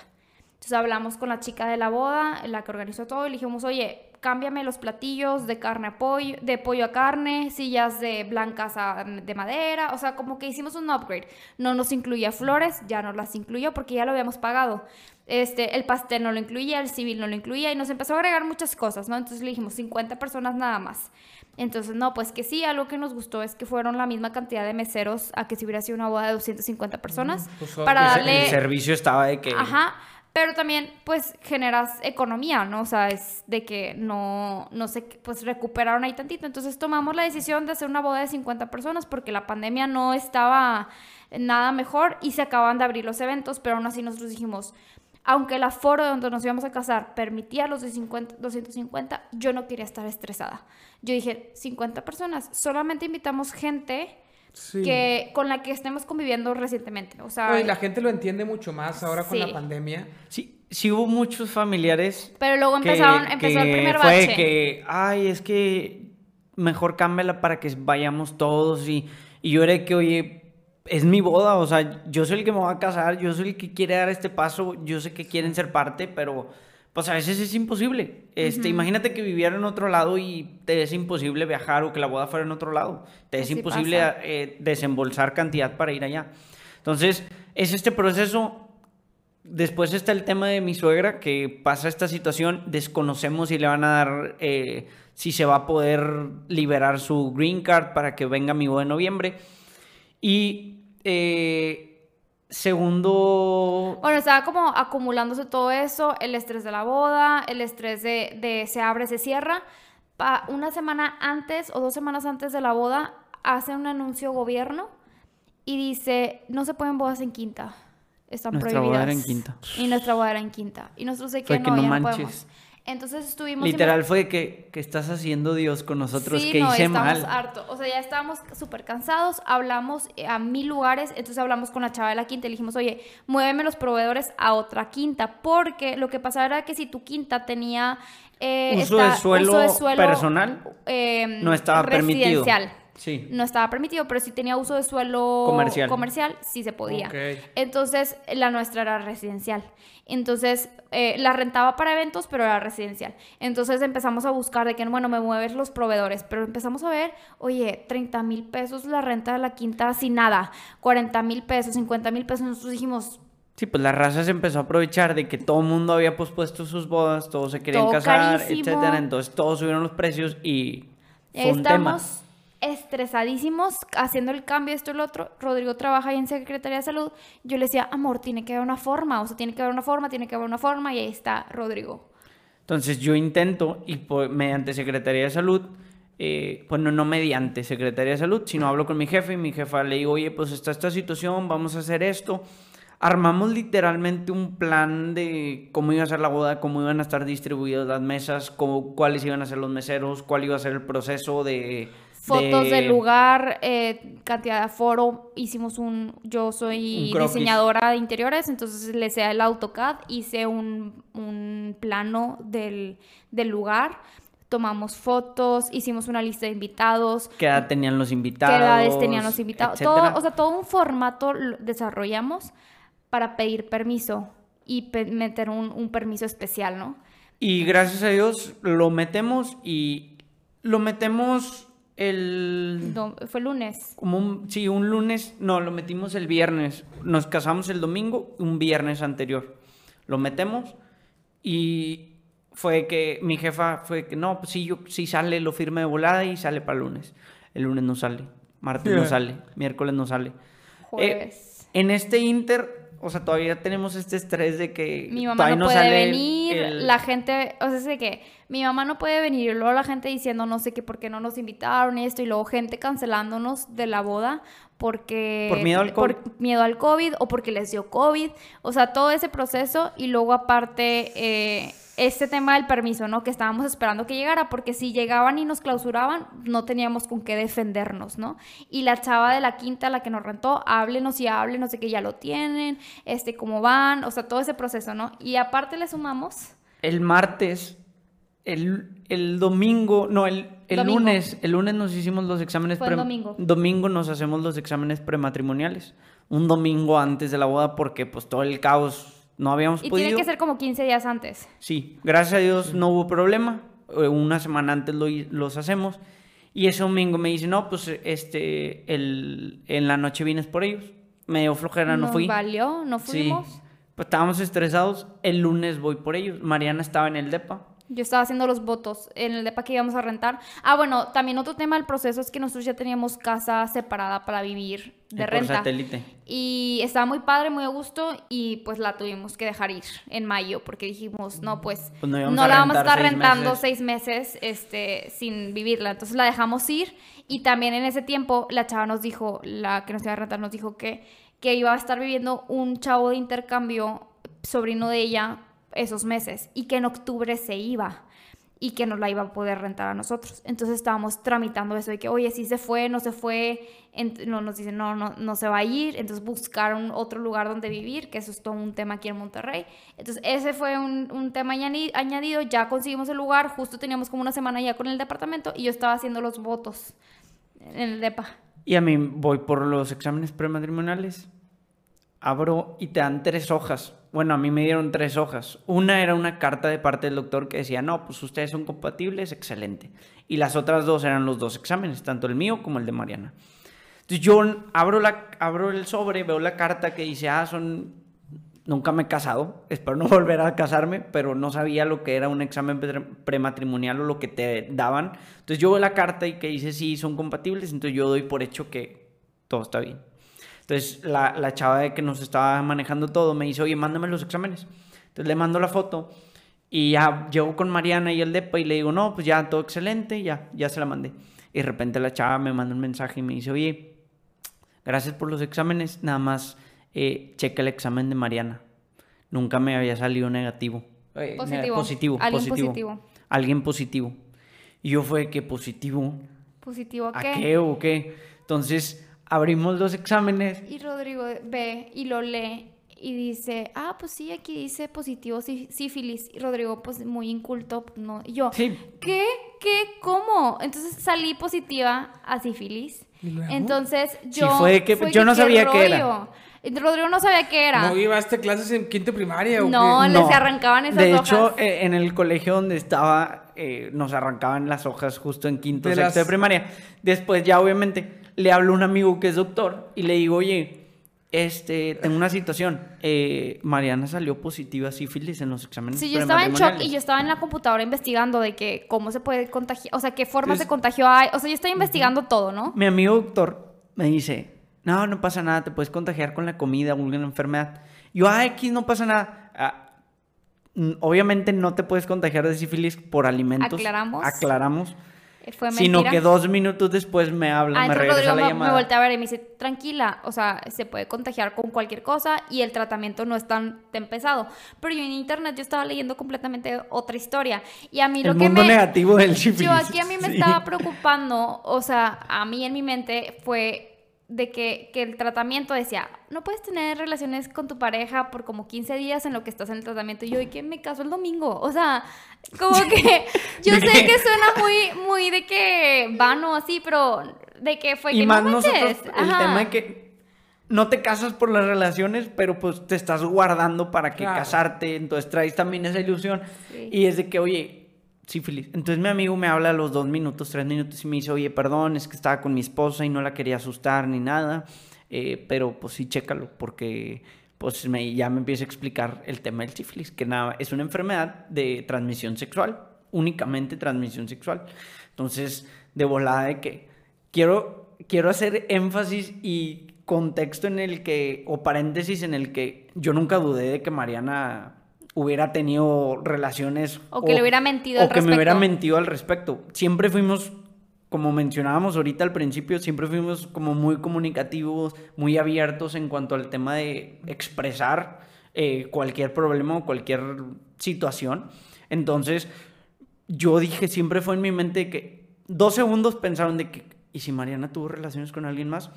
Entonces hablamos con la chica de la boda, la que organizó todo, y le dijimos, oye, cámbiame los platillos de carne a pollo, de pollo a carne, sillas de blancas a de madera, o sea, como que hicimos un upgrade. No nos incluía flores, ya nos las incluyó porque ya lo habíamos pagado. Este, el pastel no lo incluía, el civil no lo incluía y nos empezó a agregar muchas cosas, ¿no? Entonces le dijimos 50 personas nada más. Entonces, no, pues que sí, algo que nos gustó es que fueron la misma cantidad de meseros a que si hubiera sido una boda de 250 personas. pues, para darle... El servicio estaba de que... Ajá, pero también pues generas economía, ¿no? O sea, es de que no, no sé, pues recuperaron ahí tantito. Entonces tomamos la decisión de hacer una boda de 50 personas porque la pandemia no estaba nada mejor y se acaban de abrir los eventos, pero aún así nosotros dijimos, aunque el aforo de donde nos íbamos a casar permitía los de 50, 250, yo no quería estar estresada. Yo dije, 50 personas, solamente invitamos gente Sí. que, con la que estemos conviviendo recientemente. O sea, No, y la gente lo entiende mucho más ahora con Sí. la pandemia. Sí, sí hubo muchos familiares pero luego que- empezaron, empezó el que primer fue bache. que, ay, es que mejor cámbiala para que vayamos todos y, y yo era que, oye, es mi boda, o sea, yo soy el que me va a casar, yo soy el que quiere dar este paso, yo sé que quieren ser parte, pero pues a veces es imposible. Este, imagínate que viviera en otro lado y te es imposible viajar o que la boda fuera en otro lado. Te es Así imposible eh, desembolsar cantidad para ir allá. Entonces, es este proceso Después está el tema de mi suegra, que pasa esta situación, desconocemos si le van a dar, eh, si se va a poder liberar su green card para que venga mi boda en noviembre. Y eh, segundo, Bueno, estaba como acumulándose todo eso, el estrés de la boda, el estrés de, de se abre, se cierra. Pa- una semana antes o dos semanas antes de la boda, hace un anuncio gobierno y dice, no se pueden bodas en quinta. Están Nuestra boda prohibidas. era en quinta. Y nuestra boda era en quinta. Y nosotros de que no, que no ya no manches. podemos. Entonces estuvimos... literal fue que, que estás haciendo Dios con nosotros, Sí, que no, hice mal. harto. O sea, ya estábamos súper cansados, hablamos eh, a mil lugares, entonces hablamos con la chava de la quinta y le dijimos, oye, muéveme los proveedores a otra quinta, porque lo que pasaba era que si tu quinta tenía... eh, Uso de suelo uso de suelo, personal, eh, no estaba permitido. Sí. No estaba permitido, pero si tenía uso de suelo Comercial. comercial, sí se podía. Entonces, la nuestra era residencial. Entonces, eh, la rentaba para eventos, pero era residencial. Entonces empezamos a buscar de que, bueno, me mueves los proveedores, pero empezamos a ver, oye, 30 mil pesos la renta de la quinta sin nada, 40 mil pesos, 50 mil pesos. Nosotros dijimos, Sí, pues la raza se empezó a aprovechar de que todo el mundo había pospuesto sus bodas, todos se querían Todo casar, carísimo. etcétera. Entonces todos subieron los precios y fue un tema. Estresadísimos haciendo el cambio, esto y lo otro. Rodrigo trabaja ahí en Secretaría de Salud. Yo le decía, amor, tiene que haber una forma, o sea, tiene que haber una forma, tiene que haber una forma, y ahí está Rodrigo. Entonces yo intento, y por- mediante Secretaría de Salud, eh, bueno, no mediante Secretaría de Salud, sino hablo con mi jefe y mi jefa le digo, oye, pues está esta situación, vamos a hacer esto. Armamos literalmente un plan de cómo iba a ser la boda, cómo iban a estar distribuidas las mesas, cómo, cuáles iban a ser los meseros, cuál iba a ser el proceso de... Fotos de- del lugar, eh, cantidad de aforo. Hicimos un. Yo soy Un diseñadora de interiores, entonces le sé el AutoCAD, hice un, un plano del, del lugar. Tomamos fotos, hicimos una lista de invitados, ¿Qué edad tenían los invitados? qué edades tenían los invitados. Todo, o sea, todo un formato desarrollamos para pedir permiso y pe- meter un, un permiso especial, ¿no? Y gracias a Dios lo metemos y lo metemos el... Do- fue lunes. Como un, sí, un lunes, no, lo metimos el viernes. Nos casamos el domingo, un viernes anterior. Lo metemos y fue que mi jefa fue que no, pues sí, yo, sí sale, lo firme de volada y sale para el lunes. El lunes no sale, martes no sale, miércoles no sale. Jueves. En este inter, o sea, todavía tenemos este estrés de que mi mamá no puede venir, el- la gente, o sea, es de que mi mamá no puede venir y luego la gente diciendo no sé qué, por qué no nos invitaron y esto, y luego gente cancelándonos de la boda porque... Por miedo al COVID. por miedo al COVID o porque les dio COVID, o sea, todo ese proceso y luego aparte eh, este tema del permiso, ¿no? Que estábamos esperando que llegara, porque si llegaban y nos clausuraban, no teníamos con qué defendernos, ¿no? Y la chava de la quinta, la que nos rentó, háblenos y háblenos de que ya lo tienen, este, cómo van, o sea, todo ese proceso, ¿no? Y aparte le sumamos, el martes, el, el domingo, no, el, el Domingo. lunes, el lunes nos hicimos los exámenes. Fue el domingo. Domingo nos hacemos los exámenes prematrimoniales. Un domingo antes de la boda porque pues todo el caos no habíamos y podido. tiene que ser como 15 días antes. Sí, gracias a Dios no hubo problema. Eh, Una semana antes lo los hacemos. Y ese domingo me dice, no, pues este, el, en la noche vienes por ellos. Me dio flojera, no Nos fui. valió, no Sí. fuimos. Pues estábamos estresados. El lunes voy por ellos. Mariana estaba en el DEPA. Yo estaba haciendo los votos en el depa que íbamos a rentar. Ah, bueno, también otro tema del proceso es que nosotros ya teníamos casa separada para vivir de eh, por renta. satélite. Y estaba muy padre, muy a gusto y pues la tuvimos que dejar ir en mayo porque dijimos, no, pues, Pues no la vamos a estar seis rentando meses. seis meses este, sin vivirla. Entonces la dejamos ir y también en ese tiempo la chava nos dijo, la que nos iba a rentar nos dijo que, que iba a estar viviendo un chavo de intercambio, sobrino de ella, esos meses y que en octubre se iba y que nos la iba a poder rentar a nosotros. Entonces estábamos tramitando eso de que, oye, si se fue, no se fue, no, nos dicen, no, no, no se va a ir, entonces buscaron otro lugar donde vivir, que eso es todo un tema aquí en Monterrey. Entonces ese fue un, un tema añadi- añadido, ya conseguimos el lugar, justo teníamos como una semana ya con el departamento y yo estaba haciendo los votos en el depa. Y a mí voy por los exámenes prematrimoniales. Abro y te dan tres hojas. Bueno, a mí me dieron tres hojas. Una era una carta de parte del doctor que decía, no, pues ustedes son compatibles, excelente. Y las otras dos eran los dos exámenes, tanto el mío como el de Mariana. Entonces yo abro, la, abro el sobre, veo la carta que dice, ah, son... Nunca me he casado, espero no volver a casarme, pero no sabía lo que era un examen pre- prematrimonial o lo que te daban. Entonces yo veo la carta y que dice sí, son compatibles, entonces yo doy por hecho que todo está bien. Entonces la, la chava de que nos estaba manejando todo me dice, oye, mándame los exámenes. Entonces le mando la foto y ya llego con Mariana y el DEPA y le digo, no, pues ya todo excelente, ya, ya se la mandé. Y de repente la chava me manda un mensaje y me dice, oye, gracias por los exámenes, nada más eh, checa el examen de Mariana. Nunca me había salido negativo. Eh, Positivo. positivo, Alguien positivo. positivo. Alguien positivo. Y yo fue que positivo. Positivo, ¿A ¿qué? qué o qué? Entonces abrimos los exámenes. Y Rodrigo ve y lo lee y dice, ah, pues sí, aquí dice positivo sí- sífilis. Y Rodrigo, pues muy inculto, pues, no. Y yo, Sí. ¿qué? ¿Qué? ¿Cómo? Entonces salí positiva a sífilis. ¿Y luego? Entonces yo... fue de que- yo no sabía qué era. Rodrigo no sabía qué era. ¿No llevaste clases en quinto primaria o No, qué? les arrancaban esas De hojas. hecho, eh, en el colegio donde estaba, eh, nos arrancaban las hojas justo en quinto, De sexto las- de primaria. Después ya obviamente le hablo a un amigo que es doctor y le digo, oye, este, tengo una situación. Eh, Mariana salió positiva a sífilis en los exámenes Sí, yo estaba en shock y prematrimoniales". yo estaba en la computadora investigando de que cómo se puede contagiar, o sea, qué formas de contagio hay. O sea, yo estaba investigando todo, ¿no? Mi amigo doctor me dice, no, no pasa nada, te puedes contagiar con la comida o alguna enfermedad. Yo, ah, X, no pasa nada. Ah, mm, obviamente no te puedes contagiar de sífilis por alimentos. Aclaramos. Aclaramos. Fue. Sino que dos minutos después me habla, Ah, me regresa Rodrigo la me, llamada. me voltea a ver y me dice, tranquila, o sea, se puede contagiar con cualquier cosa y el tratamiento no es tan, tan pesado. Pero yo en internet yo estaba leyendo completamente otra historia. Y a mí El lo que me... negativo del sífilis. Yo aquí a mí me Sí. estaba preocupando, o sea, a mí en mi mente fue de que, que el tratamiento decía, no puedes tener relaciones con tu pareja por como 15 días en lo que estás en el tratamiento. Y yo, ¿y qué me caso el domingo? O sea, como que yo ¿De sé que suena muy, muy de que vano así, pero de que fue Y que más no nosotros, el tema de que no te casas por las relaciones, pero pues te estás guardando para que Claro. casarte, entonces traes también esa ilusión. Sí. Y es de que, oye, sífilis. Entonces mi amigo me habla a los dos minutos, tres minutos y me dice, oye, perdón, es que estaba con mi esposa y no la quería asustar ni nada, eh, pero pues sí, chécalo, porque pues me, ya me empieza a explicar el tema del sífilis, que nada, es una enfermedad de transmisión sexual, únicamente transmisión sexual. Entonces, de volada de que quiero, quiero hacer énfasis y contexto en el que, o paréntesis en el que yo nunca dudé de que Mariana hubiera tenido relaciones O que le hubiera mentido o al que me hubiera mentido al respecto. Siempre fuimos, como mencionábamos ahorita al principio, siempre fuimos como muy comunicativos, muy abiertos en cuanto al tema de expresar eh, cualquier problema o cualquier situación. Entonces, yo dije, siempre fue en mi mente que dos segundos pensaron de que, ¿y si Mariana tuvo relaciones con alguien más?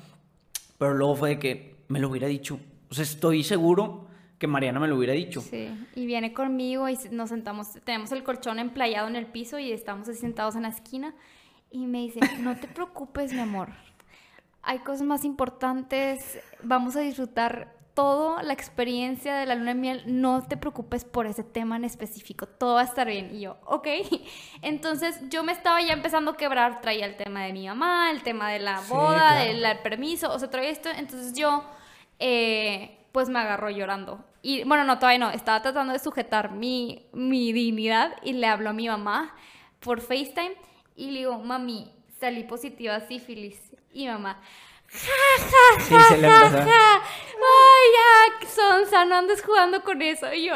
Pero luego fue de que me lo hubiera dicho. O sea, estoy seguro que Mariana me lo hubiera dicho. Sí, y viene conmigo y nos sentamos, tenemos el colchón emplayado en el piso y estamos así sentados en la esquina y me dice, no te preocupes, mi amor, hay cosas más importantes, vamos a disfrutar toda la experiencia de la luna de miel, no te preocupes por ese tema en específico, todo va a estar bien. Y yo, ok. Entonces yo me estaba ya empezando a quebrar, traía el tema de mi mamá, el tema de la Sí, boda, claro. el permiso, o sea, traía esto, entonces yo eh, pues me agarró llorando. Y bueno, no, todavía no, estaba tratando de sujetar mi, mi dignidad y le hablo a mi mamá por FaceTime y le digo, mami, salí positiva a sífilis. Y mamá, Sí, se le empezó. ja, ay, ya, Sonsa, no andes jugando con eso. Y yo,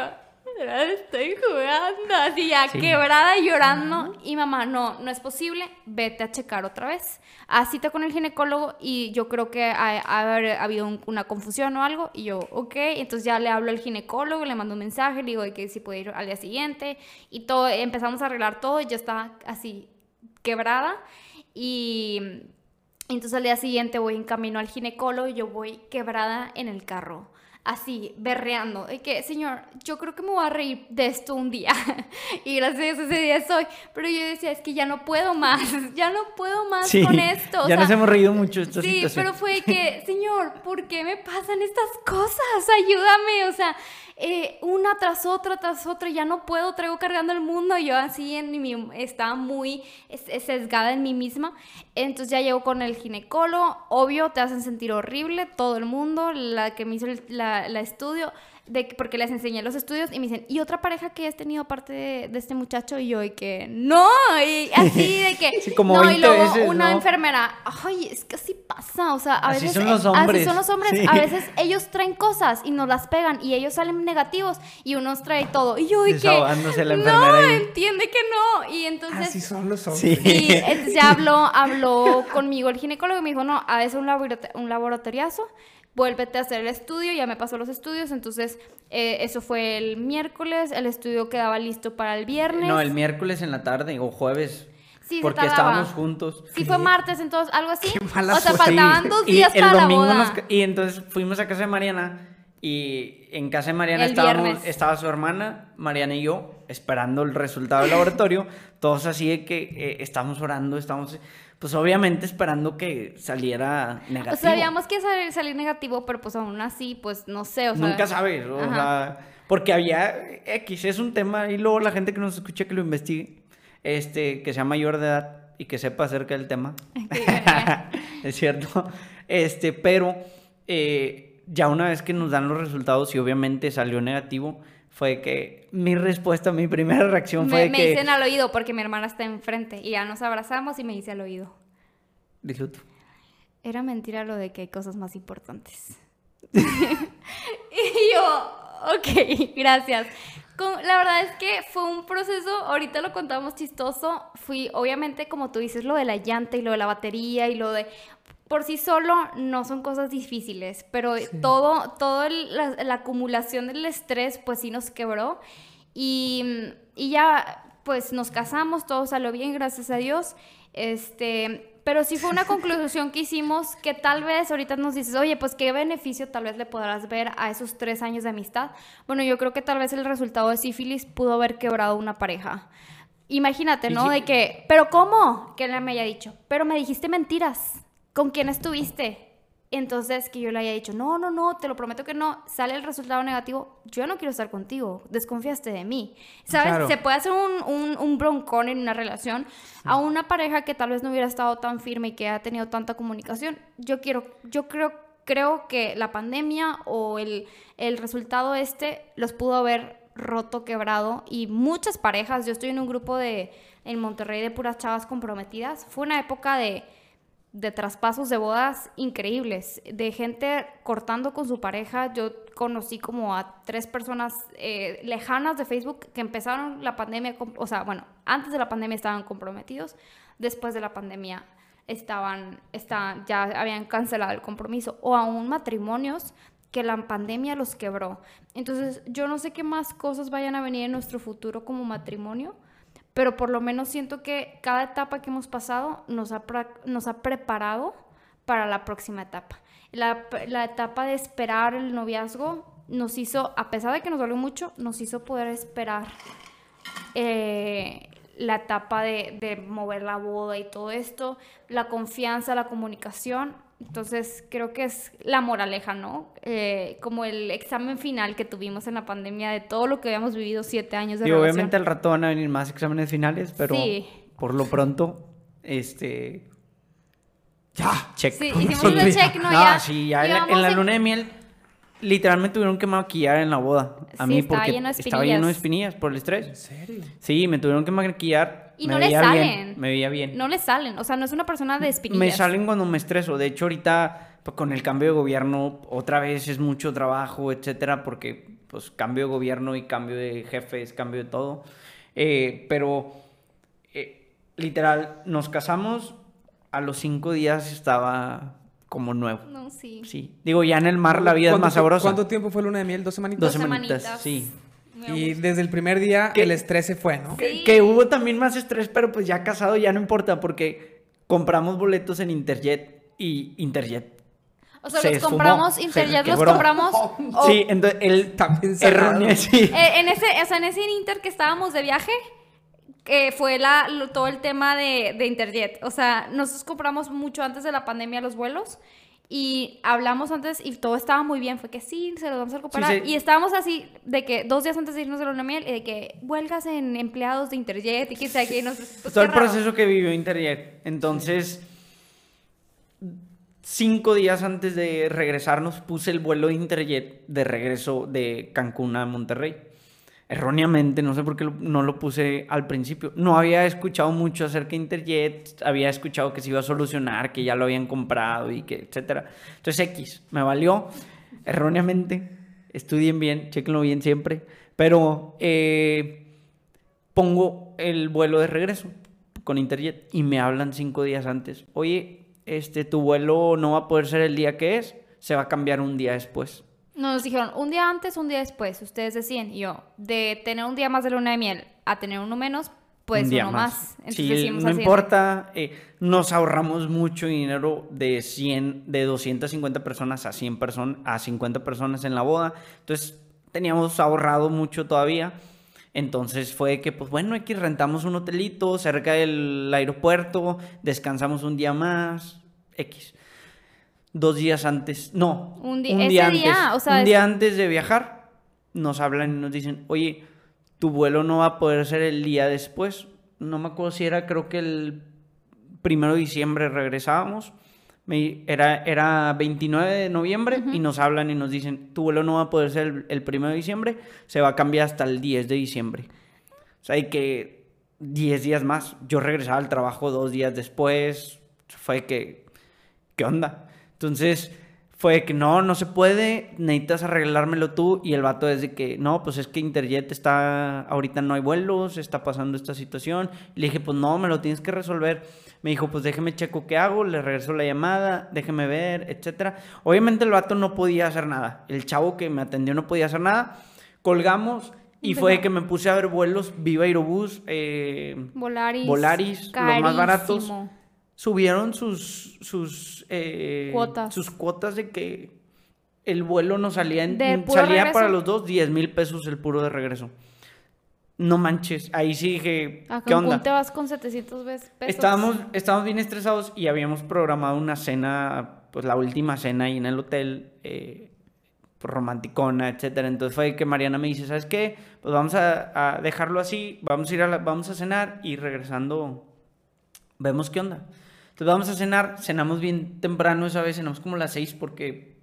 "Pero estoy jugando, así ya Sí. quebrada llorando. Y mamá, no, no es posible, vete a checar otra vez. A cita con el ginecólogo y yo creo que ha, ha habido un- una confusión o algo. Y yo, ok, entonces ya le hablo al ginecólogo, le mando un mensaje, le digo de que si puede ir al día siguiente. Y todo, empezamos a arreglar todo y yo estaba así quebrada. Y entonces al día siguiente voy en camino al ginecólogo y yo voy quebrada en el carro. Así, berreando. Y que, señor, yo creo que me voy a reír de esto un día. y gracias a Dios ese día soy. Pero yo decía, es que ya no puedo más. Ya no puedo más Sí, con esto. o ya sea, nos hemos reído mucho de esta Sí, situación. pero fue que, señor, ¿por qué me pasan estas cosas? Ayúdame, o sea, eh, una tras otra, tras otra, ya no puedo, traigo cargando el mundo, yo así en mi, estaba muy es- es sesgada en mí misma, entonces ya llego con el ginecólogo, obvio, te hacen sentir horrible, todo el mundo, la que me hizo el la, la estudio, de, que- porque les enseñé los estudios y me dicen, ¿y otra pareja que has tenido aparte de, de este muchacho? Y yo, y que, no, y así de que, Sí, como no, y 20 luego veces, una ¿no? enfermera, ay, es que así pasa, o sea, a Así veces son los hombres. así son los hombres, Sí. a veces ellos traen cosas y nos las pegan y ellos salen negativos y uno trae todo. Y yo, y que, la no, ahí. entiende que no. Y entonces Así son los hombres. Sí. y entonces habló, habló conmigo el ginecólogo y me dijo, no, a veces un, laborate- un laboratoriazo, vuélvete a hacer el estudio, ya me pasó los estudios, entonces eh, eso fue el miércoles, el estudio quedaba listo para el viernes. No, el miércoles en la tarde o jueves. Sí, porque tardaba. estábamos juntos. Sí, fue martes, entonces, algo así. mala O sea, suerte. faltaban dos y días el para la boda. nos y entonces fuimos a casa de Mariana y en casa de Mariana estábamos, estaba su hermana, Mariana y yo, esperando el resultado del laboratorio, todos así de que eh, estábamos orando, estábamos, pues obviamente esperando que saliera negativo. O sea, sabíamos que salir, salir negativo, pero pues aún así, pues no sé, o sea. Nunca sabes, o Ajá. sea, porque había X, es un tema, y luego la gente que nos escucha que lo investigue, este, que sea mayor de edad y que sepa acerca del tema. es cierto. Este, pero eh, ya una vez que nos dan los resultados y obviamente salió negativo, fue que mi respuesta, mi primera reacción fue me, me que... dicen al oído porque mi hermana está enfrente y ya nos abrazamos y me dice al oído. Dilo tú. Era mentira lo de que hay cosas más importantes. y yo, ok, gracias. Con- la verdad es que fue un proceso, ahorita lo contamos chistoso, fui, obviamente, como tú dices, lo de la llanta y lo de la batería y lo de... Por sí solo no son cosas difíciles, pero todo, todo el- la, la acumulación del estrés, pues sí nos quebró. Y, y ya, pues nos casamos, todo salió bien, gracias a Dios. Este, pero sí fue una conclusión que hicimos que tal vez ahorita nos dices, oye, pues qué beneficio tal vez le podrás ver a esos tres años de amistad. Bueno, yo creo que tal vez el resultado de sífilis pudo haber quebrado una pareja. Imagínate, ¿no? De que, pero ¿cómo? Que él me haya dicho, pero me dijiste mentiras. ¿Con quién estuviste? Entonces, que yo le haya dicho, no, no, no, te lo prometo que no, sale el resultado negativo, yo no quiero estar contigo, desconfiaste de mí. ¿Sabes? Claro. Se puede hacer un, un, un broncón en una relación a una pareja que tal vez no hubiera estado tan firme y que ha tenido tanta comunicación. Yo quiero, yo creo, creo que la pandemia o el, el resultado este los pudo haber roto, quebrado y muchas parejas, yo estoy en un grupo de, en Monterrey de puras chavas comprometidas, fue una época de de traspasos de bodas increíbles, de gente cortando con su pareja. Yo conocí como a tres personas eh, lejanas de Facebook que empezaron la pandemia, o sea, bueno, antes de la pandemia estaban comprometidos, después de la pandemia estaban, estaban ya habían cancelado el compromiso, o aún matrimonios que la pandemia los quebró. Entonces, yo no sé qué más cosas vayan a venir en nuestro futuro como matrimonio, pero por lo menos siento que cada etapa que hemos pasado nos ha, nos ha preparado para la próxima etapa. La, la etapa de esperar el noviazgo nos hizo, a pesar de que nos dolió mucho, nos hizo poder esperar eh, la etapa de, de mover la boda y todo esto, la confianza, la comunicación. Entonces creo que es la moraleja, ¿no? Eh, como el examen final que tuvimos en la pandemia de todo lo que habíamos vivido siete años de Y relación. obviamente al rato van a venir más exámenes finales, pero Sí. por lo pronto, este... Ya. Check. Sí, hicimos un check, ¿no? Sí, ya en la, en en- luna de miel, literalmente tuvieron que maquillar en la boda. A Sí, mí estaba porque lleno de estaba lleno de espinillas. por el ¿En estrés. serio? Sí, me tuvieron que maquillar. Y me no le veía salen. Bien, me veía bien. No le salen, o sea, no es una persona de espinillas. Me salen cuando me estreso. De hecho, ahorita pues, con el cambio de gobierno, otra vez es mucho trabajo, etcétera, porque pues cambio de gobierno y cambio de jefes, cambio de todo. Eh, pero eh, literal, nos casamos, a los cinco días estaba como nuevo. No, sí. Sí. Digo, ya en el mar la vida es ¿Cuánto más sabrosa. ¿Cuánto tiempo fue luna de miel? ¿Dos semanitas? Dos Dos semanitas, semanitas. sí. Y desde el primer día ¿Qué? el estrés se fue, ¿no? Sí. Que hubo también más estrés, pero pues ya casado ya no importa porque compramos boletos en Interjet y Interjet. O sea, se los compramos, Interjet los compramos. Sí, entonces él También erróneo, sí. Eh, en ese, o sea, en ese Inter que estábamos de viaje, que fue la, lo- todo el tema de, de Interjet. O sea, nosotros compramos mucho antes de la pandemia los vuelos y hablamos antes y todo estaba muy bien. Fue que sí, se los vamos a recuperar. Sí, sí. Y estábamos así de que dos días antes de irnos de la miel y de que huelgas en empleados de Interjet y que sea que nos... pues, Todo el raro. proceso que vivió Interjet. Entonces, cinco días antes de regresarnos, puse el vuelo de Interjet de regreso de Cancún a Monterrey. Erróneamente, no sé por qué no lo puse al principio. No había escuchado mucho acerca de Interjet, había escuchado que se iba a solucionar, que ya lo habían comprado y que, etcétera. Entonces, X, me valió erróneamente. Estudien bien, chequenlo bien siempre. Pero eh, pongo el vuelo de regreso con Interjet y me hablan cinco días antes. Oye, este, tu vuelo no va a poder ser el día que es, se va a cambiar un día después. Nos dijeron un día antes, un día después. Ustedes decían, y yo, de tener un día más de luna de miel a tener uno menos, pues un día uno más. Entonces Sí, no importa, eh, nos ahorramos mucho dinero de 100, de 250 personas a 100 personas, a 50 personas en la boda. Entonces, teníamos ahorrado mucho todavía. Entonces fue que, pues bueno, aquí rentamos un hotelito cerca del aeropuerto, descansamos un día más, X. Dos días antes, no, Un día, antes, o sea, un es- día antes de viajar, nos hablan y nos dicen, oye, tu vuelo no va a poder ser el día después. No me acuerdo si era, creo que el primero de diciembre regresábamos. Me- era, era 29 de noviembre y nos hablan y nos dicen, tu vuelo no va a poder ser el, el primero de diciembre, se va a cambiar hasta el 10 de diciembre. O sea, hay que 10 días más. Yo regresaba al trabajo dos días después. Fue que, ¿qué onda? Entonces, fue que no, no se puede, necesitas arreglármelo tú. Y el vato es de que, no, pues es que Interjet está, ahorita no hay vuelos, está pasando esta situación. Le dije, pues no, me lo tienes que resolver. Me dijo, pues déjeme checo qué hago, le regreso la llamada, déjeme ver, etcétera. Obviamente el vato no podía hacer nada. El chavo que me atendió no podía hacer nada. Colgamos y fue que me puse a ver vuelos Viva Aerobús, eh, Volaris. Volaris, los más baratos. Subieron sus sus eh, Cuotas. sus cuotas de que el vuelo nos salía en, puro salía regreso. para los dos 10 mil pesos el puro de regreso. No manches, ahí sí dije, A ¿qué onda? te vas con 700 ves- pesos. Estábamos, estábamos bien estresados y habíamos programado una cena pues la última cena ahí en el hotel, eh, romanticona, etcétera. Entonces fue que Mariana me dice, ¿sabes qué? Pues vamos a, a dejarlo así, vamos a ir a la- vamos a cenar y regresando vemos qué onda. Entonces vamos a cenar, cenamos bien temprano esa vez, cenamos como a las seis porque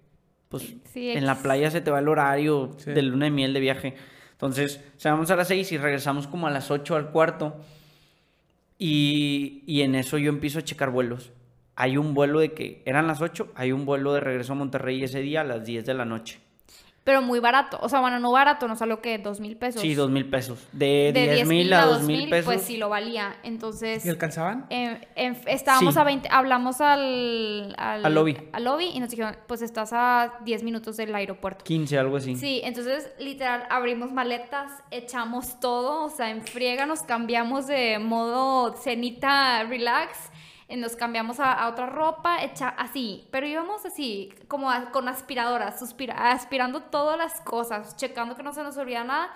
pues Sí, en la playa se te va el horario Sí. de luna de miel de viaje. Entonces, cenamos a las seis y regresamos como a las ocho al cuarto. Y, y en eso yo empiezo a checar vuelos. Hay un vuelo de que eran las 8, hay un vuelo de regreso a Monterrey ese día a las 10 de la noche. Pero muy barato. O sea, bueno, no barato, no salió que dos mil pesos. Sí, dos mil pesos. De, De 10 mil a dos mil pesos. Pues sí lo valía. Entonces. ¿Y alcanzaban? eh, estábamos Sí. a 20, hablamos al, al, Al lobby. al lobby y nos dijeron, pues estás a 10 minutos del aeropuerto. 15, algo así. Sí, entonces literal abrimos maletas, echamos todo, o sea, en friega nos cambiamos de modo cenita relax, nos cambiamos a, a otra ropa, echa, así, pero íbamos así, como a- con aspiradoras, suspira- aspirando todas las cosas, checando que no se nos olvida nada.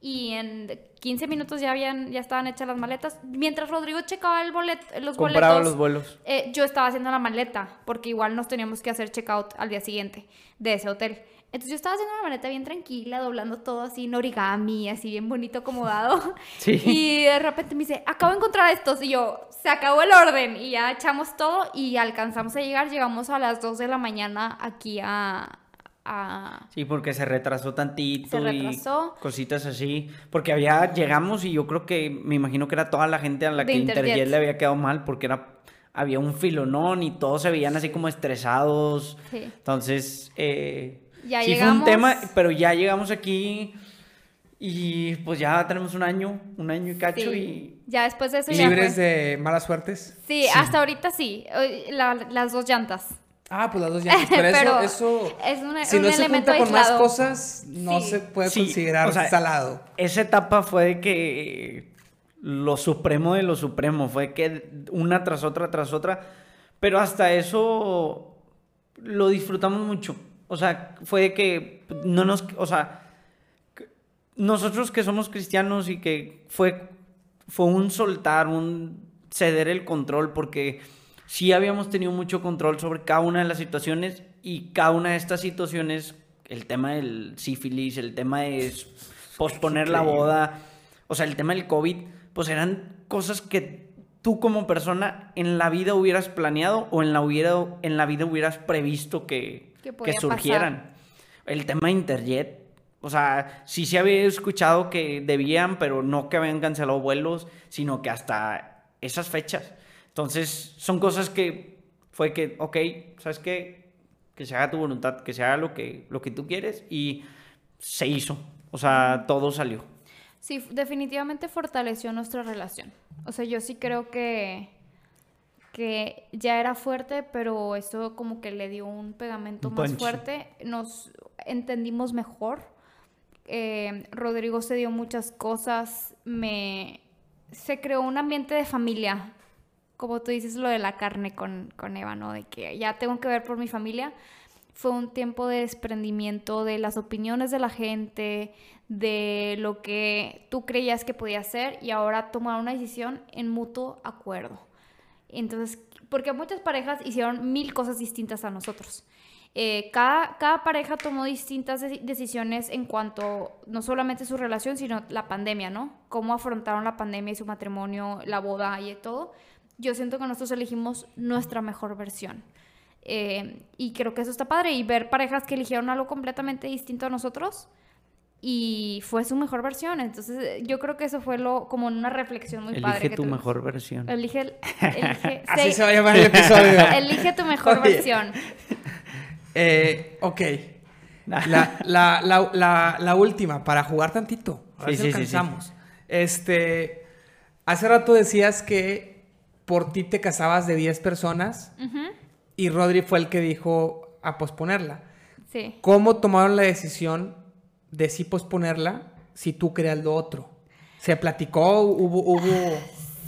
Y en 15 minutos ya habían, ya estaban hechas las maletas. Mientras Rodrigo checaba el bolet, los Compraba boletos, los vuelos. eh, yo estaba haciendo la maleta, porque igual nos teníamos que hacer checkout al día siguiente de ese hotel. Entonces yo estaba haciendo la maleta bien tranquila, doblando todo así en origami, así bien bonito, acomodado. Sí. Y de repente me dice, acabo de encontrar estos. Y yo, se acabó el orden. Y ya echamos todo y alcanzamos a llegar. Llegamos a las 2 de la mañana aquí a... a... Sí, porque se retrasó tantito Se retrasó. y cositas así. Porque había, llegamos y yo creo que, me imagino que era toda la gente a la que. Interjet le había quedado mal porque era, había un filonón y todos se veían así como estresados. Sí. Entonces, eh, Ya sí fue un llegamos. tema, pero ya llegamos aquí y pues ya tenemos un año, un año y cacho Sí. Ya después de eso ya ¿Libres fue. de malas suertes? Sí, hasta ahorita sí. La- las dos llantas. Ah, pues las dos llantas. Pero, Pero eso, eso es un- si un no se junta con más cosas, no Sí. se puede Sí, considerar o sea, salado. y esa etapa fue de que lo supremo de lo supremo, fue que una tras otra tras otra, pero hasta eso lo disfrutamos mucho. O sea, fue de que no nos, o sea, nosotros que somos cristianos y que fue, fue un soltar, un ceder el control, porque sí habíamos tenido mucho control sobre cada una de las situaciones y cada una de estas situaciones, el tema del sífilis, el tema de posponer la boda, o sea, el tema del COVID, pues eran cosas que tú como persona en la vida hubieras planeado o en la, hubiera, en la vida hubieras previsto que, Que surgieran. El tema de Interjet, o sea, sí se había escuchado que debían, pero no que habían cancelado vuelos, sino que hasta esas fechas. Entonces, son cosas que fue que, ok, ¿sabes qué? Que se haga tu voluntad, que se haga lo que, lo que tú quieres y se hizo. O sea, todo salió. Sí, definitivamente fortaleció nuestra relación. O sea, yo sí creo que, que ya era fuerte, pero eso como que le dio un pegamento Un más punch. fuerte. Nos entendimos mejor. Eh, Rodrigo se dio muchas cosas. Me se creó un ambiente de familia. Como tú dices, lo de la carne con, con Eva, ¿no? De que ya tengo que ver por mi familia. Fue un tiempo de desprendimiento de las opiniones de la gente, de lo que tú creías que podía hacer y ahora tomar una decisión en mutuo acuerdo. Entonces, porque muchas parejas hicieron mil cosas distintas a nosotros. Eh, cada, cada pareja tomó distintas deci- decisiones en cuanto no solamente su relación, sino la pandemia, ¿no? Cómo afrontaron la pandemia y su matrimonio, la boda y todo. Yo siento que nosotros elegimos nuestra mejor versión. Eh, y creo que eso está padre. Y ver parejas que eligieron algo completamente distinto a nosotros y fue su mejor versión. Entonces, yo creo que eso fue lo como una reflexión muy padre. Elige tu tuvimos. mejor versión. Elige, el- elige, Así sí, se va a llamar el episodio. elige tu mejor Oye. versión. Eh, ok. La, la, la, la, la última, para jugar tantito. A ver Sí, si sí, sí, sí. alcanzamos. Este. Hace rato decías que por ti te casabas de 10 personas y Rodri fue el que dijo a posponerla. Sí. ¿Cómo tomaron la decisión de sí posponerla si tú creas lo otro? ¿Se platicó? ¿Hubo.? hubo...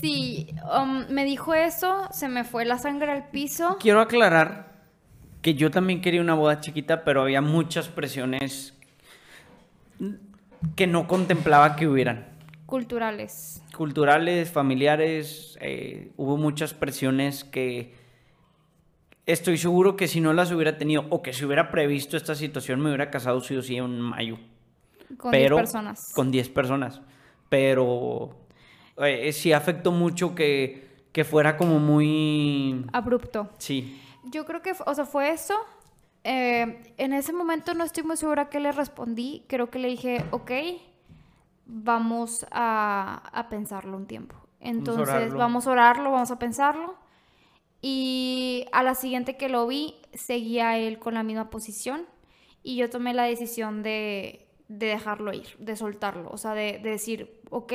Sí, um, me dijo eso, se me fue la sangre al piso. Quiero aclarar que yo también quería una boda chiquita, pero había muchas presiones que no contemplaba que hubieran. Culturales. Culturales, familiares, eh, hubo muchas presiones que estoy seguro que si no las hubiera tenido o que si hubiera previsto esta situación, me hubiera casado sí o sí en mayo. Con 10 pero personas. con 10 personas. Pero eh, sí afectó mucho que, que fuera como muy... Abrupto. Sí. Yo creo que, o sea, fue eso. Eh, en ese momento no estoy muy segura que le respondí. Creo que le dije, ok, vamos a, a pensarlo un tiempo. Entonces, vamos a orarlo, vamos a pensarlo. Y a la siguiente que lo vi, seguía él con la misma posición. Y yo tomé la decisión de, de dejarlo ir, de soltarlo. O sea, de, de decir, ok,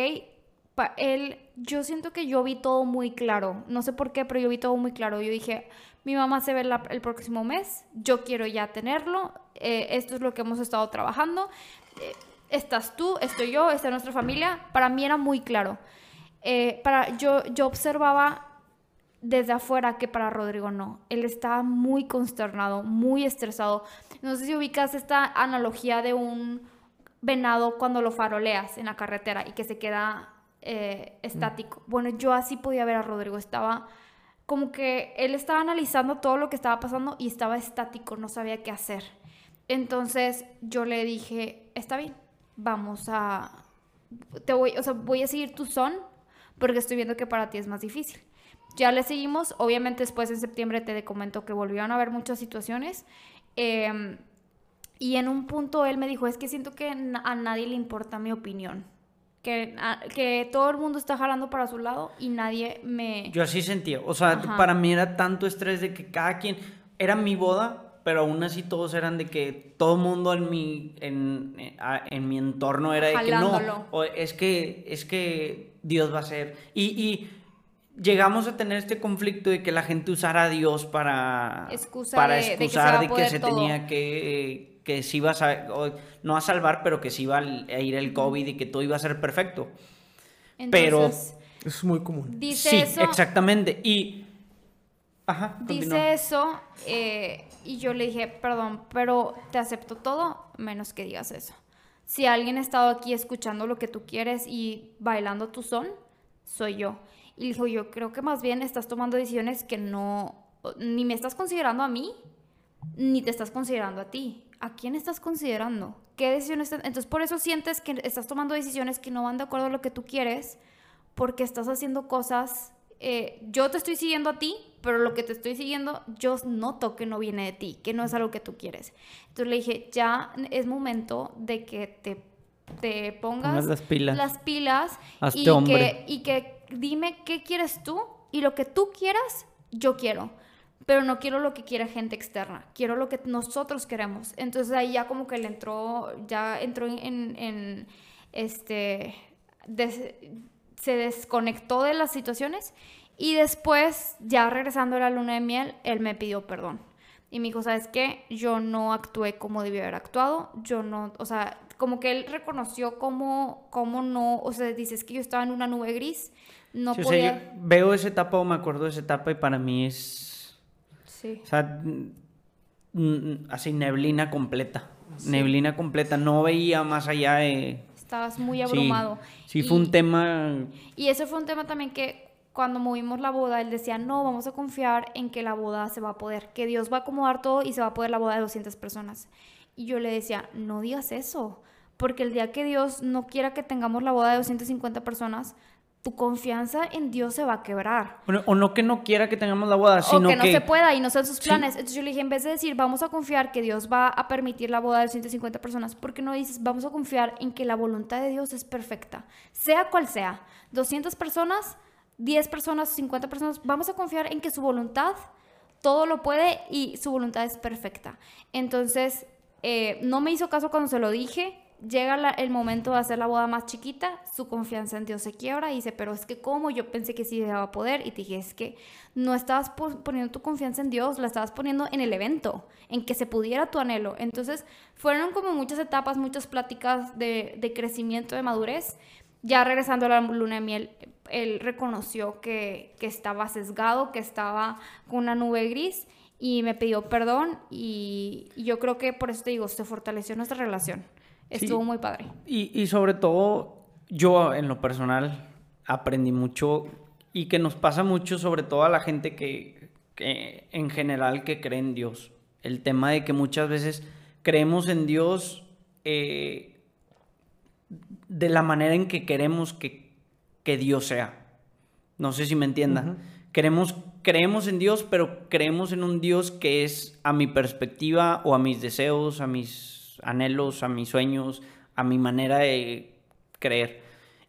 pa- él, yo siento que yo vi todo muy claro. No sé por qué, pero yo vi todo muy claro. Yo dije, mi mamá se ve la- el próximo mes, yo quiero ya tenerlo. eh, esto es lo que hemos estado trabajando. eh, estás tú, estoy yo, está nuestra familia. Para mí era muy claro. Eh, para, yo, yo observaba desde afuera que para Rodrigo no. Él estaba muy consternado, muy estresado. No sé si ubicas esta analogía de un venado cuando lo faroleas en la carretera y que se queda eh, estático. Bueno, yo así podía ver a Rodrigo. Estaba como que él estaba analizando todo lo que estaba pasando y estaba estático, no sabía qué hacer. Entonces yo le dije, está bien, vamos a... Te voy, o sea, voy a seguir tu son porque estoy viendo que para ti es más difícil. Ya le seguimos, obviamente después en septiembre te comento que volvieron a haber muchas situaciones. eh, y en un punto él me dijo, es que siento que a nadie le importa mi opinión. Que, a- que todo el mundo está jalando para su lado y nadie me... Yo así sentía. O sea, Ajá. para mí era tanto estrés de que cada quien. Era mi boda, pero aún así todos eran de que todo el mundo en mi, en, en- mi entorno era de que no. Jalándolo. o es que, es que Dios va a ser. Y, y llegamos a tener este conflicto de que la gente usara a Dios para. Excusa para de- de que se excusar de que se tenía que. que se iba a. no a salvar, pero que se iba a ir el COVID y que todo iba a ser perfecto. pero- Entonces, Eso es muy común. dice sí, eso. exactamente. Y. Ajá, Dice continúa. eso eh, y yo le dije, perdón, pero te acepto todo menos que digas eso. Si alguien ha estado aquí escuchando lo que tú quieres y bailando tu son, soy yo. Y le dijo, yo creo que más bien estás tomando decisiones que no, ni me estás considerando a mí, ni te estás considerando a ti. ¿A quién estás considerando? ¿Qué decisiones? estás- Entonces por eso sientes que estás tomando decisiones que no van de acuerdo a lo que tú quieres, porque estás haciendo cosas. eh, yo te estoy siguiendo a ti, pero lo que te estoy siguiendo yo noto que no viene de ti, que no es algo que tú quieres. Entonces le dije, ya es momento de que te, te pongas Pongas las pilas. las pilas Hazte y, hombre. que, y que dime qué quieres tú y lo que tú quieras, yo quiero. Pero no quiero lo que quiera gente externa, quiero lo que nosotros queremos. Entonces ahí ya como que le entró, ya entró en, este, se desconectó de las situaciones y después, ya regresando a la luna de miel, él me pidió perdón. Y me dijo, ¿sabes qué? Yo no actué como debía haber actuado. Yo no, o sea, como que él reconoció cómo, cómo no, o sea, dices que yo estaba en una nube gris, no Sí, o sea, podía... yo veo esa etapa o me acuerdo de esa etapa y para mí es. Sí. O sea, mm, así neblina completa. Neblina completa. No veía más allá de. Estabas muy Sí, abrumado. Sí, fue Y- un tema. Y ese fue un tema también que cuando movimos la boda, él decía, no, vamos a confiar en que la boda se va a poder, que Dios va a acomodar todo y se va a poder la boda de 200 personas. Y yo le decía, no digas eso, porque el día que Dios no quiera que tengamos la boda de 250 personas, tu confianza en Dios se va a quebrar. Bueno, o no que no quiera que tengamos la boda, O sino que no se pueda y no sean sus Sí. planes. Entonces yo le dije, en vez de decir, vamos a confiar que Dios va a permitir la boda de 150 personas, ¿por qué no dices, vamos a confiar en que la voluntad de Dios es perfecta? Sea cual sea, 200 personas, 10 personas, 50 personas, vamos a confiar en que su voluntad todo lo puede y su voluntad es perfecta. Entonces, eh, no me hizo caso cuando se lo dije. Llega el momento de hacer la boda más chiquita, su confianza en Dios se quiebra y dice, pero es que cómo, yo pensé que sí iba a poder y te dije, es que no estabas po- poniendo tu confianza en Dios, la estabas poniendo en el evento, en que se pudiera tu anhelo. Entonces, fueron como muchas etapas, muchas pláticas de, de crecimiento, de madurez. Ya regresando a la luna de miel, él reconoció que, que estaba sesgado, que estaba con una nube gris y me pidió perdón y, y yo creo que por eso te digo, se fortaleció nuestra relación. Sí. Estuvo muy padre. Y, y sobre todo, yo en lo personal aprendí mucho y que nos pasa mucho, sobre todo a la gente que, que, en general que cree en Dios. El tema de que muchas veces creemos en Dios eh, de la manera en que queremos que, que Dios sea. No sé si me entienda. Queremos, creemos en Dios, pero creemos en un Dios que es a mi perspectiva o a mis deseos, a mis anhelos, a mis sueños, a mi manera de creer.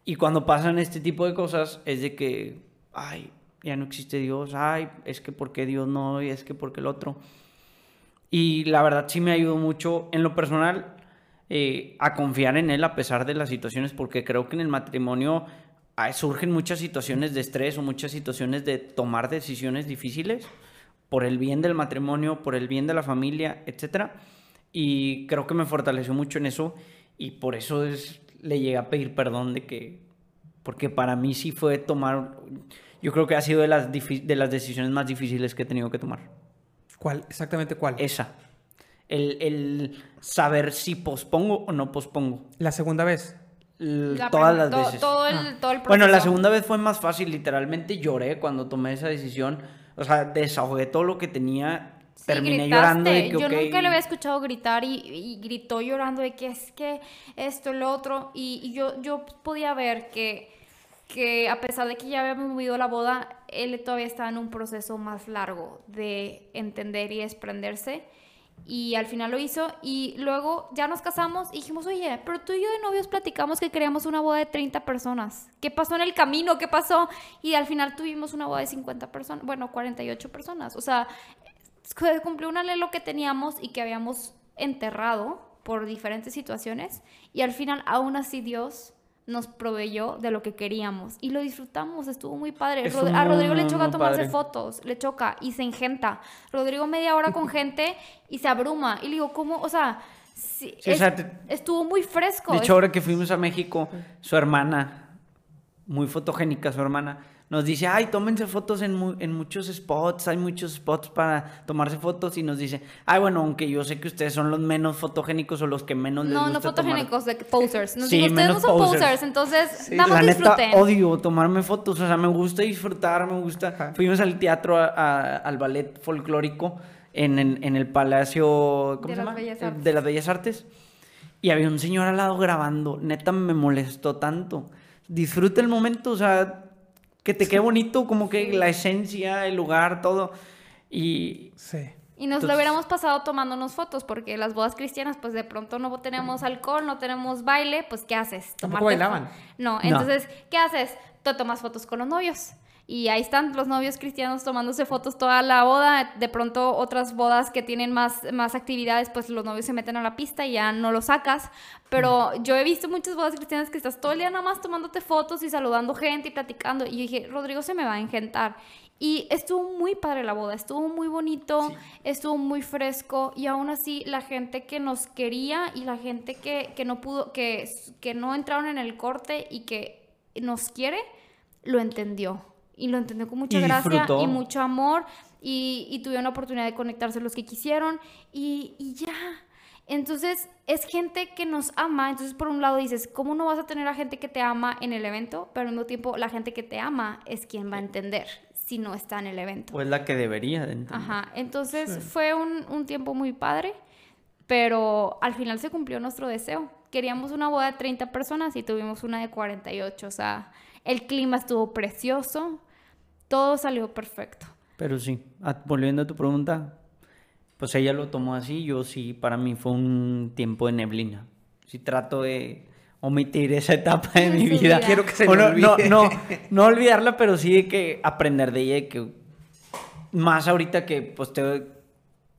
Y cuando pasan este tipo de cosas es de que, ay, ya no existe Dios, ay, es que por qué Dios no, y es que por qué el otro. Y la verdad sí me ayudó mucho en lo personal eh, a confiar en Él a pesar de las situaciones, porque creo que en el matrimonio surgen muchas situaciones de estrés o muchas situaciones de tomar decisiones difíciles por el bien del matrimonio, por el bien de la familia, etc. Y creo que me fortaleció mucho en eso y por eso es, le llegué a pedir perdón de que, porque para mí sí fue tomar, yo creo que ha sido de las, de las decisiones más difíciles que he tenido que tomar. ¿Cuál? Exactamente cuál? Esa. El, el saber si pospongo o no pospongo. ¿La segunda vez? Todas las veces. Ah. bueno, la segunda vez fue más fácil, literalmente lloré cuando tomé esa decisión. O sea, desahogué todo lo que tenía. terminé llorando. Yo nunca le había escuchado gritar y, gritó llorando de que es que esto, lo otro. Y, yo, yo podía ver que, que a pesar de que ya habíamos movido la boda, él todavía estaba en un proceso más largo de entender y desprenderse y al final lo hizo y luego ya nos casamos y dijimos, oye, pero tú y yo de novios platicamos que queríamos una boda de 30 personas. ¿Qué pasó en el camino? ¿Qué pasó? Y al final tuvimos una boda de 50 personas, bueno, 48 personas. O sea, cumplió un alelo que teníamos y que habíamos enterrado por diferentes situaciones y al final aún así Dios nos proveyó de lo que queríamos y lo disfrutamos, estuvo muy padre. a Rodrigo le choca tomarse fotos, le choca y se engenta. Rodrigo media hora con gente y se abruma. Y le digo, ¿cómo? O sea, estuvo muy fresco. De hecho, ahora que fuimos a México, su hermana, muy fotogénica su hermana, nos dice, ay, tómense fotos en, en, muchos spots, hay muchos spots para tomarse fotos y nos dice, ay, bueno, aunque yo sé que ustedes son los menos fotogénicos o los que menos les no, gusta No, no fotogénicos, de posers. Nos sí, ustedes no son posers, entonces nada más La disfruten. neta, odio tomarme fotos, o sea, me gusta disfrutar, me gusta. Fuimos al teatro, al ballet folclórico en, en, el Palacio, ¿cómo de se llama? De las Bellas Artes. Y había un señor al lado grabando, neta me molestó tanto. Disfruta el momento, o sea que te quede bonito, como que la esencia, el lugar, todo. Y. Sí. Y nos lo hubiéramos pasado tomándonos fotos, porque las bodas cristianas, pues de pronto no tenemos alcohol, no tenemos baile, pues ¿qué haces? ¿Tampoco bailaban? No, entonces, ¿qué haces? Tú tomas fotos con los novios. Y ahí están los novios cristianos tomándose fotos toda la boda. De pronto otras bodas que tienen más, más actividades, pues los novios se meten a la pista y ya no lo sacas. Pero yo he visto muchas bodas cristianas que estás todo el día nada más tomándote fotos y saludando gente y platicando. Y yo dije, Rodrigo se me va a engentar. Y estuvo muy padre la boda, estuvo muy bonito, estuvo muy fresco y aún así la gente que nos quería y la gente que, que no pudo, que, que no entraron en el corte y que nos quiere, lo entendió y lo entendió con mucha gracia y mucho amor y, y, tuvieron la oportunidad de conectarse los que quisieron y, y, ya. Entonces es gente que nos ama, entonces por un lado dices, ¿cómo no vas a tener a gente que te ama en el evento? Pero al mismo tiempo la gente que te ama es quien va a entender si no está en el evento. Pues la que debería de entender. Ajá, entonces fue un, un tiempo muy padre, pero al final se cumplió nuestro deseo. Queríamos una boda de 30 personas y tuvimos una de 48, o sea, el clima estuvo precioso, todo salió perfecto. Pero sí, volviendo a tu pregunta, pues ella lo tomó así, yo sí, para mí fue un tiempo de neblina. Sí trato de omitir esa etapa de mi vida. Quiero que se me no, no, no, no, olvidarla, pero sí de que aprender de ella, que más ahorita que pues te,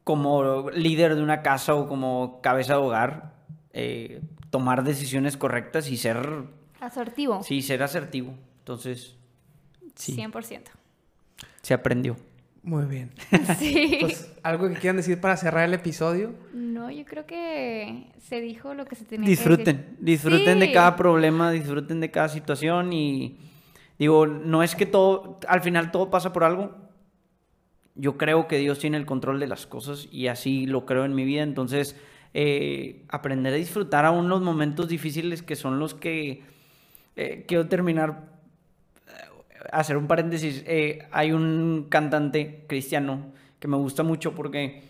como líder de una casa o como cabeza de hogar, eh, tomar decisiones correctas y ser... Asertivo. Sí, ser asertivo. Entonces, sí. 100% se aprendió. Muy bien. Sí. Pues, ¿Algo que quieran decir para cerrar el episodio? No, yo creo que se dijo lo que se tenía disfruten, que decir. Disfruten de cada problema, disfruten de cada situación y digo, no es que todo, al final todo pasa por algo. Yo creo que Dios tiene el control de las cosas y así lo creo en mi vida. Entonces, eh, aprender a disfrutar aún los momentos difíciles que son los que eh, quiero terminar hacer un paréntesis. Eh, hay un cantante cristiano que me gusta mucho porque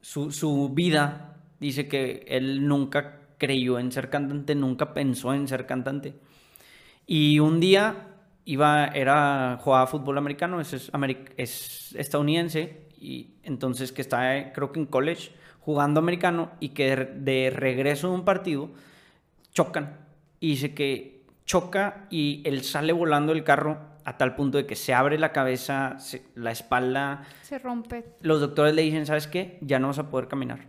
su, su vida dice que él nunca creyó en ser cantante, nunca pensó en ser cantante. Y un día iba, era, jugaba fútbol americano, es, es, es estadounidense, y entonces que está, creo que en college, jugando americano, y que de regreso de un partido chocan. Y dice que choca y él sale volando el carro a tal punto de que se abre la cabeza, la espalda. Se rompe. Los doctores le dicen, ¿sabes qué? Ya no vas a poder caminar.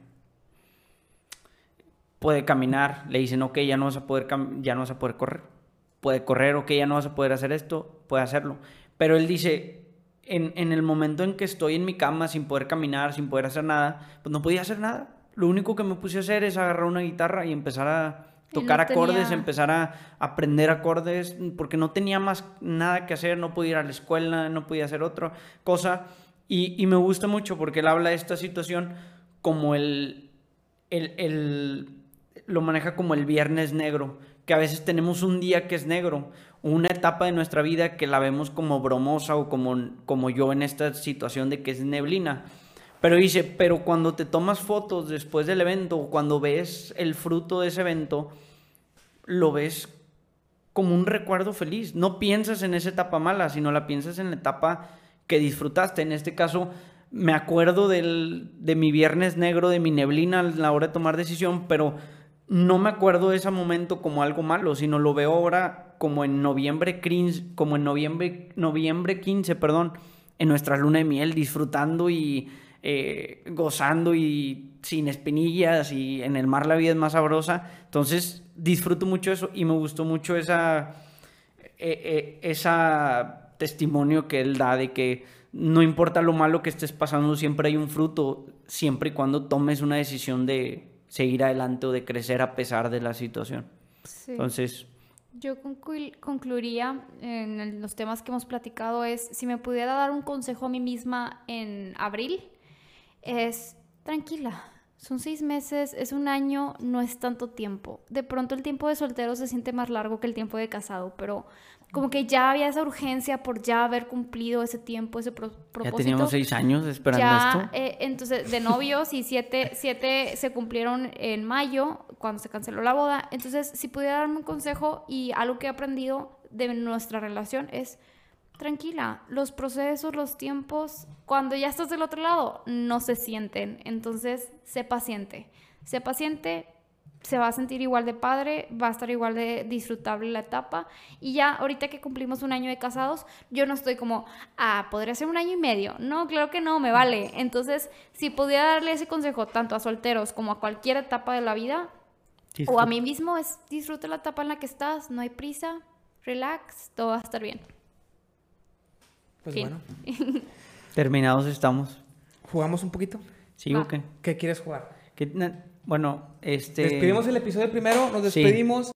Puede caminar, le dicen, ok, ya no vas a poder, ya no vas a poder correr. Puede correr, ok, ya no vas a poder hacer esto, puede hacerlo. Pero él dice, en, en el momento en que estoy en mi cama sin poder caminar, sin poder hacer nada, pues no podía hacer nada. Lo único que me puse a hacer es agarrar una guitarra y empezar a tocar acordes, empezar a aprender acordes, porque no tenía más nada que hacer, no podía ir a la escuela, no podía hacer otra cosa. Y, me gusta mucho porque él habla de esta situación como el, el, el, lo maneja como el viernes negro, que a veces tenemos un día que es negro, una etapa de nuestra vida que la vemos como bromosa o como, como yo en esta situación de que es neblina. Pero dice, pero cuando te tomas fotos después del evento, cuando ves el fruto de ese evento, lo ves como un recuerdo feliz. No piensas en esa etapa mala, sino la piensas en la etapa que disfrutaste. En este caso, me acuerdo del, de mi viernes negro, de mi neblina a la hora de tomar decisión, pero no me acuerdo de ese momento como algo malo, sino lo veo ahora como en noviembre, como en noviembre, noviembre 15, perdón, en nuestra luna de miel, disfrutando y eh, gozando y sin espinillas y en el mar la vida es más sabrosa. Entonces disfruto mucho eso y me gustó mucho esa, e, e, esa testimonio que él da de que no importa lo malo que estés pasando, siempre hay un fruto, siempre y cuando tomes una decisión de seguir adelante o de crecer a pesar de la situación. Entonces... Yo concluiría en los temas que hemos platicado es, si me pudiera dar un consejo a mí misma en abril, es tranquila. Son seis meses, es un año, no es tanto tiempo. De pronto el tiempo de soltero se siente más largo que el tiempo de casado, pero como que ya había esa urgencia por ya haber cumplido ese tiempo, ese propósito. Ya teníamos seis años esperando esto. Eh, entonces, de novios y siete, siete se cumplieron en mayo, cuando se canceló la boda. Entonces, si pudiera darme un consejo y algo que he aprendido de nuestra relación es tranquila, los procesos, los tiempos, cuando ya estás del otro lado, no se sienten. Entonces, sé paciente. Sé paciente, se va a sentir igual de padre, va a estar igual de disfrutable la etapa. Y ya ahorita que cumplimos un año de casados, yo no estoy como, ah, podría ser un año y medio. No, claro que no, me vale. Entonces, si pudiera darle ese consejo tanto a solteros como a cualquier etapa de la vida, o a mí mismo, es disfruta la etapa en la que estás, no hay prisa, relax, todo va a estar bien. Pues bueno. Terminados estamos. ¿Jugamos un poquito? Sí, ¿o qué? ¿Qué quieres jugar? Bueno, este... Despedimos el episodio primero, nos despedimos.